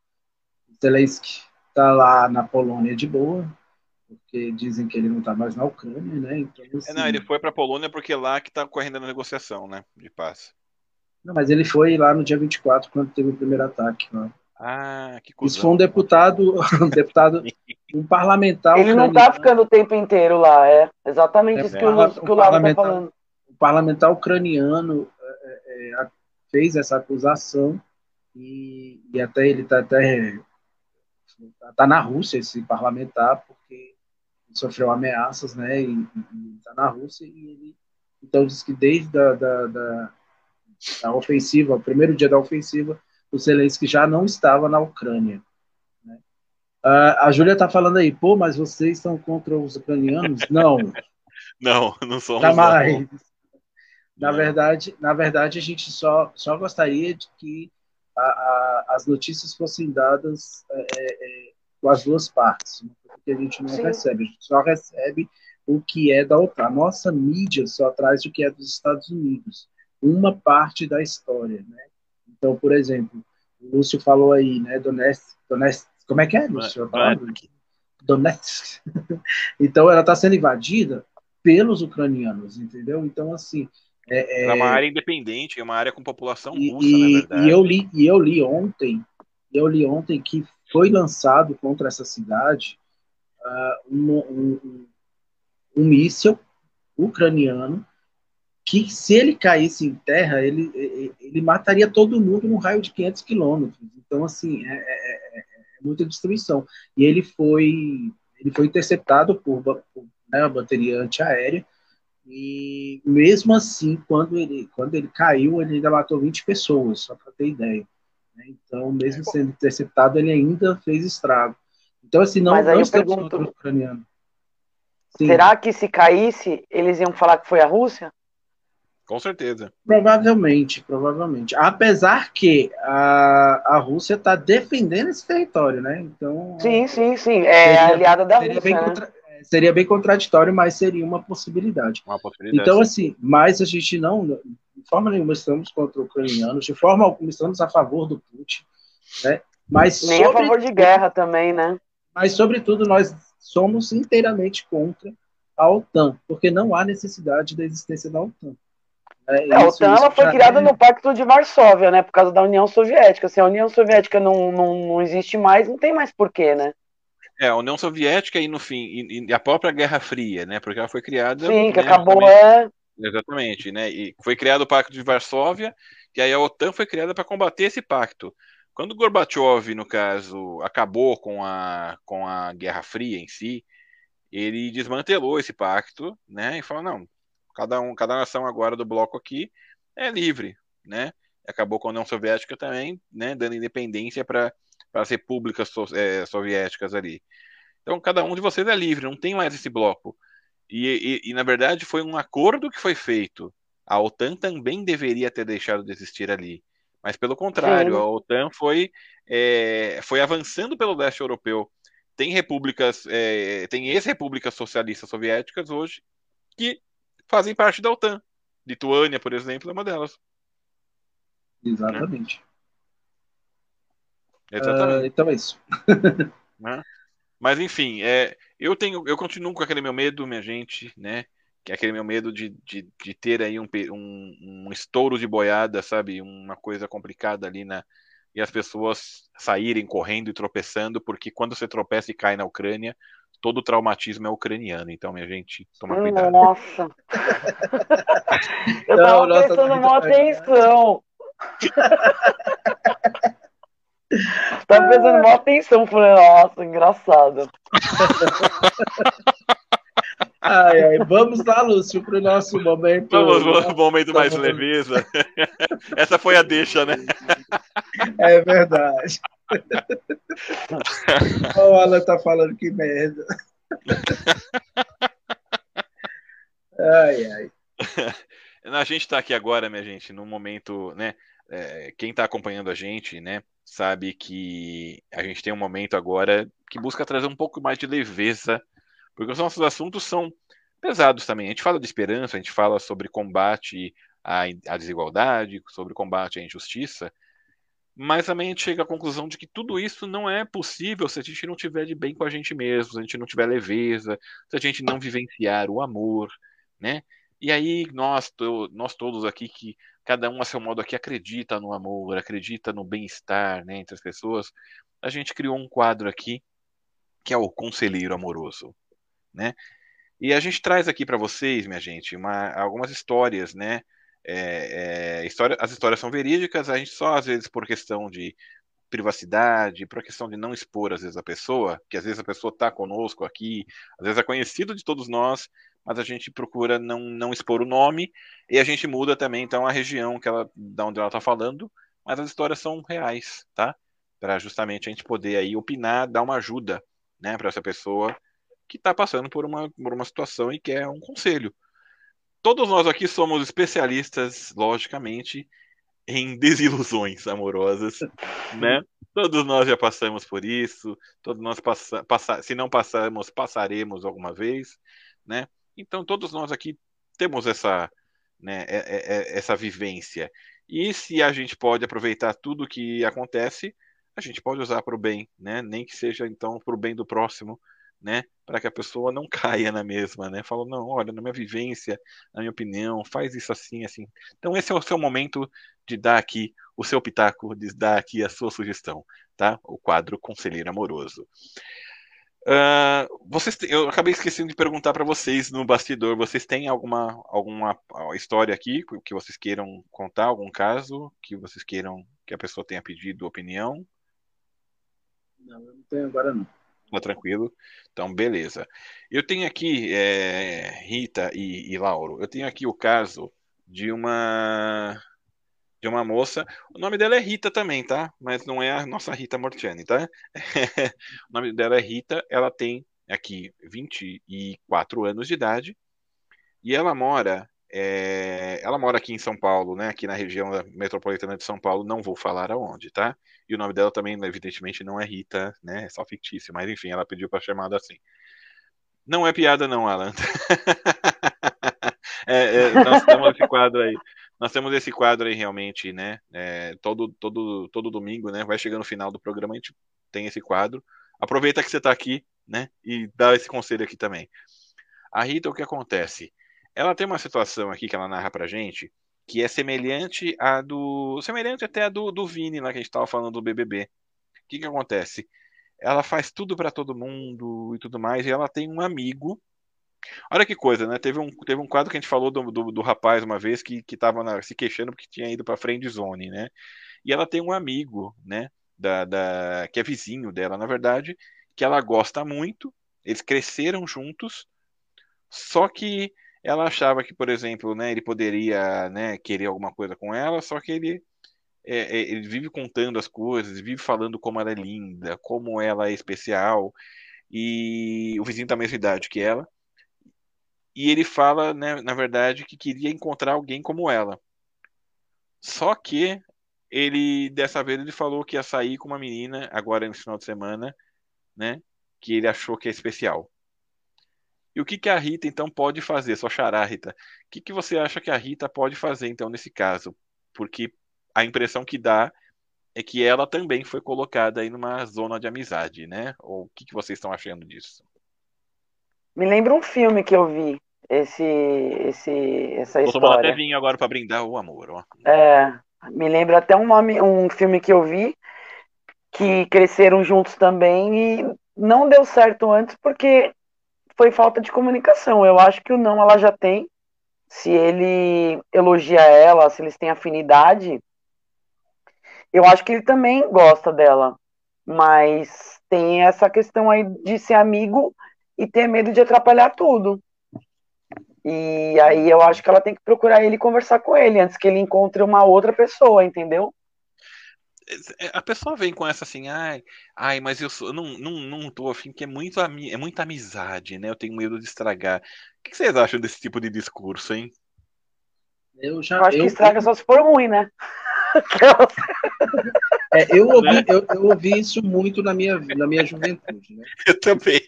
Zelensky está lá na Polônia de boa, porque dizem que ele não está mais na Ucrânia, né? Então, assim, é, não, ele foi para a Polônia porque lá que está correndo a negociação, né? De paz. Não, mas ele foi lá no dia 24, quando teve o primeiro ataque. Lá. Ah, que coisa. Isso foi um deputado, um deputado, um parlamentar. Ele não está ficando o tempo inteiro lá, é exatamente é, isso que, o, o, que o Laura está falando. O parlamentar ucraniano é, é, é fez essa acusação e, e até ele está até tá na Rússia esse parlamentar porque sofreu ameaças, né? E está na Rússia e ele então diz que desde a da, da, da ofensiva, o primeiro dia da ofensiva, o Zelensky já não estava na Ucrânia. Né? Uh, a Júlia está falando aí, pô, mas vocês estão contra os ucranianos? Não. não, não somos. Jamais. Não. Na verdade, na verdade, a gente só, só gostaria de que a, a, as notícias fossem dadas é, é, com as duas partes, né? porque a gente não Sim. recebe, a gente só recebe o que é da outra. A nossa mídia só traz o que é dos Estados Unidos, uma parte da história, né? Então, por exemplo, o Lúcio falou aí, né, Donetsk, Donetsk como é que é, Lúcio? Donetsk. Donetsk. então, ela está sendo invadida pelos ucranianos, entendeu? Então, assim, é, é, uma área independente, é uma área com população russa, e, na verdade. E eu li, e eu li ontem, eu li ontem que foi lançado contra essa cidade uh, um, um, um míssil ucraniano que se ele caísse em terra, ele, ele mataria todo mundo num raio de 500 quilômetros. Então, assim, é, é, é, é, muita destruição. E ele foi, ele foi interceptado por, por né, a bateria antiaérea, e mesmo assim, quando ele, quando ele caiu, ele ainda matou 20 pessoas, só para ter ideia. Né? Então, mesmo sendo interceptado, ele ainda fez estrago. Então, assim, não, Mas aí não eu pergunto, ucraniano. Será que se caísse, eles iam falar que foi a Rússia? Com certeza. Provavelmente, provavelmente. Apesar que a, a Rússia está defendendo esse território, né? Então. Sim, sim, sim. É seria, aliada da Rússia. Bem né? contra, seria bem contraditório, mas seria uma possibilidade. Uma possibilidade. Então, assim, mas a gente não, de forma nenhuma, estamos contra ucranianos, de forma alguma, estamos a favor do Putin, né? Mas Nem a favor de guerra também, né? Mas, sobretudo, nós somos inteiramente contra a OTAN, porque não há necessidade da existência da OTAN. É, é, a OTAN ela foi criada é... no Pacto de Varsóvia, né? Por causa da União Soviética. Se a União Soviética não, não, não existe mais, não tem mais porquê, né? É, a União Soviética e no fim, e, e a própria Guerra Fria, né? Porque ela foi criada. Sim, que né, acabou, é. Exatamente, né? E foi criado o Pacto de Varsóvia, e aí a OTAN foi criada para combater esse pacto. Quando Gorbachev, no caso, acabou com a, com a Guerra Fria em si, ele desmantelou esse pacto, né? E falou: não, Cada, um, cada nação agora do bloco aqui é livre, né? Acabou com a União Soviética também, né? Dando independência para as repúblicas so, é, soviéticas ali. Então, cada um de vocês é livre, não tem mais esse bloco. E, e, e, na verdade, foi um acordo que foi feito. A OTAN também deveria ter deixado de existir ali. Mas, pelo contrário, Sim. a OTAN foi, é, foi avançando pelo leste europeu. Tem repúblicas, é, tem ex-repúblicas socialistas soviéticas hoje que fazem parte da OTAN. Lituânia, por exemplo, é uma delas. Exatamente. É. Exatamente. Uh, então é isso. né? Mas enfim, é, eu tenho, eu continuo com aquele meu medo, minha gente, né? Que é aquele meu medo de, de, de ter aí um, um, um estouro de boiada, sabe? Uma coisa complicada ali na, e as pessoas saírem correndo e tropeçando, porque quando você tropeça e cai na Ucrânia, todo o traumatismo é ucraniano. Então, minha gente, toma cuidado. Nossa! Eu tava Não, prestando uma atenção. tava prestando uma atenção. Falei, nossa, engraçado. Ai, ai, vamos lá, Lúcio, para o nosso momento. Vamos, vamos momento mais leveza. Essa foi a deixa, né? É verdade. o Alan tá falando que merda. Ai, ai. A gente está aqui agora, minha gente, num momento, né? É, quem está acompanhando a gente, né, sabe que a gente tem um momento agora que busca trazer um pouco mais de leveza porque os nossos assuntos são pesados também. A gente fala de esperança, a gente fala sobre combate à, à desigualdade, sobre combate à injustiça, mas também a gente chega à conclusão de que tudo isso não é possível se a gente não tiver de bem com a gente mesmo, se a gente não tiver leveza, se a gente não vivenciar o amor, né? E aí nós, nós todos aqui que cada um a seu modo aqui acredita no amor, acredita no bem-estar, né, entre as pessoas, a gente criou um quadro aqui que é o conselheiro amoroso, né? E a gente traz aqui para vocês, minha gente, uma, algumas histórias, né? É, é, história, as histórias são verídicas, a gente só às vezes por questão de privacidade, por questão de não expor às vezes a pessoa, que às vezes a pessoa está conosco aqui, às vezes é conhecido de todos nós, mas a gente procura não, não expor o nome e a gente muda também então a região que ela, da onde ela está falando, mas as histórias são reais, tá? Para justamente a gente poder aí opinar, dar uma ajuda, né, para essa pessoa que está passando por uma, por uma situação e quer um conselho. Todos nós aqui somos especialistas, logicamente, em desilusões amorosas, né? Todos nós já passamos por isso, todos nós passa, passa, se não passamos, passaremos alguma vez, né? Então todos nós aqui temos essa, né, é, é, é, essa vivência. E se a gente pode aproveitar tudo que acontece, a gente pode usar para o bem, né? Nem que seja então para o bem do próximo, né? Para que a pessoa não caia na mesma, né? Não, olha, na minha vivência, na minha opinião, faz isso assim, assim. Então esse é o seu momento de dar aqui o seu pitaco, de dar aqui a sua sugestão, tá? O quadro Conselheiro Amoroso. Uh, vocês, eu acabei esquecendo de perguntar para vocês no bastidor. Vocês têm alguma, alguma história aqui que vocês queiram contar? Algum caso que vocês queiram que a pessoa tenha pedido opinião? Não, eu não tenho agora não. Tá tranquilo. Então, beleza. Eu tenho aqui, é, Rita e, e Lauro, eu tenho aqui o caso de uma de uma moça. O nome dela é Rita também, tá? Mas não é a nossa Rita Mortiani, tá? o nome dela é Rita, ela tem aqui 24 anos de idade e ela mora é, ela mora aqui em São Paulo, né? Aqui na região metropolitana de São Paulo, não vou falar aonde, tá? E o nome dela também, evidentemente, não é Rita, né? É só fictício, mas enfim, ela pediu para chamada assim. Não é piada, não, Alan. é, é, nós temos esse quadro aí. Nós temos esse quadro aí realmente, né? É, todo, todo, todo domingo, né? Vai chegando no final do programa, a gente tem esse quadro. Aproveita que você está aqui, né? E dá esse conselho aqui também. A Rita, o que acontece? Ela tem uma situação aqui que ela narra pra gente que é semelhante à do. semelhante até a do, do Vini, lá que a gente tava falando do BBB. O que que acontece? Ela faz tudo para todo mundo e tudo mais, e ela tem um amigo. Olha que coisa, né? Teve um, teve um quadro que a gente falou do, do, do rapaz uma vez que, que tava na, se queixando porque tinha ido pra friend zone, né? E ela tem um amigo, né? Da, da, que é vizinho dela, na verdade, que ela gosta muito. Eles cresceram juntos, só que ela achava que, por exemplo, né, ele poderia né, querer alguma coisa com ela, só que ele, é, é, ele vive contando as coisas, vive falando como ela é linda, como ela é especial, e o vizinho da mesma idade que ela. E ele fala, né, na verdade, que queria encontrar alguém como ela. Só que ele, dessa vez, ele falou que ia sair com uma menina, agora no final de semana, né, que ele achou que é especial. E o que, que a Rita, então, pode fazer? Só xará, Rita. O que, que você acha que a Rita pode fazer, então, nesse caso? Porque a impressão que dá é que ela também foi colocada aí numa zona de amizade, né? Ou o que, que vocês estão achando disso? Me lembra um filme que eu vi, esse, esse, essa Tô história. até vinho agora para brindar o amor, ó. É, me lembra até um, nome, um filme que eu vi que cresceram juntos também e não deu certo antes porque foi falta de comunicação. Eu acho que o não ela já tem. Se ele elogia ela, se eles têm afinidade, eu acho que ele também gosta dela. Mas tem essa questão aí de ser amigo e ter medo de atrapalhar tudo. E aí eu acho que ela tem que procurar ele e conversar com ele antes que ele encontre uma outra pessoa, entendeu? É, a pessoa vem com essa assim, ai, ai, mas eu, sou, não, não, não tô afim, que é, muito, é muita amizade, né? Eu tenho medo de estragar. O que vocês acham desse tipo de discurso, hein? Eu, já, eu acho eu, que estraga só se for ruim, né? É, eu, ouvi, né? eu, eu, ouvi isso muito na minha, na minha juventude, né? Eu também.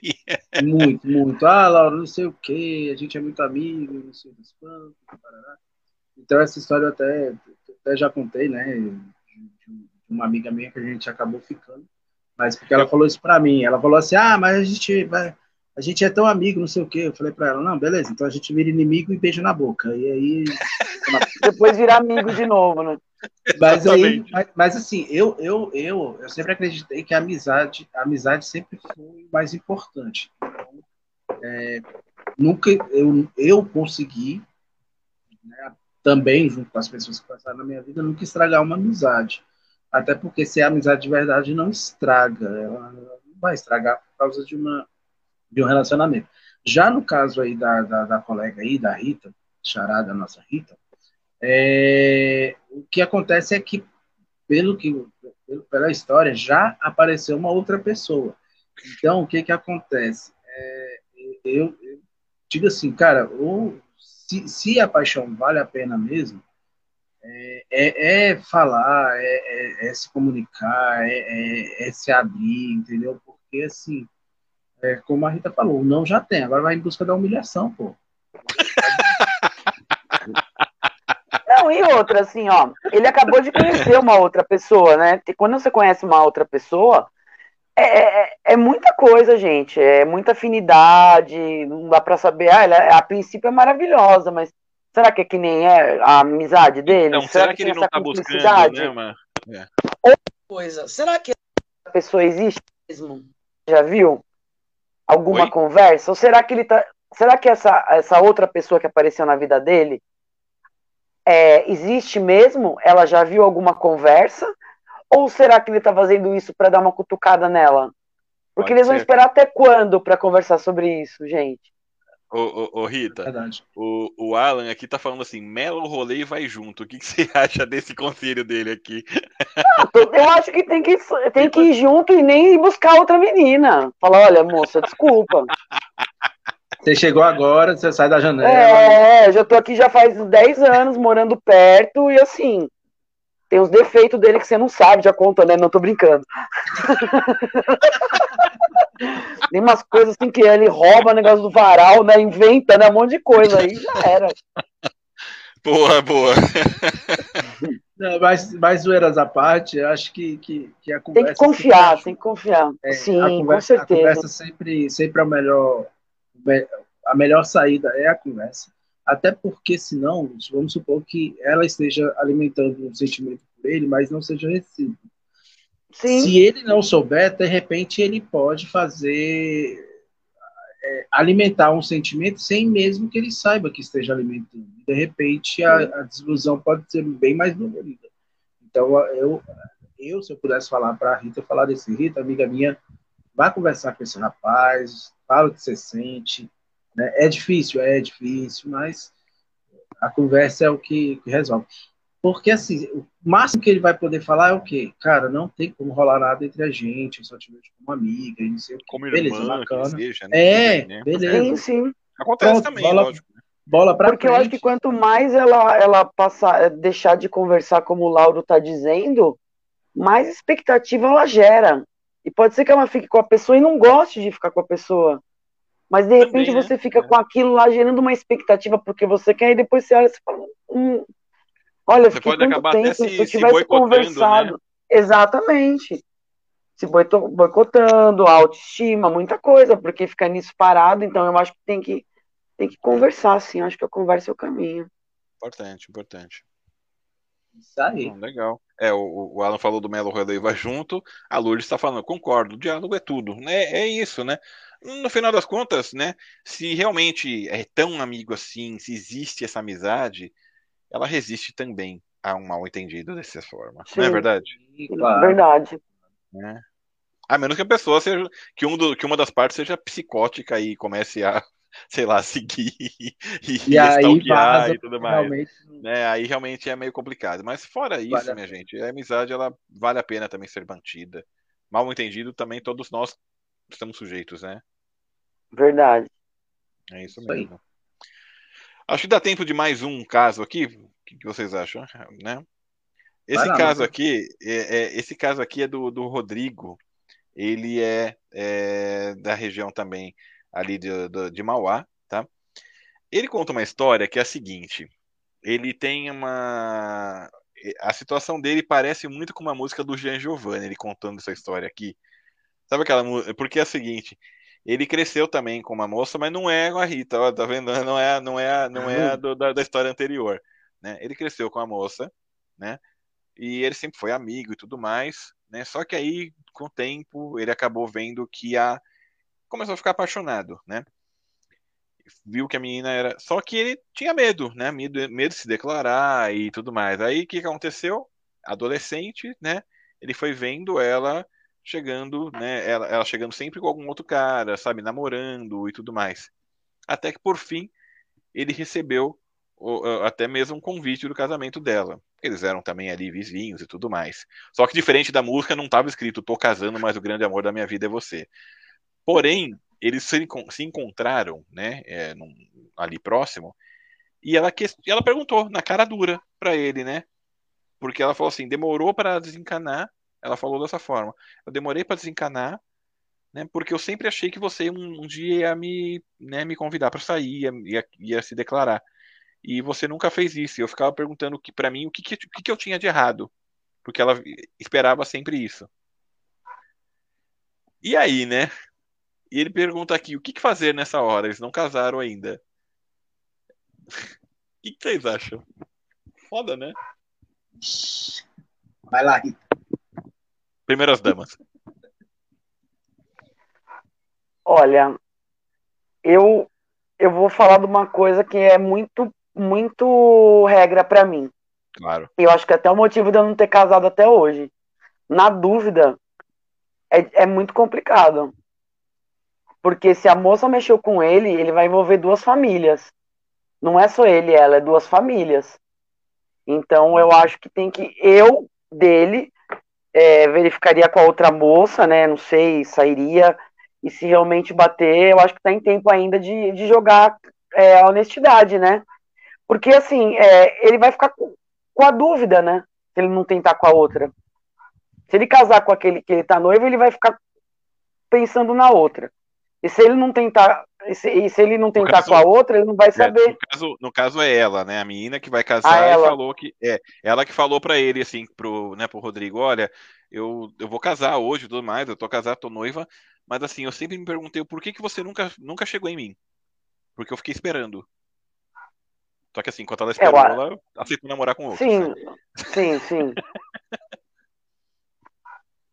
Muito, muito. Ah, Laura, não sei o quê, a gente é muito amigo, não sei dos quantos, Então, essa história eu até, até já contei, né? De, uma amiga minha que a gente acabou ficando. Mas porque ela falou isso pra mim. Ela falou assim: ah, mas a gente vai a gente é tão amigo, não sei o quê. Eu falei para ela, não, beleza, então a gente vira inimigo e beija na boca. E aí. Depois vira amigo de novo, né? Mas aí, mas, mas, assim, eu, eu, eu, eu sempre acreditei que a amizade, a amizade sempre foi mais importante. Então, é, nunca eu, eu consegui, né, também junto com as pessoas que passaram na minha vida, nunca estragar uma amizade. Até porque se é amizade de verdade não estraga, ela não vai estragar por causa de uma de um relacionamento. Já no caso aí da, da, da colega aí, da Rita, charada nossa Rita, é, o que acontece é que, pelo que, pelo, pela história, já apareceu uma outra pessoa. Então, o que que acontece? É, eu, eu, digo assim, cara, ou se, se a paixão vale a pena mesmo, é, é, é falar, é, é, é, se comunicar, é, é, se abrir, entendeu? Porque, assim, como a Rita falou, não já tem, agora vai em busca da humilhação, pô. Não, e outra, assim, ó, ele acabou de conhecer uma outra pessoa, né? E quando você conhece uma outra pessoa, é, é, é, muita coisa, gente. É muita afinidade, não dá pra saber. Ah, ela, a princípio é maravilhosa, mas será que é que nem é a amizade dele? Então, será, será que, que ele não tá buscando, né? É. Outra coisa, será que a pessoa existe mesmo? Já viu? alguma Oi? conversa? Ou será que ele tá. Será que essa, essa outra pessoa que apareceu na vida dele é, existe mesmo? Ela já viu alguma conversa? Ou será que ele está fazendo isso para dar uma cutucada nela? Porque Pode eles vão esperar até quando para conversar sobre isso, gente? Ô, ô, ô Rita, o, o Alan aqui tá falando assim, melo rolê e vai junto. O que, que você acha desse conselho dele aqui? Eu acho que tem que, tem que ir junto e nem ir buscar outra menina. Falar, olha, moça, desculpa. Você chegou agora, você sai da janela. É, já tô aqui já faz 10 anos morando perto e assim, tem uns defeitos dele que você não sabe, já conta, né? Não tô brincando. Tem umas coisas assim que ele rouba negócio do varal, né? Inventa, né? Um monte de coisa aí, já era. Boa, boa. Não, mas, mas zoeiras à parte, eu acho que, que, que a conversa. Tem que confiar, tem que confiar. É, Sim, conversa, com certeza. A conversa sempre, sempre é o melhor. A melhor saída é a conversa. Até porque, senão, vamos supor que ela esteja alimentando um sentimento por ele, mas não seja recíproco. Se ele não souber, de repente ele pode fazer é, alimentar um sentimento sem mesmo que ele saiba que esteja alimentando. De repente a, a desilusão pode ser bem mais dolorida. Então eu, eu se eu pudesse falar para a Rita, eu falaria assim, Rita, amiga minha, vá conversar com esse rapaz, fala o que você sente. Né? É difícil, é difícil, mas a conversa é o que, que resolve. Porque, assim, o máximo que ele vai poder falar é o quê? Cara, não tem como rolar nada entre a gente, eu só te vejo como amiga, não sei o Como beleza, irmã, bacana. Seja, né? É, né? beleza. Sim, sim. Acontece Pronto, também, bola, lógico. Né? Bola pra Porque frente. eu acho que quanto mais ela, ela passar, deixar de conversar como o Lauro tá dizendo, mais expectativa ela gera. E pode ser que ela fique com a pessoa e não goste de ficar com a pessoa. Mas de repente Também, você né? fica é. com aquilo lá gerando uma expectativa porque você quer e depois você olha e fala, hum, Olha, você pode acabar tempo, até se, se, se boicotando, né? conversado. Né? Exatamente. Se boicotando, autoestima, muita coisa, porque fica nisso parado, então eu acho que tem que, tem que conversar, sim. Eu acho que a conversa é o caminho. Importante, importante. Isso aí. Hum, legal. É, o, o Alan falou do Melo Relay vai junto, a Lourdes está falando, concordo, o diálogo é tudo. né é isso, né? No final das contas, né? Se realmente é tão amigo assim, se existe essa amizade, ela resiste também a um mal entendido dessa forma. Sim. Não é verdade? Claro. Verdade. É. A menos que a pessoa seja. Que, um do, que uma das partes seja psicótica e comece a, sei lá, seguir e, e aí vaza, e tudo mais. Realmente... É, aí realmente é meio complicado. Mas fora isso, vale minha gente, a amizade ela vale a pena também ser mantida. Mal entendido, também todos nós estamos sujeitos, né? Verdade. É isso mesmo. Acho que dá tempo de mais um caso aqui. O que vocês acham? Né? Esse lá, caso aqui, é, é, esse caso aqui é do, do Rodrigo. Ele é, é da região também ali de, de, de Mauá, tá? Ele conta uma história que é a seguinte: ele tem uma. A situação dele parece muito com uma música do Jean Giovanni, ele contando essa história aqui. Sabe aquela música? Porque é o seguinte: ele cresceu também com uma moça, mas não é com a Rita, ó, tá vendo? Não é, não é, não é do, da, da, história anterior, né? Ele cresceu com a moça, né? E ele sempre foi amigo e tudo mais, né? Só que aí, com o tempo, ele acabou vendo que a começou a ficar apaixonado, né? Viu que a menina era. Só que ele tinha medo, né? Medo, medo de se declarar e tudo mais. Aí o que aconteceu? Adolescente, né? Ele foi vendo ela chegando, né? Ela, ela chegando sempre com algum outro cara, sabe? Namorando e tudo mais. Até que por fim ele recebeu até mesmo um convite do casamento dela. Eles eram também ali vizinhos e tudo mais. Só que diferente da música, não estava escrito tô casando, mas o grande amor da minha vida é você. Porém, eles se, se encontraram, né, é, num, ali próximo, e ela, que, ela perguntou na cara dura para ele, né? Porque ela falou assim: demorou para desencanar. Ela falou dessa forma: eu demorei para desencanar, né? Porque eu sempre achei que você um, um dia ia me, né, me convidar para sair, ia, ia, ia, se declarar. E você nunca fez isso. E eu ficava perguntando que para mim o que, que, que, que eu tinha de errado, porque ela esperava sempre isso. E aí, né? E ele pergunta aqui: o que, fazer nessa hora? Eles não casaram ainda. O que, que vocês acham? Foda, né? Vai lá, Rita. Primeiras damas. Olha, eu eu vou falar de uma coisa que é muito muito regra para mim. Claro. Eu acho que até o motivo de eu não ter casado até hoje. Na dúvida, é, é muito complicado. Porque se a moça mexeu com ele, ele vai envolver duas famílias. Não é só ele, ela, é duas famílias. Então eu acho que tem que. Eu, dele, é, verificaria com a outra moça, né? Não sei, sairia. E se realmente bater, eu acho que tá em tempo ainda de, de jogar é, a honestidade, né? Porque assim, é, ele vai ficar com, com a dúvida, né? Se ele não tentar com a outra. Se ele casar com aquele que ele tá noivo, ele vai ficar pensando na outra. E se ele não tentar, e se, e se ele não tentar caso, com a outra, ele não vai é, saber. no, caso, no caso é ela, né? A menina que vai casar e falou que é ela que falou para ele assim, pro, né, pro Rodrigo, olha, eu, eu vou casar hoje, tudo mais, eu tô casada, tô noiva, mas assim, eu sempre me perguntei por que que você nunca nunca chegou em mim? Porque eu fiquei esperando. Só que assim, enquanto ela é, esperou, é, ela aceitou namorar com outro. Sim, sim, sim.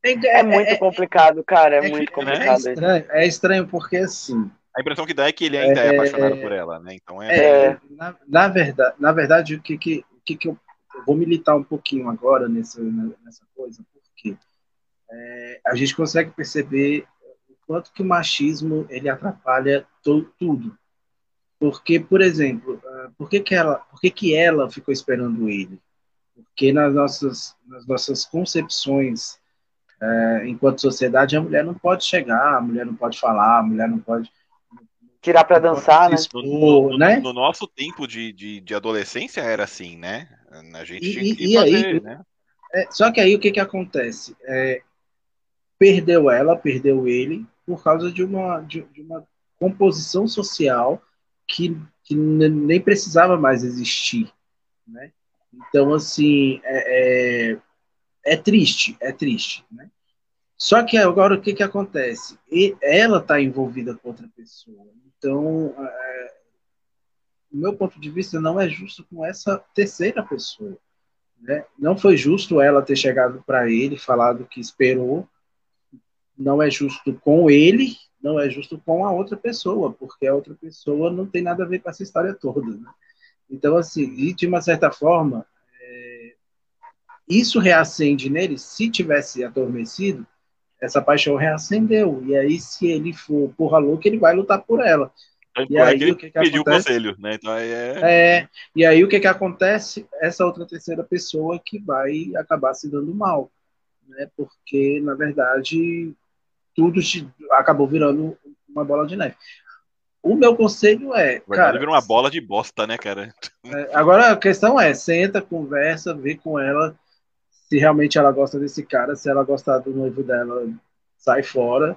É, é, muito é, complicado, cara. É, é muito complicado. É estranho, é estranho porque assim. A impressão que dá é que ele ainda é, apaixonado por ela, né? Então é. Na, na, verdade, na verdade, o que, que, o que, que eu, eu vou militar um pouquinho agora nessa, nessa coisa, porque a gente consegue perceber o quanto que o machismo ele atrapalha to, tudo. Porque, por exemplo, ah, por que, que, ela, por que, que ela ficou esperando ele? Porque nas nossas, nas nossas concepções é, enquanto sociedade, a mulher não pode chegar, a mulher não pode falar, a mulher não pode. Tirar para dançar, né? No, no, né? No, nosso tempo de, de, de, adolescência era assim, né? A gente e, tinha que e fazer, aí, né? É, só que aí o que, que acontece? É, perdeu ela, perdeu ele, por causa de uma, de, de uma composição social que, que nem precisava mais existir. Né? Então, assim, é, é é triste, é triste, né? Só que agora o que que acontece? E ela está envolvida com outra pessoa. Então, é, do meu ponto de vista, não é justo com essa terceira pessoa. Né? Não foi justo ela ter chegado para ele, falado que esperou. Não é justo com ele, não é justo com a outra pessoa, porque a outra pessoa não tem nada a ver com essa história toda. Né? Então, assim, e de uma certa forma, isso reacende nele, se tivesse adormecido, essa paixão reacendeu. E aí, se ele for porra louca, ele vai lutar por ela. e é aí, o que, que pediu acontece? conselho, né? Então, aí é... é... E aí, o que, que acontece? Essa outra terceira pessoa que vai acabar se dando mal. Né? Porque, na verdade, tudo acabou virando uma bola de neve. O meu conselho é. Cara, vira uma bola de bosta, né, cara? É, agora a questão é: senta, conversa, vê com ela se realmente ela gosta desse cara, se ela gostar do noivo dela, sai fora.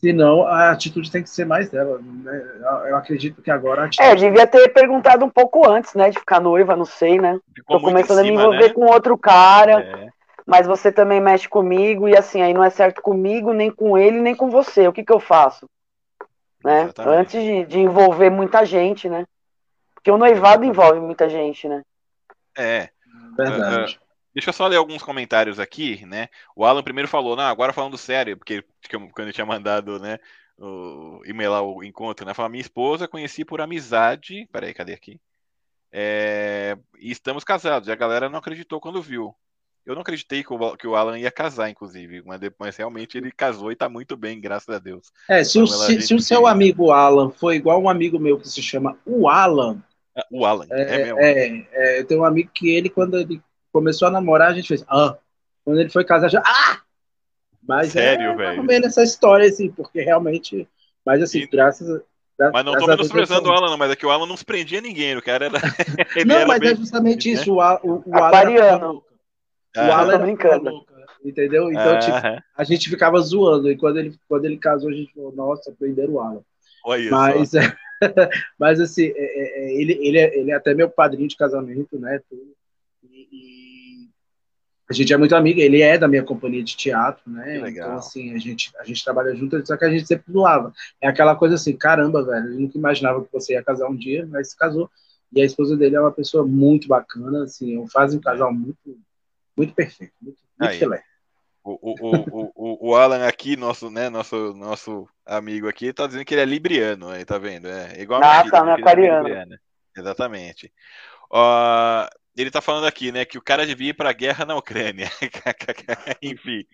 Senão, a atitude tem que ser mais dela. Né? Eu acredito que agora. A atitude... É, devia ter perguntado um pouco antes, né? De ficar noiva, não sei, né? Ficou Tô começando cima, a me envolver né? com outro cara. É. Mas você também mexe comigo, e assim, aí não é certo comigo, nem com ele, nem com você. O que, que eu faço? Né? Antes de, de envolver muita gente, né? Porque o noivado envolve muita gente, né? É. Verdade. Deixa eu só ler alguns comentários aqui, né? O Alan primeiro falou, não, agora falando sério, porque quando eu tinha mandado, né, o e-mail lá, o encontro, né? Falou, minha esposa conheci por amizade. Peraí, cadê aqui? É, e estamos casados. E a galera não acreditou quando viu. Eu não acreditei que o, que o Alan ia casar, inclusive, mas, mas realmente ele casou e tá muito bem, graças a Deus. É, se, o, se, se o seu amigo Alan foi igual um amigo meu que se chama o Alan, o Alan, é, é mesmo. É, é, eu tenho um amigo que ele, quando ele começou a namorar, a gente fez, ah. Quando ele foi casar, já, ah! Mas Sério, é, velho? meio nessa história, assim, porque realmente, mas assim, e... graças mas não tô menosprezando o Alan, não, mas é que o Alan não se prendia ninguém, o cara era. não, era mas bem... é justamente isso, o, o, o Alan. O Alan era brincando. entendeu? Então, tipo, a gente ficava zoando, e quando ele, quando ele casou, a gente falou, nossa, prenderam o Alan. Olha mas, é, Mas assim, é, é, é, ele, ele, é, ele é até meu padrinho de casamento, né? E, e, a gente é muito amigo, ele é da minha companhia de teatro, né? Então, assim, a gente, a gente trabalha junto, só que a gente sempre doava. É aquela coisa assim, caramba, velho, eu nunca imaginava que você ia casar um dia, mas se casou. E a esposa dele é uma pessoa muito bacana, assim, fazem um casal muito, muito perfeito, muito, muito filé. O, o, o, o, Alan aqui, nosso, né, nosso, nosso amigo aqui, tá dizendo que ele é libriano, aí, tá vendo? É igual a ah, tá, né, aquariano. É Exatamente. Uh, ele tá falando aqui, né, que o cara devia ir pra guerra na Ucrânia. Enfim.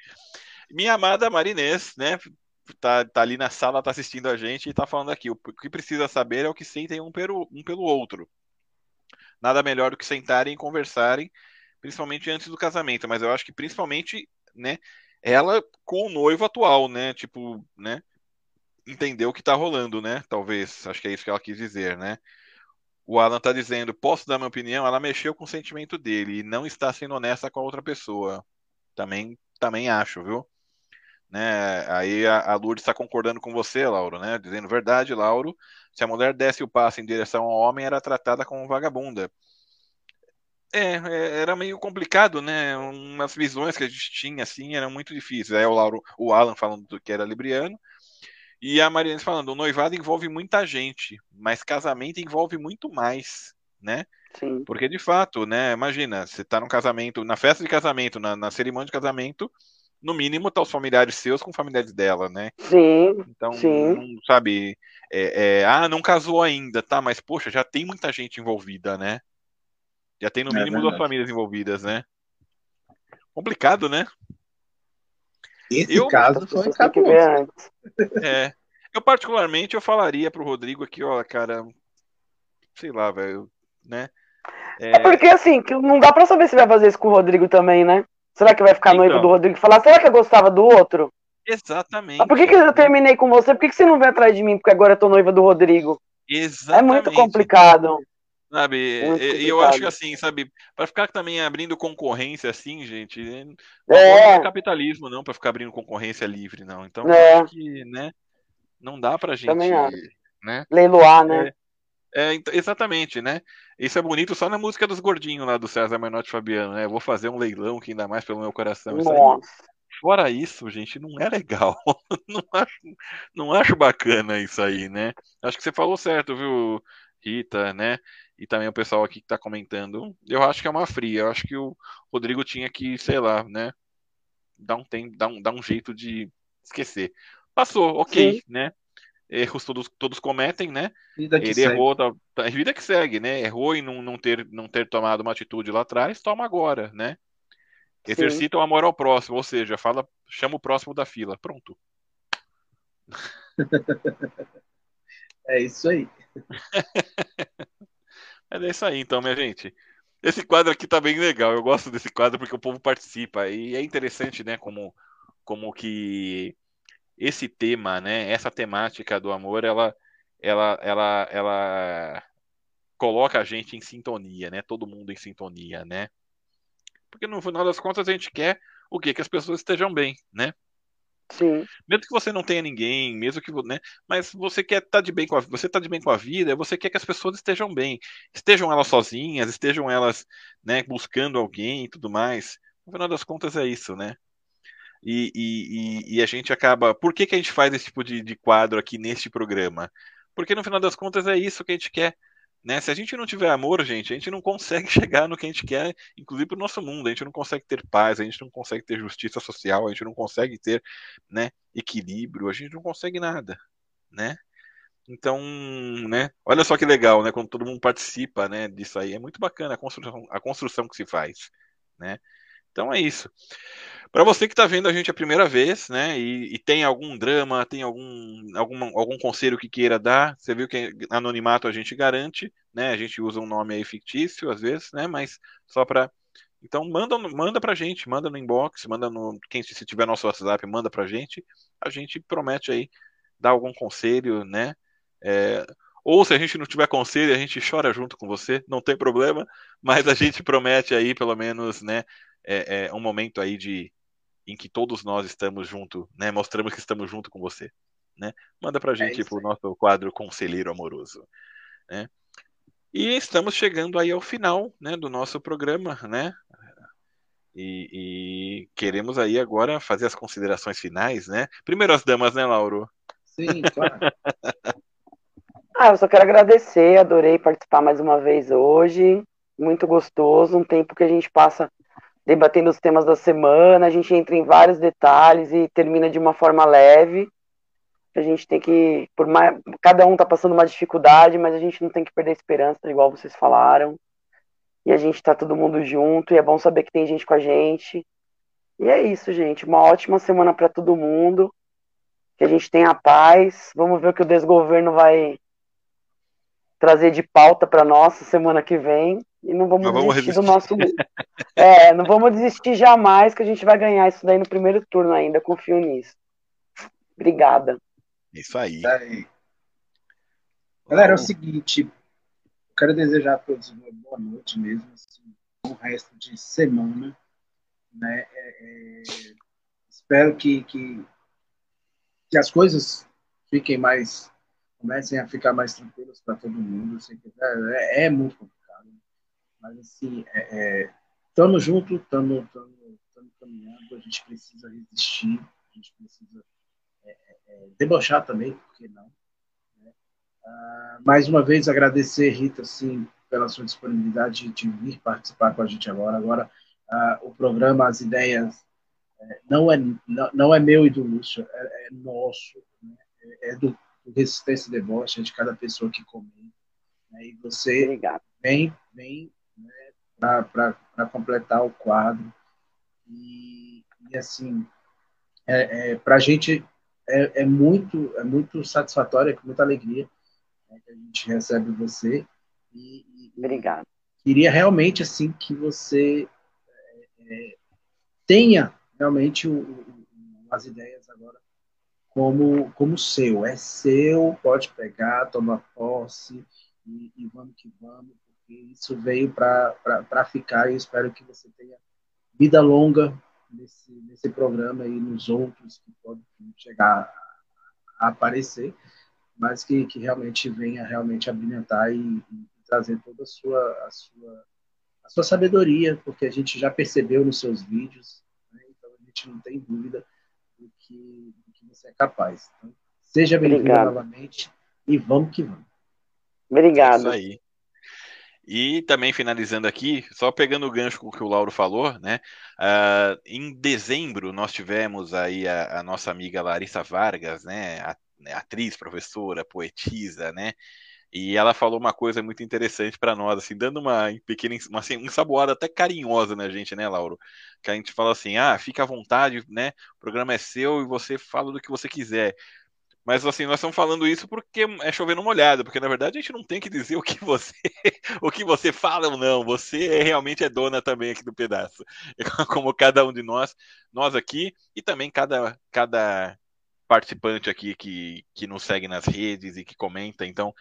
Minha amada Marinês, né, tá, tá ali na sala, tá assistindo a gente e tá falando aqui. O que precisa saber é o que sentem um pelo, um pelo outro. Nada melhor do que sentarem e conversarem, principalmente antes do casamento, mas eu acho que principalmente né? Ela com o noivo atual, né? Tipo, né? Entender o que tá rolando, né? Talvez, acho que é isso que ela quis dizer, né? O Alan tá dizendo, posso dar minha opinião? Ela mexeu com o sentimento dele e não está sendo honesta com a outra pessoa. Também, também acho, viu? Né? Aí a, a Lourdes está concordando com você, Lauro, né? Dizendo verdade, Lauro. Se a mulher desse o passo em direção ao homem, era tratada como vagabunda. É, é, era meio complicado, né? Umas visões que a gente tinha, assim, eram muito difíceis. Aí o, Lauro, o Alan falando que era libriano, e a Mariana falando, o noivado envolve muita gente, mas casamento envolve muito mais, né? Sim. Porque, de fato, né, imagina, você tá num casamento, na festa de casamento, na, na cerimônia de casamento, no mínimo tá os familiares seus com familiares dela, né? Sim. Então, sim. Não, sabe, é, é, ah, não casou ainda, tá, mas poxa, já tem muita gente envolvida, né? Já tem no é mínimo é duas famílias envolvidas, né? Complicado, né? Esse eu, caso foi cabuloso. É. Eu particularmente eu falaria pro Rodrigo aqui, ó, cara, sei lá, velho, né? É... é... porque assim, não dá pra saber se vai fazer isso com o Rodrigo também, né? Será que vai ficar então... noivo do Rodrigo e falar, será que eu gostava do outro? Exatamente. por que, que eu terminei com você? Por que, que você não vem atrás de mim? Porque agora eu tô noiva do Rodrigo. Exatamente. É muito complicado. Sabe, e eu acho que assim, sabe, para ficar também abrindo concorrência assim, gente, não é, é capitalismo não para ficar abrindo concorrência livre não. Então, é. acho que, né, não dá pra gente, também né? Leiloar, né? É, é, exatamente, né? Isso é bonito só na música dos gordinhos lá do César Menotti Fabiano, né? Eu vou fazer um leilão que ainda mais pelo meu coração. Isso fora isso, gente, não é legal. não, acho, não acho bacana isso aí, né? Acho que você falou certo, viu, Rita, né? E também o pessoal aqui que está comentando, eu acho que é uma fria. Eu acho que o Rodrigo tinha que, sei lá, né, dar um tempo, dar um, dar um jeito de esquecer. Passou, ok, Sim. né? Erros todos, todos cometem, né? Vida que Ele segue. errou, tá, tá, vida que segue, né? Errou em não, não, ter, não ter tomado uma atitude lá atrás, toma agora, né? Exercita Sim. o amor ao próximo, ou seja, fala, chama o próximo da fila. Pronto. é isso aí. É isso aí, então, minha gente. Esse quadro aqui tá bem legal. Eu gosto desse quadro porque o povo participa. E é interessante, né, como, como que esse tema, né, essa temática do amor, ela, ela, ela, ela coloca a gente em sintonia, né? Todo mundo em sintonia, né? Porque no final das contas a gente quer o quê? Que as pessoas estejam bem, né? Sim. Mesmo que você não tenha ninguém, mesmo que, né? Mas você quer estar tá de bem com a, você tá de bem com a vida, você quer que as pessoas estejam bem, estejam elas sozinhas, estejam elas, né, buscando alguém e tudo mais. No final das contas é isso, né? E, e, e, a gente acaba. Por que, que a gente faz esse tipo de, de quadro aqui neste programa? Porque no final das contas é isso que a gente quer. Né? Se a gente não tiver amor, gente, a gente não consegue chegar no que a gente quer, inclusive para o nosso mundo. A gente não consegue ter paz, a gente não consegue ter justiça social, a gente não consegue ter né, equilíbrio, a gente não consegue nada. Né? Então, né, olha só que legal, né, quando todo mundo participa, né, disso aí, é muito bacana a construção, a construção que se faz, né? Então é isso. Para você que está vendo a gente a primeira vez, né, e, e, tem algum drama, tem algum, algum, algum conselho que queira dar, você viu que anonimato a gente garante, né, a gente usa um nome aí fictício às vezes, né, mas só para então manda, manda pra gente, manda no inbox, manda no quem se tiver nosso WhatsApp, manda pra gente. A gente promete aí dar algum conselho, né? É, ou se a gente não tiver conselho, a gente chora junto com você, não tem problema, mas a gente promete aí pelo menos, né, é, é um momento aí de em que todos nós estamos junto, né? Mostramos que estamos junto com você, né? Manda pra é gente é pro nosso quadro Conselheiro Amoroso, né? E estamos chegando aí ao final, né, do nosso programa, né? E, e, queremos aí agora fazer as considerações finais, né? Primeiro as damas, né, Lauro? Sim, claro. ah, eu só quero agradecer, adorei participar mais uma vez hoje, muito gostoso, um tempo que a gente passa debatendo os temas da semana, a gente entra em vários detalhes e termina de uma forma leve. A gente tem que, por mais, cada um está passando uma dificuldade, mas a gente não tem que perder a esperança, igual vocês falaram. E a gente está todo mundo junto, e é bom saber que tem gente com a gente. E é isso, gente. Uma ótima semana para todo mundo. Que a gente tenha paz. Vamos ver o que o desgoverno vai trazer de pauta para nós semana que vem. E não vamos, vamos desistir do nosso. é, não vamos desistir jamais, que a gente vai ganhar isso daí no primeiro turno ainda. Confio nisso. Obrigada. Isso aí. Isso aí. Galera, é o seguinte. Quero desejar a todos uma boa noite mesmo. Assim, um resto de semana. Né? É, é, espero que, que, que as coisas fiquem mais comecem a ficar mais tranquilas para todo mundo. Que é, é, muito mas, assim, estamos é, é, juntos, estamos caminhando, a gente precisa resistir, a gente precisa é, é, é, debochar também, por que não? Né? Ah, mais uma vez, agradecer, Rita, assim, pela sua disponibilidade de vir participar com a gente agora. Agora, ah, o programa As Ideias é, não é, não, não, é meu e do Lúcio, é, é nosso, né? é, do, do Resistência e Deboche, é de cada pessoa que comenta. Né? E você Obrigado. vem, vem para completar o quadro. E, e assim, é, é para a gente é, é, muito, é muito satisfatório, é com muita alegria né, que a gente recebe você. E, e, Obrigado. Queria realmente assim que você é, é tenha realmente o, o, as ideias agora como, como seu. É seu, pode pegar, tomar posse e, e vamos que vamos, isso veio para ficar e espero que você tenha vida longa nesse, nesse programa e nos outros que podem chegar a aparecer, mas que, que realmente venha realmente abrilhantar e, e trazer toda a sua, a sua, a sua sabedoria, porque a gente já percebeu nos seus vídeos, né? então a gente não tem dúvida do que, do que você é capaz. Então, seja bem-vindo novamente e vamos que vamos. Obrigado. É isso aí. E também finalizando aqui, só pegando o gancho com o que o Lauro falou, né? Uh, em dezembro nós tivemos aí a, a nossa amiga Larissa Vargas, né? Né, atriz, professora, poetisa, né? E ela falou uma coisa muito interessante para nós, assim, dando uma pequena, uma assim, ensaboada até carinhosa na gente, né, Lauro? Que a gente fala assim, ah, fica à vontade, né? O programa é seu e você fala do que você quiser. Mas assim, nós estamos falando isso porque é chovendo molhado, porque na verdade a gente não tem que dizer o que você o que você fala ou não. Você é, realmente é dona também aqui do pedaço. Como cada um de nós, nós aqui e também cada cada participante aqui que, que nos segue nas redes e que comenta. Então,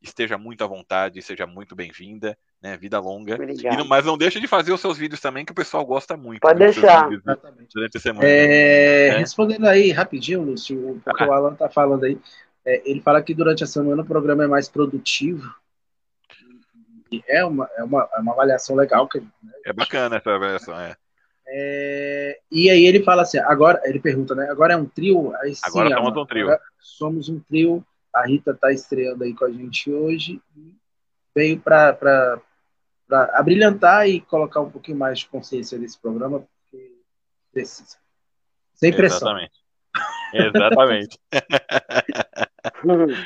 esteja muito à vontade, seja muito bem-vinda, né? Vida longa. E, mas não deixa de fazer os seus vídeos também, que o pessoal gosta muito. Pode deixar. Durante a semana. É, é. Respondendo aí rapidinho, Lúcio, porque ah. o Alan tá falando aí. É, ele fala que durante a semana o programa é mais produtivo. E é uma, é uma, é uma avaliação legal. Que, né? É bacana essa avaliação, é. É, e aí ele fala assim, agora ele pergunta, né? Agora é um trio? Aí, sim, agora somos um trio. Somos um trio. A Rita está estreando aí com a gente hoje e veio para abrilhantar e colocar um pouquinho mais de consciência nesse programa, porque precisa. Sem pressão. Exatamente. Exatamente.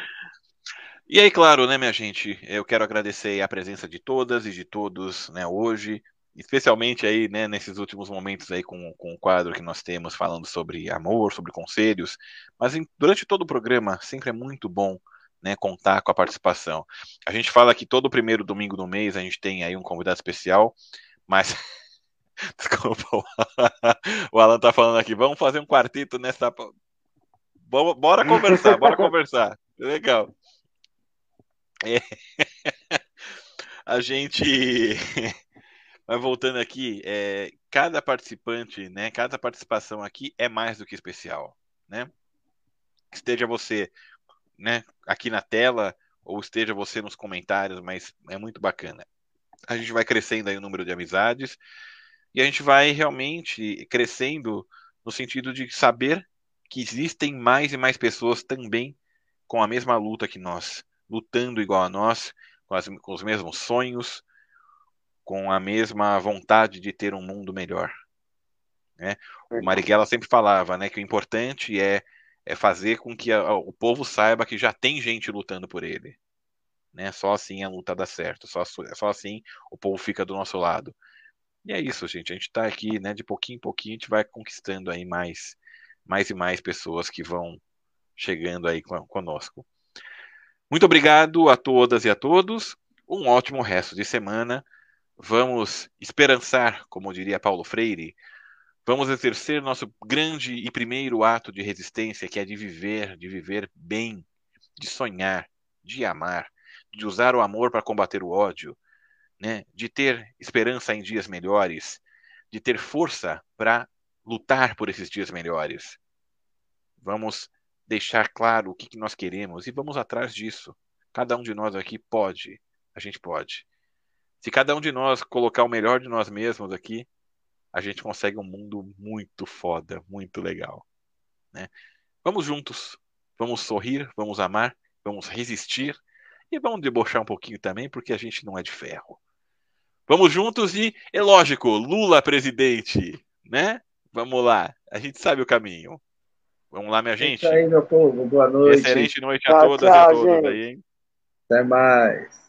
e aí, claro, né, minha gente, eu quero agradecer a presença de todas e de todos, né, hoje, especialmente aí, né, nesses últimos momentos aí com, com o quadro que nós temos falando sobre amor, sobre conselhos, mas em, durante todo o programa sempre é muito bom, né, contar com a participação. A gente fala que todo primeiro domingo do mês a gente tem aí um convidado especial, mas Desculpa, o Alan tá falando aqui. Vamos fazer um quarteto nessa. Bora conversar, bora conversar. Legal. É. A gente Mas voltando aqui, é, cada participante, né, cada participação aqui é mais do que especial, né? Esteja você, né, aqui na tela ou esteja você nos comentários, mas é muito bacana. A gente vai crescendo aí o número de amizades e a gente vai realmente crescendo no sentido de saber que existem mais e mais pessoas também com a mesma luta que nós, lutando igual a nós, com, as, com os mesmos sonhos, com a mesma vontade de ter um mundo melhor. Né? O Marighella sempre falava né, que o importante é, é fazer com que a, o povo saiba que já tem gente lutando por ele. Né? Só assim a luta dá certo, só, só assim o povo fica do nosso lado. E é isso, gente. A gente está aqui, né, de pouquinho em pouquinho, a gente vai conquistando aí mais, mais e mais pessoas que vão chegando aí conosco. Muito obrigado a todas e a todos. Um ótimo resto de semana. Vamos esperançar, como diria Paulo Freire, vamos exercer nosso grande e primeiro ato de resistência, que é de viver, de viver bem, de sonhar, de amar, de usar o amor para combater o ódio, né? de ter esperança em dias melhores, de ter força para lutar por esses dias melhores. Vamos deixar claro o que, que nós queremos e vamos atrás disso. Cada um de nós aqui pode, a gente pode. Se cada um de nós colocar o melhor de nós mesmos aqui, a gente consegue um mundo muito foda, muito legal. Né? Vamos juntos, vamos sorrir, vamos amar, vamos resistir e vamos debochar um pouquinho também, porque a gente não é de ferro. Vamos juntos e, é lógico, Lula presidente, né? Vamos lá, a gente sabe o caminho. Vamos lá, minha gente. É isso aí, meu povo. Boa noite. Excelente noite a todas tchau, e a todos aí, hein? Até mais.